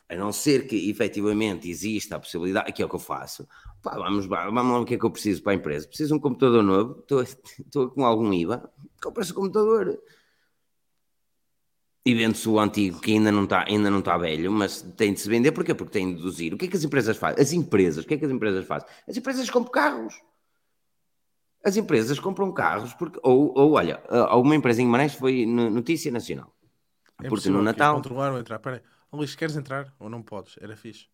a não ser que efetivamente exista a possibilidade, que é o que eu faço, pá, vamos, vamos lá o que é que eu preciso para a empresa. Preciso de um computador novo, estou, estou com algum IVA, compra-se o computador. E vende-se o antigo, que ainda não, está, ainda não está velho, mas tem de se vender, porquê? Porque tem de deduzir. O que é que as empresas fazem? As empresas, o que é que as empresas fazem? As empresas compram carros. As empresas compram carros, porque, ou, ou olha, alguma empresa em Guimarães foi no- notícia nacional. É porque no Natal. Controlaram entrar. Peraí, Luís, queres entrar ou não podes? Era fixe.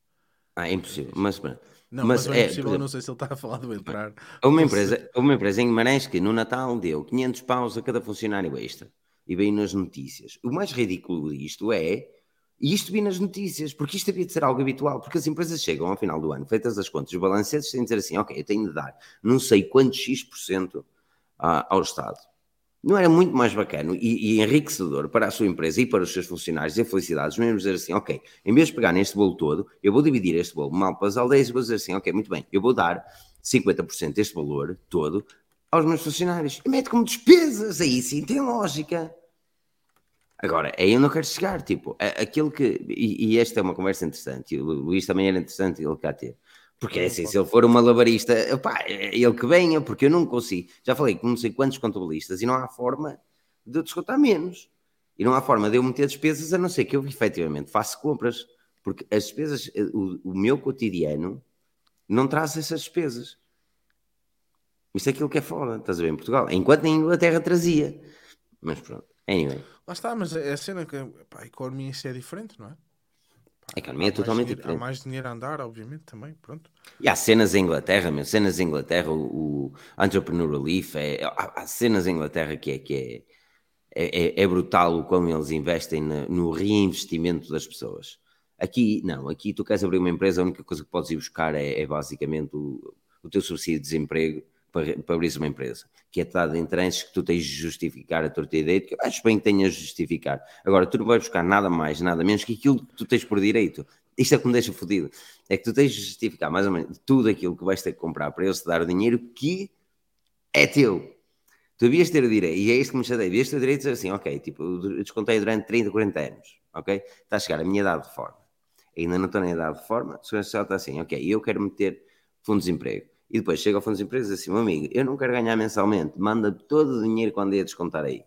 Ah, é impossível, mas. Não, Mas mas, é, é impossível. por Eu não sei se ele está a falar do entrar. Uma empresa, uma empresa em Guimarães que no Natal deu 500 paus a cada funcionário extra. E veio nas notícias. O mais ridículo disto é, e isto vi nas notícias, porque isto havia de ser algo habitual, porque as empresas chegam ao final do ano, feitas as contas, os balancetes, têm de dizer assim, ok, eu tenho de dar não sei quantos X% ao Estado. Não era muito mais bacana e, e enriquecedor para a sua empresa e para os seus funcionários e felicidades, mesmo dizer assim, ok, em vez de pegar neste bolo todo, eu vou dividir este bolo mal para as aldeias e vou dizer assim, ok, muito bem, eu vou dar 50% deste valor todo aos meus funcionários. E mete como despesas, aí sim tem lógica. Agora, aí eu não quero chegar, tipo, aquilo que, e, e esta é uma conversa interessante, e o Luís também era interessante ele cá ter. Porque é assim, se ele for um malabarista, epá, é ele que venha, porque eu não consigo. Já falei com não sei quantos contabilistas e não há forma de eu descontar menos. E não há forma de eu meter despesas, a não ser que eu efetivamente faça compras. Porque as despesas, eh, o, o meu cotidiano não traz essas despesas. Isto é aquilo que é foda, estás a ver, em Portugal. Enquanto na Inglaterra trazia. Mas pronto, anyway. Lá está, mas é a cena que pá, a economia é diferente, não é? A economia é totalmente dinheiro- diferente. Há mais dinheiro a andar, obviamente, também. Pronto. E há cenas em Inglaterra, meu, cenas em Inglaterra, o, o Entrepreneur Relief, é, há, há cenas em Inglaterra que é, que é, é, é, é brutal o quão eles investem no, no reinvestimento das pessoas. Aqui, não, aqui tu queres abrir uma empresa, a única coisa que podes ir buscar é, é basicamente o, o teu subsídio de desemprego para, para abrir uma empresa, que é dado em tranches que tu tens de justificar a tua ideia, que eu acho bem que tenhas de justificar. Agora, tu não vais buscar nada mais, nada menos que aquilo que tu tens por direito. Isto é que me deixa fodido. É que tu tens de justificar mais ou menos tudo aquilo que vais ter que comprar para eles te dar o dinheiro que é teu. Tu devias ter o direito, e é isto que me chateia, devias ter o direito de dizer assim, ok, tipo, eu descontei durante 30, 40 anos, ok? Está a chegar a minha idade de reforma. Ainda não estou na idade de reforma, a Segurança Social está assim, ok, eu quero meter fundo de desemprego. E depois chega ao fundo de desemprego e diz assim, meu amigo, eu não quero ganhar mensalmente, manda todo o dinheiro quando ia descontar aí.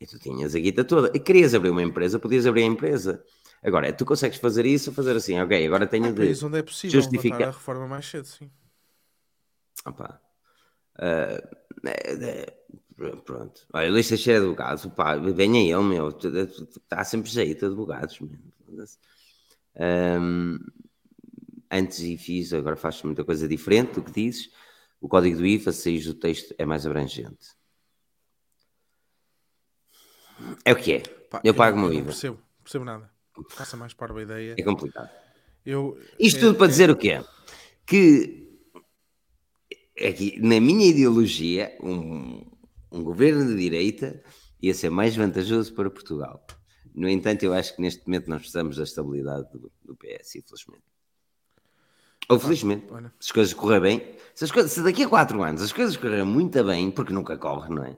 E tu tinhas a guita toda. E querias abrir uma empresa, podias abrir a empresa. Agora, tu consegues fazer isso, fazer assim, ok, agora tenho ah, de isso onde é possível justificar. a reforma mais cedo, sim. Opa. Uh, é, é, pronto. Olha, o Luís Teixeira de Advogados, pá, venha ele, meu, está sempre jeito de advogados, um, antes e fiz, agora faz muita coisa diferente do que dizes. O código do IFA, saís do texto, é mais abrangente. É o que é. Pá, eu pago o meu IVA. Percebo, percebo nada. Faça mais para a ideia. É complicado. Eu, Isto é, tudo para é... dizer o quê? Que aqui, na minha ideologia, um, um governo de direita ia ser mais vantajoso para Portugal. No entanto, eu acho que neste momento nós precisamos da estabilidade do, do PS, infelizmente. Ou felizmente, ah, se as coisas correrem bem, se, as coisas, se daqui a quatro anos as coisas correrem muito bem, porque nunca corre, não é?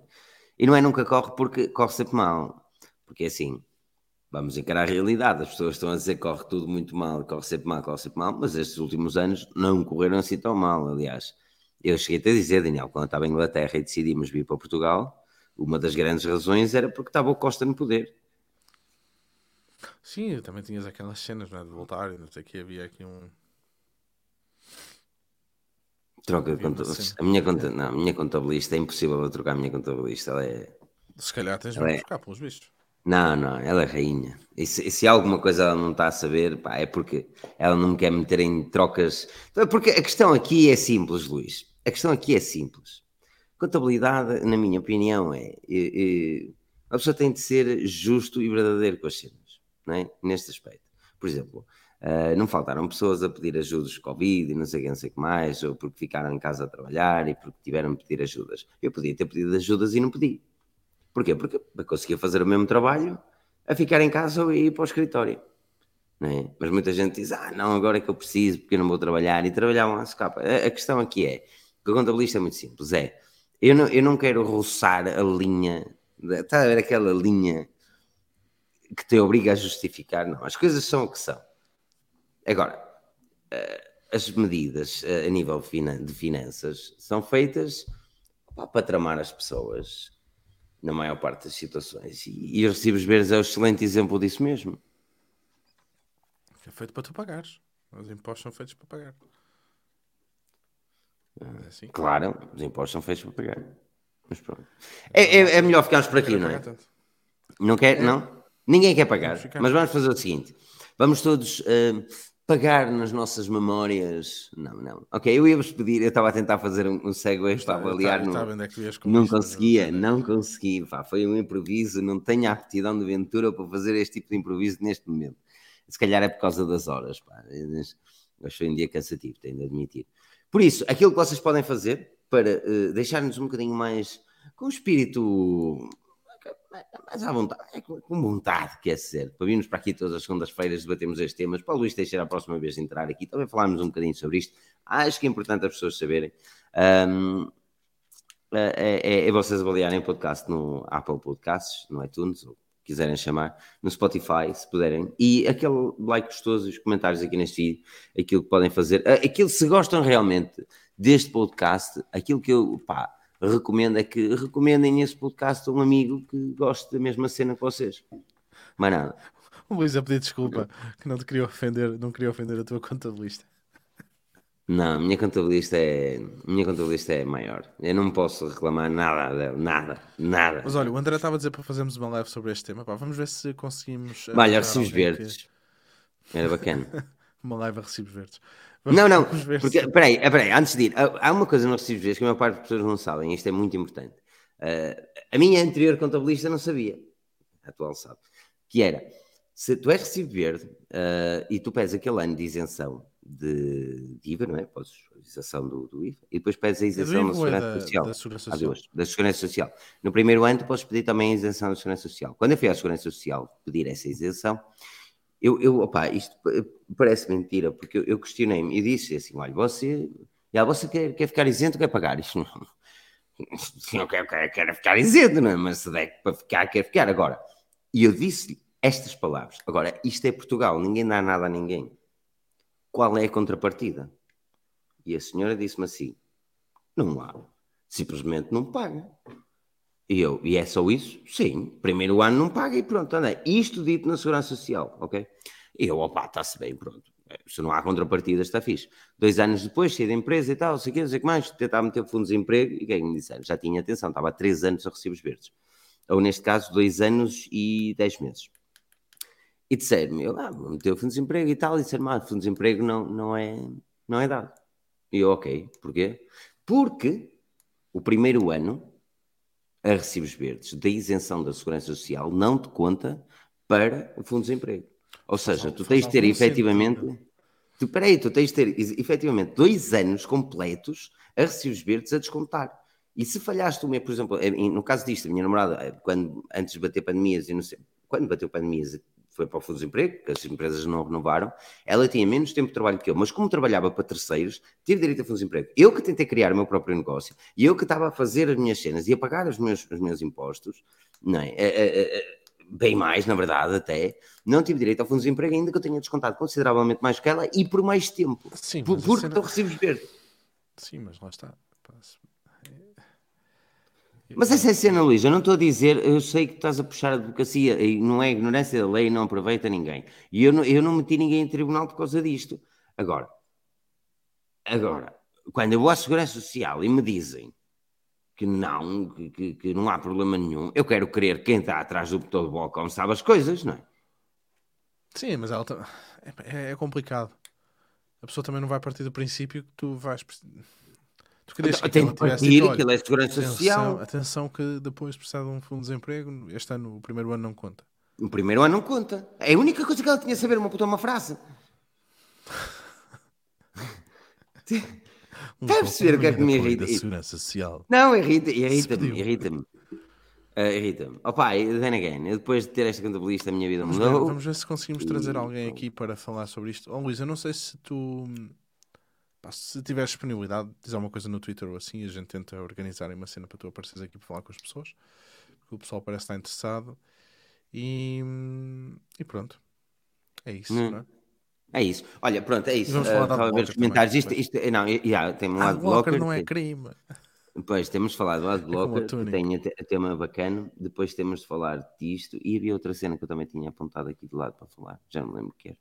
E não é nunca corre porque corre sempre mal. Porque é assim, vamos encarar a realidade. As pessoas estão a dizer que corre tudo muito mal, corre sempre mal, corre sempre mal, mas estes últimos anos não correram assim tão mal. Aliás, eu cheguei a dizer, Daniel, quando eu estava em Inglaterra e decidimos vir para Portugal, uma das grandes razões era porque estava o Costa no poder. Sim, também tinhas aquelas cenas não é, de voltar e não sei o que, havia aqui um. Troca de contabilista. A minha, conta... não, a minha contabilista é impossível eu trocar a minha contabilista. Ela é. Se calhar tens de é... buscar pelos vistos. Não, não, ela é rainha. E se, se alguma coisa ela não está a saber, pá, é porque ela não me quer meter em trocas. Porque a questão aqui é simples, Luís. A questão aqui é simples. Contabilidade, na minha opinião, é, é, é a pessoa tem de ser justo e verdadeiro com as cenas, não é? neste aspecto. Por exemplo, uh, não faltaram pessoas a pedir ajudas de Covid e não sei não sei o que mais, ou porque ficaram em casa a trabalhar e porque tiveram de pedir ajudas. Eu podia ter pedido ajudas e não pedi. Porquê? Porque eu conseguia fazer o mesmo trabalho a ficar em casa ou ir para o escritório. É? Mas muita gente diz, ah, não, agora é que eu preciso porque eu não vou trabalhar. E trabalhavam à escapa. A, a questão aqui é, o contabilista é muito simples, é, eu não, eu não quero roçar a linha, está a ver aquela linha que te obriga a justificar, não, as coisas são o que são. Agora, eh, as medidas eh, a nível de finanças são feitas para tramar as pessoas na maior parte das situações. E, os recibos verdes é um excelente exemplo disso mesmo. É feito para tu pagares. Os impostos são feitos para pagar. É assim? Claro, os impostos são feitos para pagar. Mas pronto. É, é, é melhor ficarmos por aqui, não é? Não quer? Não? Ninguém quer pagar. Mas vamos fazer o seguinte: vamos todos uh, pagar nas nossas memórias. Não, não. Ok, eu ia-vos pedir, eu estava a tentar fazer um, um segue para avaliar. Não, é não conseguia, não consegui. Pá, foi um improviso, não tenho a aptidão de aventura para fazer este tipo de improviso neste momento. Se calhar é por causa das horas. Pá. Foi um dia cansativo, tenho de admitir. Por isso, aquilo que vocês podem fazer para uh, deixar-nos um bocadinho mais com o espírito mais à vontade, é com vontade, quer ser, para virmos para aqui todas as segundas-feiras debatermos estes temas, para o Luís Teixeira a próxima vez entrar aqui, também falarmos um bocadinho sobre isto. Acho que é importante as pessoas saberem. Um, é, é, é, vocês avaliarem o podcast no Apple Podcasts, no iTunes, ou quiserem chamar, no Spotify, se puderem, e aquele like gostoso, os comentários aqui neste vídeo, aquilo que podem fazer, ah, aquilo se gostam realmente deste podcast, aquilo que eu pá, recomendo é que recomendem esse podcast a um amigo que goste da mesma cena que vocês. Mais nada. O Luís a pedir desculpa que não te queria ofender, não queria ofender a tua contabilista. Não, a minha contabilista é, minha contabilista é maior. Eu não posso reclamar nada dela, nada, nada. Mas olha, o André estava a dizer para fazermos uma live sobre este tema. Pá, vamos ver se conseguimos. Olha, recibos verdes. Que... Era bacana. uma live a recibos verdes. Não, não, porque, peraí, peraí, antes de ir, há uma coisa nos recibos verdes que a maior parte das pessoas não sabem, isto é muito importante. Uh, a minha anterior contabilista não sabia, a atual sabe, que era, se tu és recibo verde uh, e tu pedes aquele ano de isenção de, de IVA, não é? Podes a isenção do, do, IVA e depois pedes a isenção da segurança, da, social, da segurança social. Duas, da segurança social. No primeiro ano tu podes pedir também a isenção da segurança social. Quando eu fui à segurança social pedir essa isenção, eu, eu opa, isto parece mentira, porque eu, eu questionei-me e disse assim: olha, você, já, você quer, quer ficar isento quer pagar? Isto não, não quero, quero, quero ficar isento, não é? Mas se der para ficar, quer ficar. Agora, e eu disse estas palavras. Agora, isto é Portugal, ninguém dá nada a ninguém. Qual é a contrapartida? E a senhora disse-me assim: não há, simplesmente não paga. E eu, e é só isso? Sim, primeiro ano não paga e pronto, anda. Isto dito na Segurança Social, ok? E eu, opa, está-se bem, pronto. Se não há contrapartida, está fixe. Dois anos depois, saí da empresa e tal, sei o que, sei que mais, tentar meter fundos de emprego e quem me disseram? Já tinha atenção, estava há três anos a recibos verdes. Ou neste caso, dois anos e dez meses. E disseram-me, eu, ah, vou meter o fundo de emprego e tal, e disseram-me, ah, fundo de emprego não, não, é, não é dado. E eu, ok, porquê? Porque o primeiro ano a recibos verdes da isenção da Segurança Social não te conta para o Fundo de Desemprego. Ou seja, tu tens de ter efetivamente. Tu, peraí, tu tens de ter efetivamente dois anos completos a recibos verdes a descontar. E se falhaste uma, por exemplo, no caso disto, a minha namorada, quando, antes de bater pandemias, e não sei, quando bateu pandemias, foi para o Fundo de Desemprego, que as empresas não renovaram, ela tinha menos tempo de trabalho que eu, mas como trabalhava para terceiros, tive direito a Fundo de Desemprego. Eu que tentei criar o meu próprio negócio, e eu que estava a fazer as minhas cenas e a pagar os meus, os meus impostos, não é? é, é, bem mais, na verdade, até, não tive direito ao Fundo de Desemprego, ainda que eu tenha descontado consideravelmente mais que ela e por mais tempo. Sim, por, porque cena... recibos verdes. Sim, mas lá está. Mas essa é cena, Luís. Eu não estou a dizer, eu sei que estás a puxar a advocacia e não é ignorância da lei e não aproveita ninguém. E eu não, eu não meti ninguém em tribunal por causa disto. Agora, agora, quando eu vou à Segurança Social e me dizem que não, que, que não há problema nenhum, eu quero crer quem está atrás do botão do balcão sabe as coisas, não é? Sim, mas tá... é, é complicado. A pessoa também não vai partir do princípio que tu vais Tu querias que tem que partir, aquilo é segurança atenção, social. Atenção que depois precisar de um fundo de desemprego, este ano, o primeiro ano não conta. O primeiro ano não conta. É a única coisa que ela tinha a saber, uma puta uma frase. Um Deve perceber o que é que me irrita? segurança social. Não, irrita-me, irrita-me, irrita-me. Uh, irrita-me. Opa, then again, depois de ter esta contabilista, a minha vida vamos mudou. Ver, vamos ver se conseguimos trazer alguém aqui para falar sobre isto. Oh, Luís, eu não sei se tu Pá, se tiveres disponibilidade, diz alguma coisa no Twitter ou assim, a gente tenta organizar uma cena para tu apareceres aqui para falar com as pessoas, porque o pessoal parece estar interessado. E, e pronto. É isso, hum. não é? É isso. Olha, pronto, é isso. vamos falar uh, estava a ver os comentários. Isto, isto, não, yeah, tem um lado blocker. não é crime. Depois temos de falar do adblocker, é que tem a tema bacana. Depois temos de falar disto. E havia outra cena que eu também tinha apontado aqui de lado para falar. Já não lembro o que era.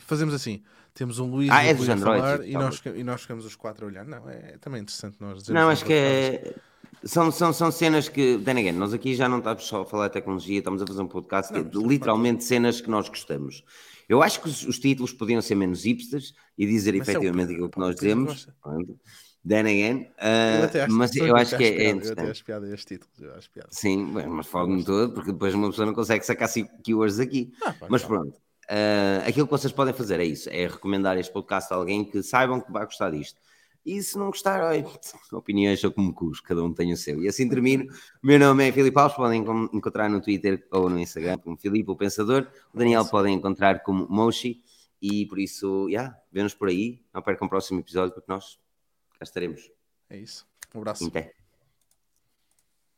Fazemos assim: temos um Luís ah, é dos Android, e, nós, e nós ficamos os quatro a olhar. Não, é também interessante nós Não, acho que é. São, são, são cenas que, then again, nós aqui já não estamos só a falar de tecnologia, estamos a fazer um podcast não, de literalmente cenas que nós gostamos. Eu acho que os, os, títulos podiam ser menos hipsters e dizer mas efetivamente é aquilo que nós dizemos. Then again, uh, mas eu acho que é, é interessante. Eu acho piada este título, eu acho piada. Sim, mas fode-me todo, porque depois uma pessoa não consegue sacar keywords aqui. Ah, mas pronto. Uh, aquilo que vocês podem fazer é isso: é recomendar este podcast a alguém que saibam que vai gostar disto. E se não gostar, opiniões são como cus, cada um tem o seu. E assim termino. O meu nome é Filipe Alves, podem encontrar no Twitter ou no Instagram como Filipe, o Pensador. O Daniel podem encontrar como Moshi. E por isso, já, yeah, vemos por aí. Não percam o próximo episódio, porque nós cá estaremos. É isso. Um abraço. Até.